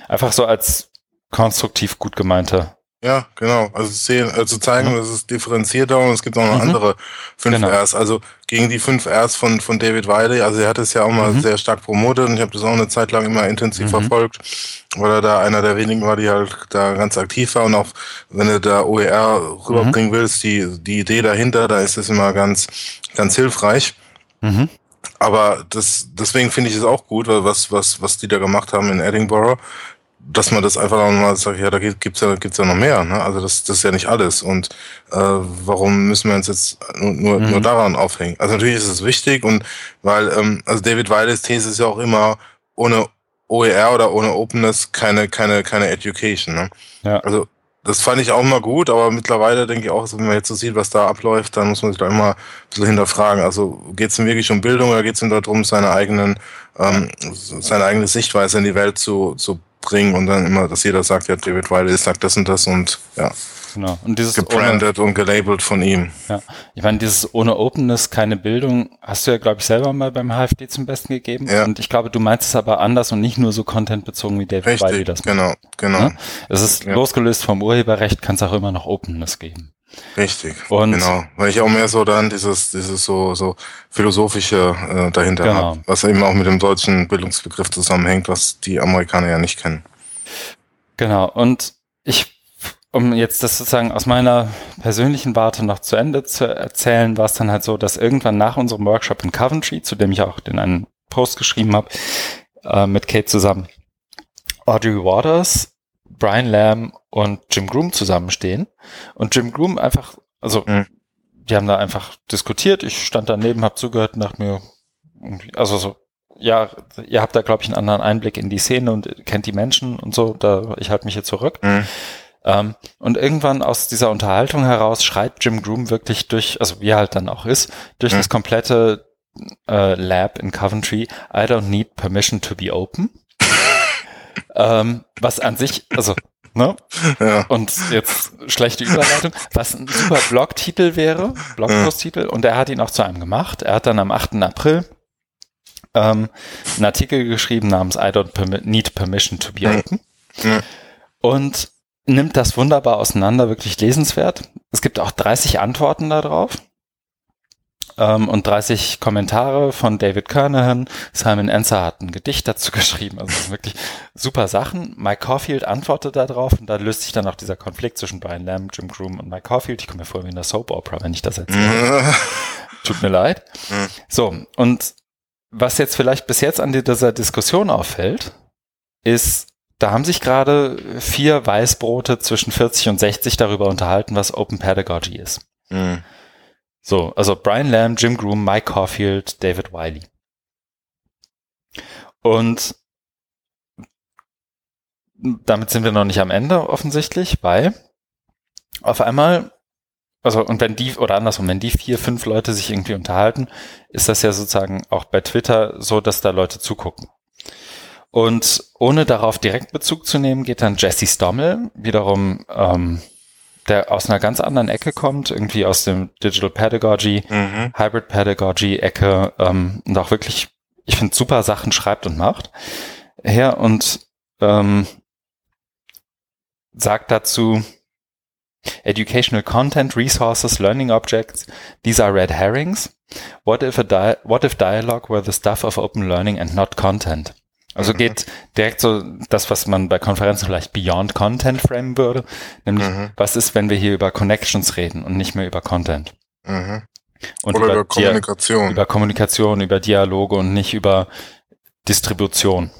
Einfach so als konstruktiv gut gemeinte.
Ja, genau. Also sehen, zu zeigen,
Mhm.
dass es differenzierter und es gibt auch noch
Mhm.
andere fünf
Genau.
Rs. Also gegen die fünf Rs von, von David Wiley, also er hat es ja auch mal
Mhm.
sehr stark promotet und ich habe das auch eine Zeit lang immer intensiv
Mhm.
verfolgt, weil er da einer der wenigen war, die halt da ganz aktiv war und auch wenn du da OER rüberbringen
Mhm.
willst, die, die Idee dahinter, da ist es immer ganz, ganz hilfreich.
Mhm.
Aber das, deswegen finde ich es auch gut, weil was, was, was die da gemacht haben in Edinburgh, dass man das einfach nochmal sagt, ja, da gibt- gibt's ja, gibt's ja noch mehr, ne? Also das, das ist ja nicht alles. Und äh, warum müssen wir uns jetzt nur, nur,
Mhm.
nur daran aufhängen? Also natürlich ist es wichtig und weil, ähm, also David Weiles These ist ja auch immer, ohne OER oder ohne Openness keine, keine, keine Education. Ne?
Ja.
Also das fand ich auch immer gut, aber mittlerweile denke ich auch, wenn man jetzt so sieht, was da abläuft, dann muss man sich da immer ein bisschen hinterfragen. Also geht es ihm wirklich um Bildung oder geht es ihm darum, seine eigenen, ähm, seine eigene Sichtweise in die Welt zu, zu bringen und dann immer, dass jeder sagt, ja, David Wiley sagt das und das und ja,
Genau. Und dieses ohne,
gebrandet und gelabelt von ihm.
ja, ich meine, dieses ohne Openness keine Bildung hast du ja, glaube ich, selber mal beim HFD zum Besten gegeben.
Ja.
Und ich glaube, du meinst es aber anders und nicht nur so contentbezogen wie David Wiley
Richtig,
das macht.
genau, genau,
Ne? Es ist
Ja.
losgelöst vom Urheberrecht, kann es auch immer noch Openness geben.
richtig,
Und-
genau. Weil ich auch mehr so dann dieses, dieses so, so philosophische äh, dahinter
Genau.
habe, was eben auch mit dem deutschen Bildungsbegriff zusammenhängt, was die Amerikaner ja nicht kennen.
Genau. Und ich, um jetzt das sozusagen aus meiner persönlichen Warte noch zu Ende zu erzählen, war es dann halt so, dass irgendwann nach unserem Workshop in Coventry, zu dem ich auch den einen Post geschrieben habe, äh, mit Kate zusammen, Audrey Waters, Brian Lamb und Jim Groom zusammenstehen. Und Jim Groom einfach, also
Mhm.
die haben da einfach diskutiert. Ich stand daneben, habe zugehört und dachte mir, also so, ja, ihr habt da, glaube ich, einen anderen Einblick in die Szene und kennt die Menschen und so. Da, ich halte mich hier zurück.
Mhm.
Ähm, und irgendwann aus dieser Unterhaltung heraus schreit Jim Groom wirklich durch, also wie er halt dann auch ist, durch
Mhm.
das komplette äh, Lab in Coventry, I don't need permission to be open. ähm, was an sich, also, ne?
Ja,
Und jetzt schlechte Überleitung, was ein super Blogtitel wäre, Blogpost-Titel, und er hat ihn auch zu einem gemacht. Er hat dann am 8. April ähm, einen Artikel geschrieben namens I don't permi need permission to be open.
Mhm.
Und nimmt das wunderbar auseinander, wirklich lesenswert. Es gibt auch 30 Antworten darauf. ähm, und 30 Kommentare von David Kernahan. Simon Enser hat ein Gedicht dazu geschrieben. Also wirklich super Sachen. Mike Caulfield antwortet darauf und da löst sich dann auch dieser Konflikt zwischen Brian Lamb, Jim Groom und Mike Caulfield. Ich komme mir vor wie in der Soap Opera, wenn ich das erzähle. Tut mir leid. So, und was jetzt vielleicht bis jetzt an dieser Diskussion auffällt, ist, da haben sich gerade vier Weißbrote zwischen 40 und 60 darüber unterhalten, was Open Pedagogy ist. Mhm. So, also Brian Lamb, Jim Groom, Mike Caulfield, David Wiley. Und damit sind wir noch nicht am Ende offensichtlich, weil auf einmal, also und wenn die, oder andersrum, wenn die vier, fünf Leute sich irgendwie unterhalten, ist das ja sozusagen auch bei Twitter so, dass da Leute zugucken. Und ohne darauf direkt Bezug zu nehmen, geht dann Jesse Stommel, wiederum ähm, der aus einer ganz anderen Ecke kommt, irgendwie aus dem Digital Pedagogy, mhm. Hybrid Pedagogy Ecke ähm, und auch wirklich, ich finde, super Sachen schreibt und macht, her und ähm, sagt dazu, Educational Content, Resources, Learning Objects, these are red herrings. What if, a what if dialogue were the stuff of open learning and not content? Also mhm. geht direkt so das, was man bei Konferenzen vielleicht Beyond Content framen würde, nämlich mhm. was ist, wenn wir hier über Connections reden und nicht mehr über Content. Mhm. Und
Oder über, über Kommunikation.
über Kommunikation, über Dialoge und nicht über Distribution.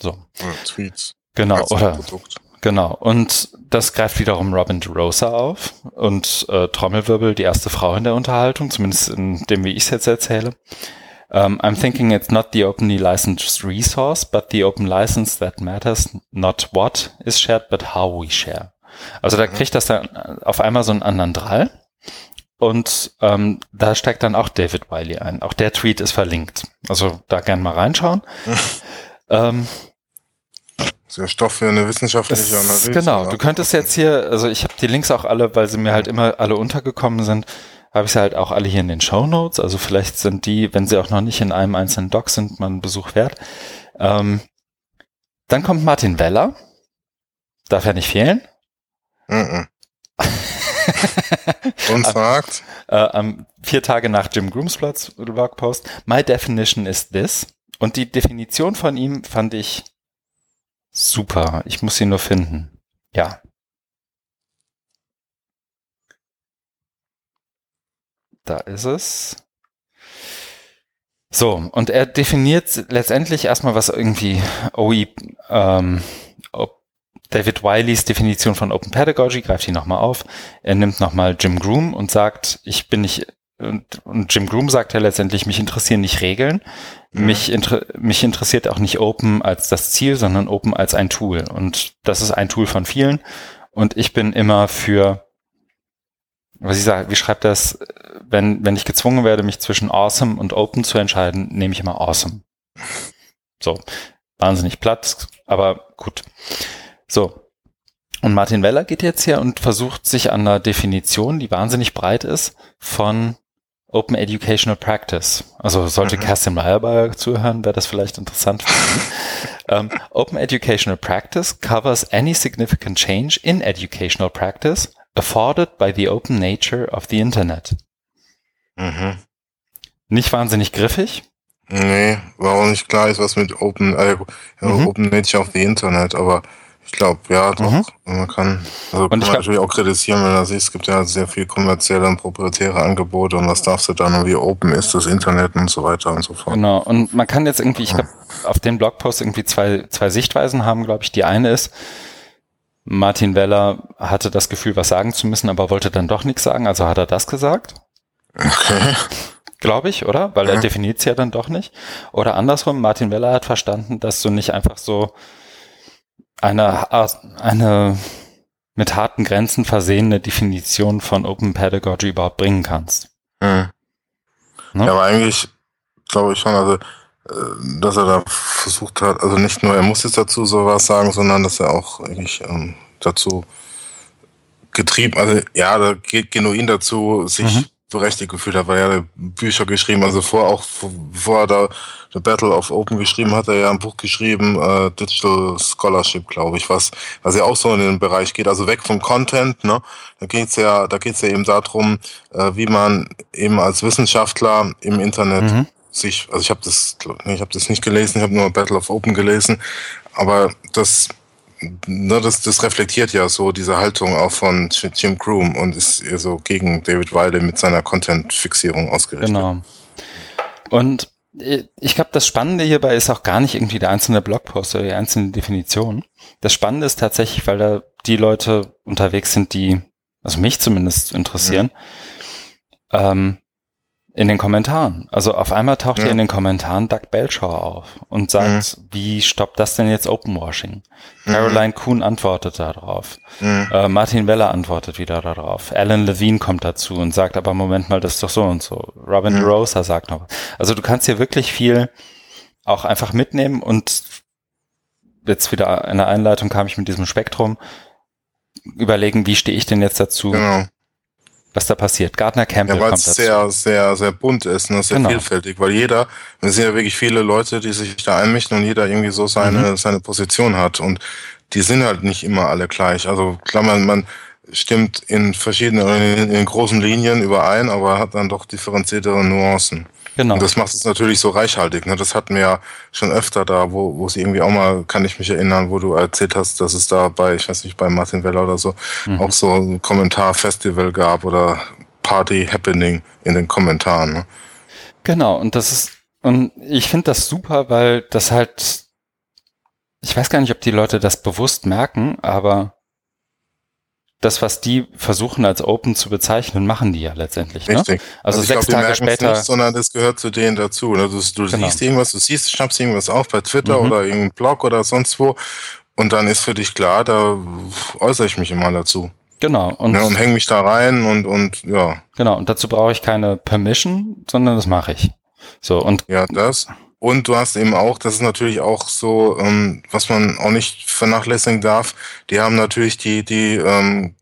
So.
Ja, Tweets.
Genau, oder Produkt. genau. Und das greift wiederum Robin DeRosa auf und äh, Trommelwirbel, die erste Frau in der Unterhaltung, zumindest in dem, wie ich es jetzt erzähle. Um, I'm thinking it's not the openly licensed resource, but the open license that matters, not what is shared, but how we share. Also da mhm. kriegt das dann auf einmal so einen anderen Drall. Und ähm, da steigt dann auch David Wiley ein. Auch der Tweet ist verlinkt. Also da gern mal reinschauen. ähm,
ist ja Stoff für eine wissenschaftliche
Analyse. Genau, du könntest jetzt hier, also ich habe die Links auch alle, weil sie mir halt immer alle untergekommen sind habe ich sie halt auch alle hier in den Show Notes. Also vielleicht sind die, wenn sie auch noch nicht in einem einzelnen Doc sind, mal einen Besuch wert. Ähm, dann kommt Martin Weller. Darf ja nicht fehlen. Mm -mm.
Und sagt?
Äh, vier Tage nach Jim Grooms Blogpost. My definition is this. Und die Definition von ihm fand ich super. Ich muss sie nur finden. Ja. Da ist es. So, und er definiert letztendlich erstmal, was irgendwie OE, ähm, David Wileys Definition von Open Pedagogy, greift ihn nochmal auf. Er nimmt nochmal Jim Groom und sagt, ich bin nicht, und, und Jim Groom sagt ja letztendlich, mich interessieren nicht Regeln. Mhm. Mich, inter, mich interessiert auch nicht Open als das Ziel, sondern Open als ein Tool. Und das ist ein Tool von vielen. Und ich bin immer für was ich sage, wie schreibt das, wenn, wenn ich gezwungen werde, mich zwischen awesome und open zu entscheiden, nehme ich immer awesome. So, wahnsinnig platt, aber gut. So. Und Martin Weller geht jetzt her und versucht sich an einer Definition, die wahnsinnig breit ist, von Open Educational Practice. Also sollte mhm. Kerstin Meyerberg zuhören, wäre das vielleicht interessant um, ähm, Open Educational Practice covers any significant change in educational practice afforded by the open nature of the Internet. Mhm. Nicht wahnsinnig griffig?
Nee, war auch nicht klar ist, was mit Open, äh, mhm. Open Nature of the Internet, aber ich glaube, ja, doch, mhm. man kann, also kann man natürlich auch kritisieren, wenn man sieht, es gibt ja sehr viel kommerzielle und proprietäre Angebote und was darfst du dann und wie open ist das Internet und so weiter und so fort.
Genau, und man kann jetzt irgendwie, ich glaube, auf den Blogpost irgendwie zwei, zwei Sichtweisen haben, glaube ich. Die eine ist, Martin Weller hatte das Gefühl, was sagen zu müssen, aber wollte dann doch nichts sagen, also hat er das gesagt. Okay. Glaube ich, oder? Weil ja. er definiert es ja dann doch nicht. Oder andersrum, Martin Weller hat verstanden, dass du nicht einfach so eine, eine mit harten Grenzen versehene Definition von Open Pedagogy überhaupt bringen kannst.
Mhm. Ne? Ja, aber eigentlich glaube ich schon, also dass er da versucht hat, also nicht nur er muss jetzt dazu sowas sagen, sondern dass er auch eigentlich ähm, dazu getrieben, also ja, da geht genuin dazu, sich mhm. berechtigt gefühlt hat, weil er Bücher geschrieben, also vor auch bevor er da The Battle of Open geschrieben hat, er ja ein Buch geschrieben, äh, Digital Scholarship, glaube ich, was was ja auch so in den Bereich geht, also weg vom Content, ne? Da geht's ja, da geht's ja eben darum, äh, wie man eben als Wissenschaftler im Internet mhm. Sich, also ich habe das, ich habe das nicht gelesen, ich habe nur Battle of Open gelesen, aber das ne, das, das reflektiert ja so diese Haltung auch von Jim Groom und ist eher so gegen David Wiley mit seiner Content-Fixierung ausgerichtet. Genau.
Und ich glaube, das Spannende hierbei ist auch gar nicht irgendwie der einzelne Blogpost oder die einzelne Definition. Das Spannende ist tatsächlich, weil da die Leute unterwegs sind, die, also mich zumindest interessieren, mhm. ähm, in den Kommentaren. Also auf einmal taucht ja. hier in den Kommentaren Doug Belcher auf und sagt, mhm. wie stoppt das denn jetzt Openwashing? Mhm. Caroline Kuhn antwortet darauf. Mhm. Äh, Martin Weller antwortet wieder darauf. Alan Levine kommt dazu und sagt, aber Moment mal, das ist doch so und so. Robin mhm. DeRosa sagt noch. Also du kannst hier wirklich viel auch einfach mitnehmen und jetzt wieder in der Einleitung kam ich mit diesem Spektrum überlegen, wie stehe ich denn jetzt dazu? Genau was da passiert. Gardner Campbell
ja, weil es sehr, sehr, sehr bunt ist, ne? sehr genau. vielfältig, weil jeder, es sind ja wirklich viele Leute, die sich da einmischen und jeder irgendwie so seine, mhm. seine Position hat und die sind halt nicht immer alle gleich. Also klar, man, man stimmt in verschiedenen, in, in großen Linien überein, aber hat dann doch differenziertere Nuancen. Genau. Und das macht es natürlich so reichhaltig. Ne? Das hatten wir ja schon öfter da, wo, wo es irgendwie auch mal, kann ich mich erinnern, wo du erzählt hast, dass es da bei, ich weiß nicht, bei Martin Weller oder so, mhm. auch so ein Kommentarfestival gab oder Party Happening in den Kommentaren. Ne?
Genau, und das ist, und ich finde das super, weil das halt, ich weiß gar nicht, ob die Leute das bewusst merken, aber das, was die versuchen als Open zu bezeichnen, machen die ja letztendlich. Ne? Richtig.
Also, also sechs glaub, Tage später. Nicht, sondern das gehört zu denen dazu. Ne? Du, du genau. siehst irgendwas, du siehst, schnappst irgendwas auf bei Twitter mhm. oder irgendeinem Blog oder sonst wo und dann ist für dich klar, da äußere ich mich immer dazu.
Genau.
Und, ja, und hänge mich da rein und, und ja.
Genau, und dazu brauche ich keine Permission, sondern das mache ich. So, und.
Ja, das. Und du hast eben auch, das ist natürlich auch so, ähm, was man auch nicht vernachlässigen darf, die haben natürlich die, die ähm,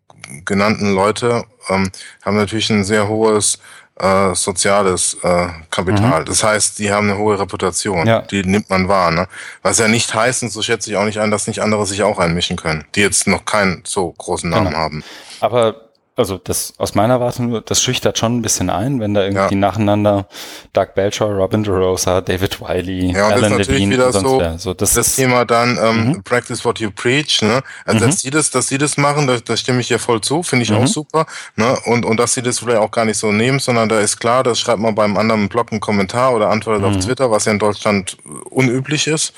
genannten Leute, ähm, haben natürlich ein sehr hohes äh, soziales äh, Kapital. Mhm. Das heißt, die haben eine hohe Reputation. Ja. Die nimmt man wahr. Ne? Was ja nicht heißt, und so schätze ich auch nicht ein, dass nicht andere sich auch einmischen können, die jetzt noch keinen so großen Namen genau. haben.
Aber also das aus meiner Warte nur, das schüchtert schon ein bisschen ein, wenn da irgendwie ja. nacheinander Doug Belcher, Robin DeRosa, David Wiley,
ja, Alan Levine wieder so, wer. So, das, das Thema dann ähm, mhm. Practice what you preach, ne? Also mhm. dass sie das, dass sie das machen, da, da stimme ich ja voll zu, finde ich mhm. auch super, ne? Und und dass sie das vielleicht auch gar nicht so nehmen, sondern da ist klar, das schreibt man beim anderen Blog einen Kommentar oder antwortet auf mhm. Twitter, was ja in Deutschland unüblich ist.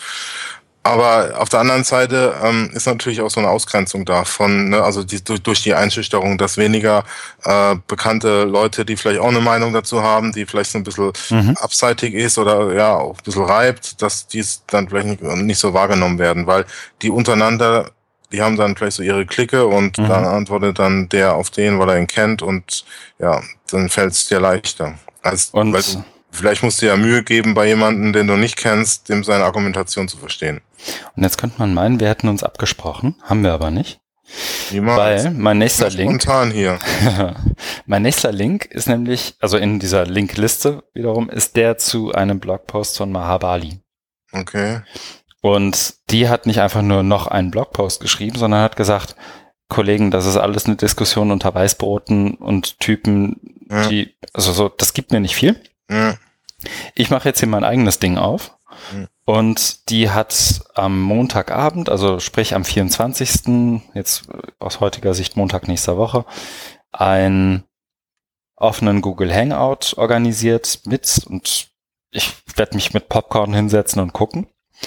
Aber auf der anderen Seite ähm, ist natürlich auch so eine Ausgrenzung da von, ne, also die, durch, durch die Einschüchterung, dass weniger äh, bekannte Leute, die vielleicht auch eine Meinung dazu haben, die vielleicht so ein bisschen mhm. abseitig ist oder ja auch ein bisschen reibt, dass dies dann vielleicht nicht, nicht so wahrgenommen werden, weil die untereinander, die haben dann vielleicht so ihre Clique und mhm. dann antwortet dann der auf den, weil er ihn kennt und ja, dann fällt es dir leichter. Als, und weil du, Vielleicht musst du ja Mühe geben, bei jemandem, den du nicht kennst, dem seine Argumentation zu verstehen.
Und jetzt könnte man meinen, wir hätten uns abgesprochen, haben wir aber nicht. Niemals. Weil mein nächster Link.
Spontan hier.
mein nächster Link ist nämlich, also in dieser Linkliste wiederum, ist der zu einem Blogpost von Mahabali.
Okay.
Und die hat nicht einfach nur noch einen Blogpost geschrieben, sondern hat gesagt, Kollegen, das ist alles eine Diskussion unter Weißbroten und Typen, ja. die, also so, das gibt mir nicht viel. Ja. Ich mache jetzt hier mein eigenes Ding auf. Mhm. Und die hat am Montagabend, also sprich am 24., jetzt aus heutiger Sicht Montag nächster Woche, einen offenen Google Hangout organisiert mit und ich werde mich mit Popcorn hinsetzen und gucken.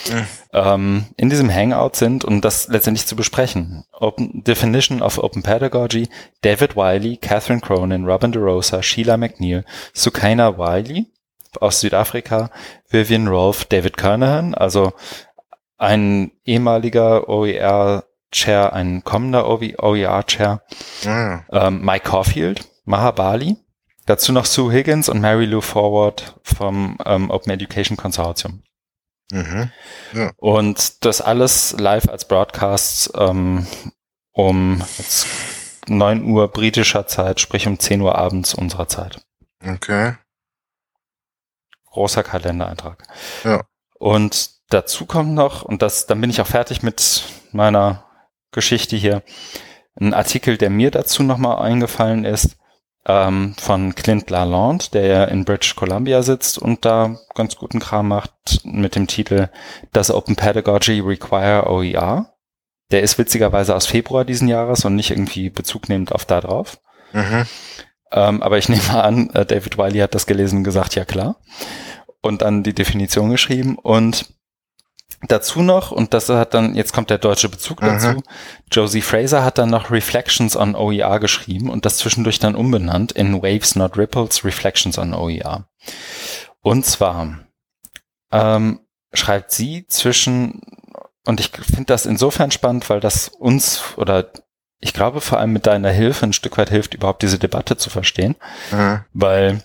Mhm. Ähm, in diesem Hangout sind, um das letztendlich zu besprechen, Open Definition of Open Pedagogy, David Wiley, Catherine Cronin, Robin DeRosa, Sheila McNeil, Sukaina Wiley, aus Südafrika, Vivian Rolfe, David Kernahan, also ein ehemaliger OER-Chair, ein kommender OER-Chair, mhm. ähm, Mike Caulfield, Mahabali, dazu noch Sue Higgins und Mary Lou Forward vom ähm, Open Education Consortium. Mhm. Ja. Und das alles live als Broadcast ähm, um jetzt 9 Uhr britischer Zeit, sprich um 10 Uhr abends unserer Zeit.
Okay.
Großer Kalendereintrag.
Ja.
Und dazu kommt noch, und das, dann bin ich auch fertig mit meiner Geschichte hier, ein Artikel, der mir dazu nochmal eingefallen ist, ähm, von Clint Lalonde, der ja in British Columbia sitzt und da ganz guten Kram macht mit dem Titel Does Open Pedagogy Require OER? Der ist witzigerweise aus Februar diesen Jahres und nicht irgendwie Bezug nehmend auf da drauf.
Mhm.
Ähm, aber ich nehme mal an, äh, David Wiley hat das gelesen und gesagt, ja klar. Und dann die Definition geschrieben und dazu noch, und das hat dann, jetzt kommt der deutsche Bezug
Mhm.
dazu, Josie Fraser hat dann noch Reflections on OER geschrieben und das zwischendurch dann umbenannt in Waves Not Ripples, Reflections on OER. Und zwar ähm, schreibt sie zwischen, und ich finde das insofern spannend, weil das uns oder ich glaube vor allem mit deiner Hilfe ein Stück weit hilft, überhaupt diese Debatte zu verstehen,
Mhm.
weil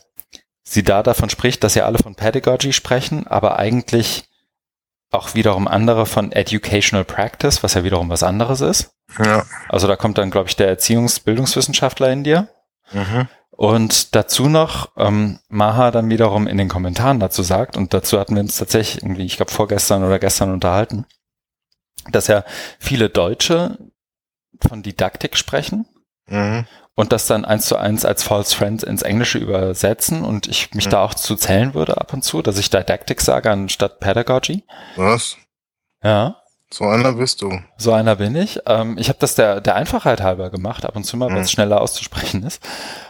sie da davon spricht, dass ja alle von Pedagogy sprechen, aber eigentlich auch wiederum andere von Educational Practice, was ja wiederum was anderes ist.
Ja.
Also da kommt dann, glaube ich, der Erziehungsbildungswissenschaftler in dir.
Mhm.
Und dazu noch, ähm, Maha dann wiederum in den Kommentaren dazu sagt, und dazu hatten wir uns tatsächlich irgendwie, ich glaube, vorgestern oder gestern unterhalten, dass ja viele Deutsche von Didaktik sprechen
Mhm.
und das dann eins zu eins als False Friends ins Englische übersetzen und ich mich da auch zu zählen würde ab und zu, dass ich Didactic sage anstatt Pedagogy.
Was?
Ja,
So einer bist du.
so einer bin ich. Ähm, ich habe das der, der Einfachheit halber gemacht, ab und zu mal, weil es
Mhm.
schneller auszusprechen ist.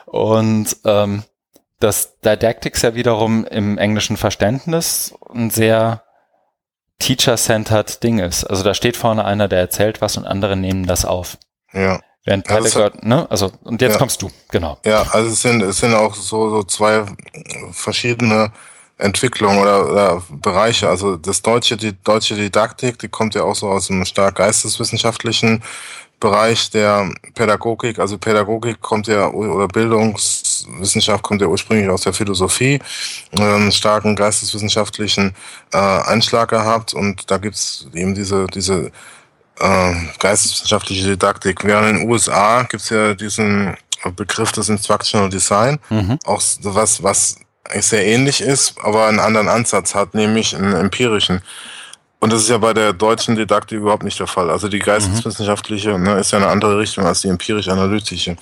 Und ähm, dass Didactics ja wiederum im englischen Verständnis ein sehr teacher-centered Ding ist. Also da steht vorne einer, der erzählt was und andere nehmen das auf.
Ja.
Während
Ja, das
Pedagogy, ne? Also, und jetzt
Ja.
kommst du, genau.
Ja, also es sind, es sind auch so, so zwei verschiedene Entwicklungen oder, oder Bereiche. Also das deutsche, die deutsche Didaktik, die kommt ja auch so aus einem stark geisteswissenschaftlichen Bereich der Pädagogik. Also Pädagogik kommt ja oder Bildungswissenschaft kommt ja ursprünglich aus der Philosophie, einen starken geisteswissenschaftlichen äh, Einschlag gehabt und da gibt's eben diese, diese äh, geisteswissenschaftliche Didaktik. Während in den USA gibt's ja diesen Begriff des Instructional Design,
Mhm.
auch so was, sehr ähnlich ist, aber einen anderen Ansatz hat, nämlich einen empirischen. Und das ist ja bei der deutschen Didaktik überhaupt nicht der Fall. Also die geisteswissenschaftliche ne, ist ja eine andere Richtung als die empirisch-analytische.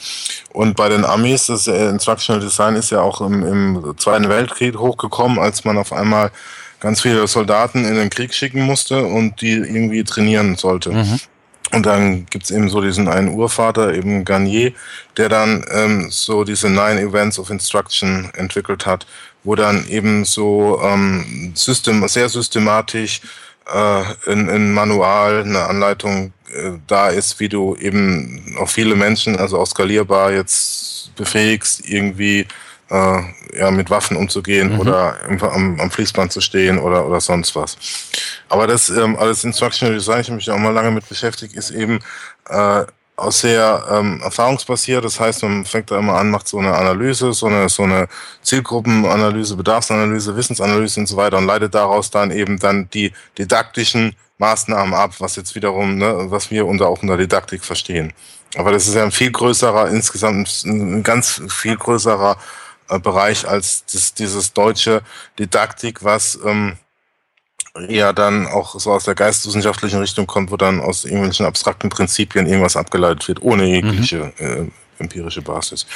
Und bei den Amis, das Instructional Design ist ja auch im, im Zweiten Weltkrieg hochgekommen, als man auf einmal ganz viele Soldaten in den Krieg schicken musste und die irgendwie trainieren sollte.
Mhm.
Und dann gibt's eben so diesen einen Urvater, eben Garnier, der dann ähm, so diese Nine Events of Instruction entwickelt hat, wo dann eben so ähm, system, sehr systematisch äh, in, in Manual eine Anleitung äh, da ist, wie du eben auch viele Menschen, also auch skalierbar jetzt befähigst, irgendwie äh, ja, mit Waffen umzugehen
Mhm.
oder am, am Fließband zu stehen oder, oder sonst was. Aber das ähm, alles Instructional Design, ich habe mich auch mal lange mit beschäftigt, ist eben äh, auch sehr ähm, erfahrungsbasiert. Das heißt, man fängt da immer an, macht so eine Analyse, so eine, so eine Zielgruppenanalyse, Bedarfsanalyse, Wissensanalyse und so weiter und leitet daraus dann eben dann die didaktischen Maßnahmen ab, was jetzt wiederum, ne, was wir unter auch unter Didaktik verstehen. Aber das ist ja ein viel größerer, insgesamt ein ganz viel größerer äh, Bereich als das, dieses deutsche Didaktik, was ähm, eher dann auch so aus der geisteswissenschaftlichen Richtung kommt, wo dann aus irgendwelchen abstrakten Prinzipien irgendwas abgeleitet wird, ohne jegliche äh, empirische Basis.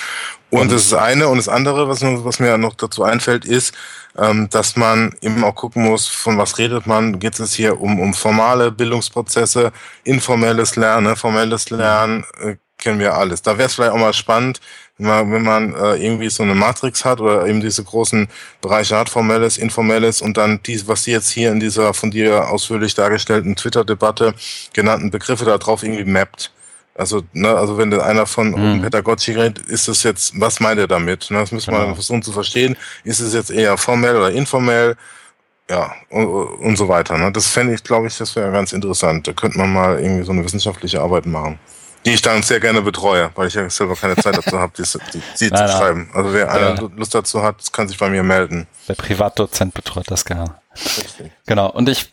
Und das ist eine. Und das andere, was, mir- was mir noch dazu einfällt, ist, ähm, dass man eben auch gucken muss, von was redet man. Geht es hier um, um formale Bildungsprozesse, informelles Lernen, formelles Lernen, äh, kennen wir alles. Da wäre es vielleicht auch mal spannend, wenn man, wenn man äh, irgendwie so eine Matrix hat oder eben diese großen Bereiche hat, formelles, informelles und dann die, was Sie jetzt hier in dieser von dir ausführlich dargestellten Twitter-Debatte genannten Begriffe darauf irgendwie mappt. Also, ne, also wenn einer von
Mhm.
Open Pedagogy redet, ist das jetzt, was meint er damit? Ne, das müssen wir
Genau.
versuchen zu verstehen. Ist es jetzt eher formell oder informell? Ja, und, und so weiter. Ne? Das fände ich, glaube ich, das wäre ganz interessant. Da könnte man mal irgendwie so eine wissenschaftliche Arbeit machen. Die ich dann sehr gerne betreue, weil ich ja selber keine Zeit dazu habe, die, die, die
Nein,
zu schreiben. Also wer einer
Ja.
Lust dazu hat, kann sich bei mir melden.
Der Privatdozent betreut das gerne. Genau. Und ich,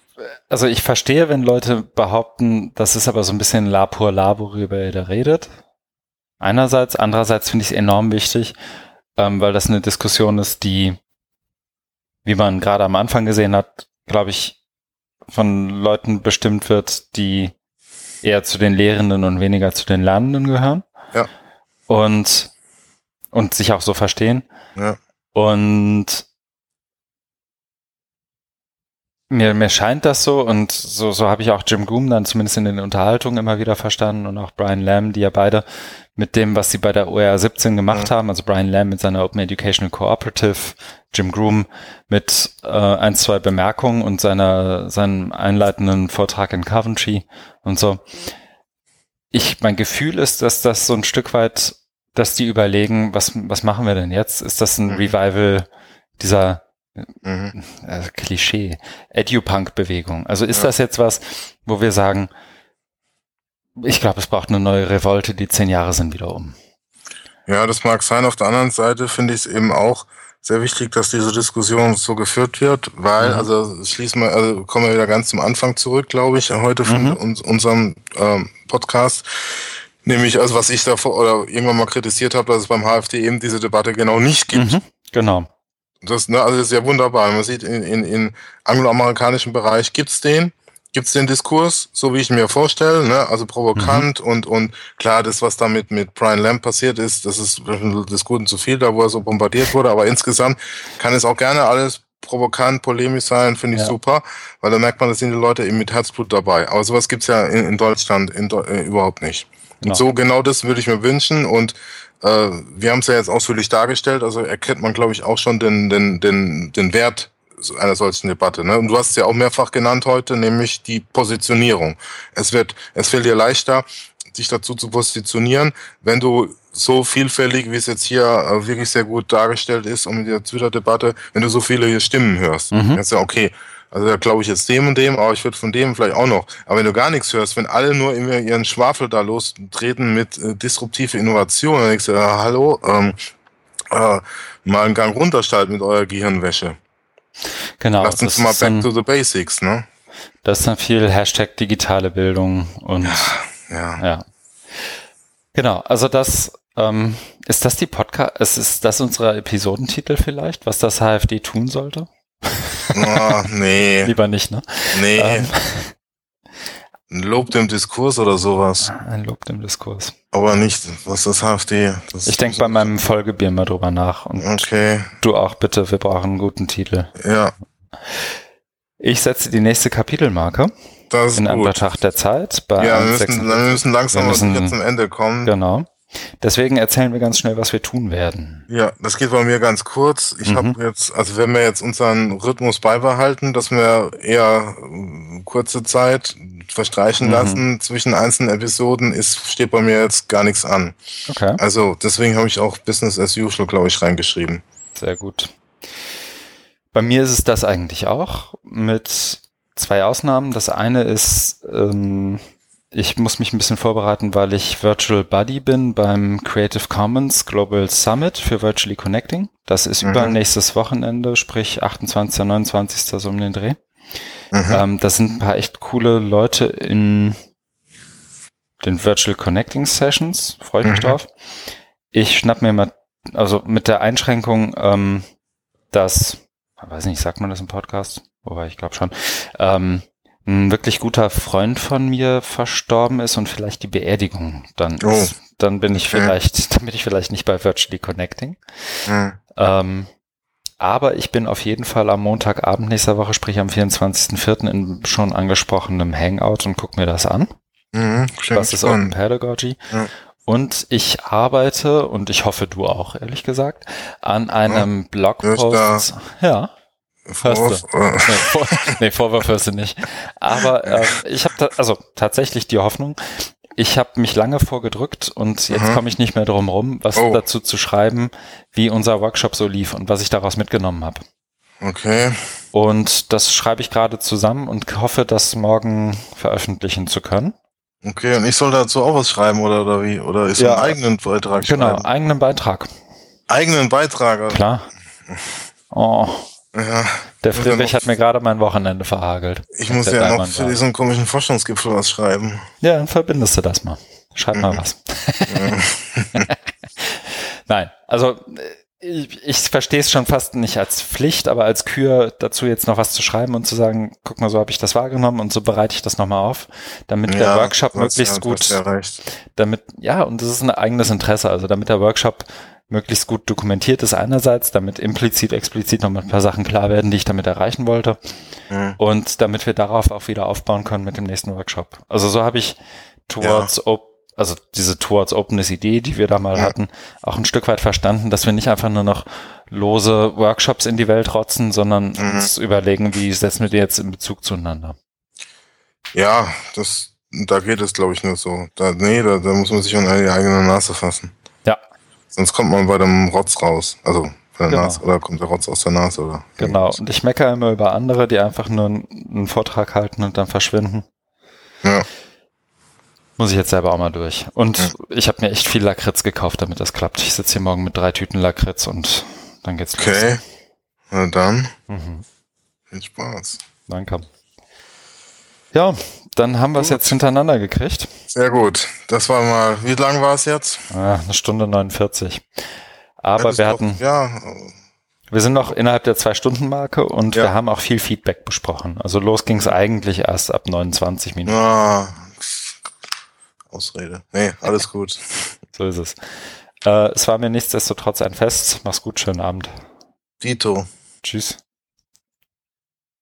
also ich verstehe, wenn Leute behaupten, das ist aber so ein bisschen La pour La, worüber ihr da redet. Einerseits, andererseits finde ich es enorm wichtig, ähm, weil das eine Diskussion ist, die, wie man gerade am Anfang gesehen hat, glaube ich, von Leuten bestimmt wird, die eher zu den Lehrenden und weniger zu den Lernenden gehören.
Ja.
Und, und sich auch so verstehen.
Ja.
Und mir, mir scheint das so und so, so habe ich auch Jim Groom dann zumindest in den Unterhaltungen immer wieder verstanden und auch Brian Lamb, die ja beide mit dem, was sie bei der OER 17 gemacht mhm. haben, also Brian Lamb mit seiner Open Educational Cooperative, Jim Groom mit äh, ein, zwei Bemerkungen und seiner, seinem einleitenden Vortrag in Coventry und so. Ich, mein Gefühl ist, dass das so ein Stück weit, dass die überlegen, was, was machen wir denn jetzt? Ist das ein mhm. Revival dieser Mhm. Also Klischee. Edupunk-Bewegung. Also ist ja. das jetzt was, wo wir sagen, ich glaube, es braucht eine neue Revolte, die zehn Jahre sind wieder um.
Ja, das mag sein. Auf der anderen Seite finde ich es eben auch sehr wichtig, dass diese Diskussion so geführt wird, weil, mhm. also schließen wir, also kommen wir wieder ganz zum Anfang zurück, glaube ich, heute von mhm. uns, unserem ähm, Podcast. Nämlich, also was ich davor oder irgendwann mal kritisiert habe, dass es beim HFD eben diese Debatte genau nicht gibt. Mhm,
genau.
Das, ne, also das ist ja wunderbar. Man sieht, in, in, in angloamerikanischen Bereich gibt's den, gibt's den Diskurs, so wie ich mir vorstelle, ne? also provokant mhm. und, und klar, das, was da mit, Brian Lamb passiert ist, das ist des Guten zu viel, da wo er so bombardiert wurde, aber insgesamt kann es auch gerne alles provokant, polemisch sein, finde ich ja. super, weil da merkt man, da sind die Leute eben mit Herzblut dabei. Aber sowas gibt's ja in, in Deutschland in, äh, überhaupt nicht. Genau. Und so genau das würde ich mir wünschen und äh, wir haben es ja jetzt ausführlich dargestellt, also erkennt man, glaube ich, auch schon den, den, den, den Wert einer solchen Debatte. Ne? Und du hast es ja auch mehrfach genannt heute, nämlich die Positionierung. Es wird, es fällt dir leichter, dich dazu zu positionieren, wenn du so vielfältig, wie es jetzt hier äh, wirklich sehr gut dargestellt ist, um in der Twitter-Debatte, wenn du so viele Stimmen hörst. Mhm. Jetzt ja, okay, also da glaube ich jetzt dem und dem, aber ich würde von dem vielleicht auch noch. Aber wenn du gar nichts hörst, wenn alle nur immer ihren Schwafel da lostreten mit äh, disruptive Innovation, dann denkst du, äh, hallo, ähm, äh, mal einen Gang runterschalten mit eurer Gehirnwäsche.
Genau.
Lass uns mal back ein, to the basics, ne?
Das ist dann viel Hashtag digitale Bildung und ja.
ja.
ja. Genau, also das ähm, ist das die Podcast, ist, ist das unser Episodentitel vielleicht, was das HFD tun sollte?
Oh, nee.
Lieber nicht, ne?
Nee. Ähm. Ein Lob dem Diskurs oder sowas.
Ein Lob dem Diskurs.
Aber nicht, was das HFD. Das
ich denke bei meinem Folgebier mal drüber nach. Und
okay.
Du auch bitte, wir brauchen einen guten Titel.
Ja.
Ich setze die nächste Kapitelmarke.
Das ist
in Anbetracht der Zeit.
ja, wir müssen, wir müssen langsam wir müssen, zum Ende kommen.
Genau. Deswegen erzählen wir ganz schnell, was wir tun werden.
Ja, das geht bei mir ganz kurz. Ich mhm. habe jetzt, also wenn wir jetzt unseren Rhythmus beibehalten, dass wir eher äh, kurze Zeit verstreichen mhm. lassen zwischen einzelnen Episoden, ist, steht bei mir jetzt gar nichts an.
Okay.
Also deswegen habe ich auch Business as usual, glaube ich, reingeschrieben.
Sehr gut. Bei mir ist es das eigentlich auch, mit zwei Ausnahmen. Das eine ist, ähm, ich muss mich ein bisschen vorbereiten, weil ich Virtual Buddy bin beim Creative Commons Global Summit für Virtually Connecting. Das ist mhm. übernächstes Wochenende, sprich 28. 29. so um den Dreh. Mhm. Ähm, das sind ein paar echt coole Leute in den Virtual Connecting Sessions. Freue ich mich mhm. drauf. Ich schnapp mir mal, also mit der Einschränkung, ähm, dass, weiß nicht, sagt man das im Podcast? Wobei, ich glaube schon. Ähm, ein wirklich guter Freund von mir verstorben ist und vielleicht die Beerdigung dann oh. ist, dann bin ich vielleicht, dann bin ich vielleicht nicht bei Virtually Connecting. Mhm. Ähm, aber ich bin auf jeden Fall am Montagabend nächster Woche, sprich am 24.04. in schon angesprochenem Hangout und guck mir das an.
Mhm,
was ist Open Pedagogy? Ja. Und ich arbeite, und ich hoffe du auch, ehrlich gesagt, an einem ja, Blogpost. Ja. Vorwurf? Nee, vor, nee, Vorwurf hörst du nicht. Aber äh, ich habe also tatsächlich die Hoffnung, ich habe mich lange vorgedrückt und jetzt mhm. komme ich nicht mehr drum rum, was oh. dazu zu schreiben, wie unser Workshop so lief und was ich daraus mitgenommen habe.
Okay.
Und das schreibe ich gerade zusammen und hoffe, das morgen veröffentlichen zu können.
Okay, und ich soll dazu auch was schreiben oder, oder wie? Oder ist ja, einen eigenen Beitrag
Genau, schreiben? eigenen Beitrag.
Eigenen Beitrag?
Also. Klar. Oh.
Ja,
der Friedrich hat mir gerade mein Wochenende verhagelt.
Ich muss ja Daimann noch für war. diesen komischen Forschungsgipfel was schreiben.
Ja, dann verbindest du das mal. Schreib mhm. mal was. Nein, also ich, ich verstehe es schon fast nicht als Pflicht, aber als Kür dazu jetzt noch was zu schreiben und zu sagen, guck mal, so habe ich das wahrgenommen und so bereite ich das nochmal auf, damit ja, der Workshop möglichst gut, damit, ja, und das ist ein eigenes Interesse, also damit der Workshop möglichst gut dokumentiert ist einerseits, damit implizit, explizit noch ein paar Sachen klar werden, die ich damit erreichen wollte mhm. und damit wir darauf auch wieder aufbauen können mit dem nächsten Workshop. Also so habe ich Towards ja. Open also diese Towards Openness Idee, die wir da mal ja. hatten, auch ein Stück weit verstanden, dass wir nicht einfach nur noch lose Workshops in die Welt rotzen, sondern mhm. uns überlegen, wie setzen wir die jetzt in Bezug zueinander.
Ja, das, da geht es, glaube ich, nur so. Da, nee, da, da muss man sich an die eigene Nase fassen. Sonst kommt man bei dem Rotz raus. Also bei der genau. Nase, oder kommt der Rotz aus der Nase, oder?
Genau. Und ich meckere immer über andere, die einfach nur einen, Vortrag halten und dann verschwinden. Ja. Muss ich jetzt selber auch mal durch. Und ja. ich habe mir echt viel Lakritz gekauft, damit das klappt. Ich sitze hier morgen mit drei Tüten Lakritz und dann geht's
los. Okay, na dann. Mhm. Viel Spaß.
Danke. Ja, dann haben wir es jetzt hintereinander gekriegt.
Sehr gut. Das war mal, wie lang war es jetzt?
Ah, eine Stunde 49. Aber ja, wir hatten, ja. wir sind noch innerhalb der Zwei-Stunden-Marke und ja. wir haben auch viel Feedback besprochen. Also los ging es eigentlich erst ab 29 Minuten.
Ah, Ausrede. Nee, alles gut.
so ist es. Äh, es war mir nichtsdestotrotz ein Fest. Mach's gut, schönen Abend.
Dito.
Tschüss.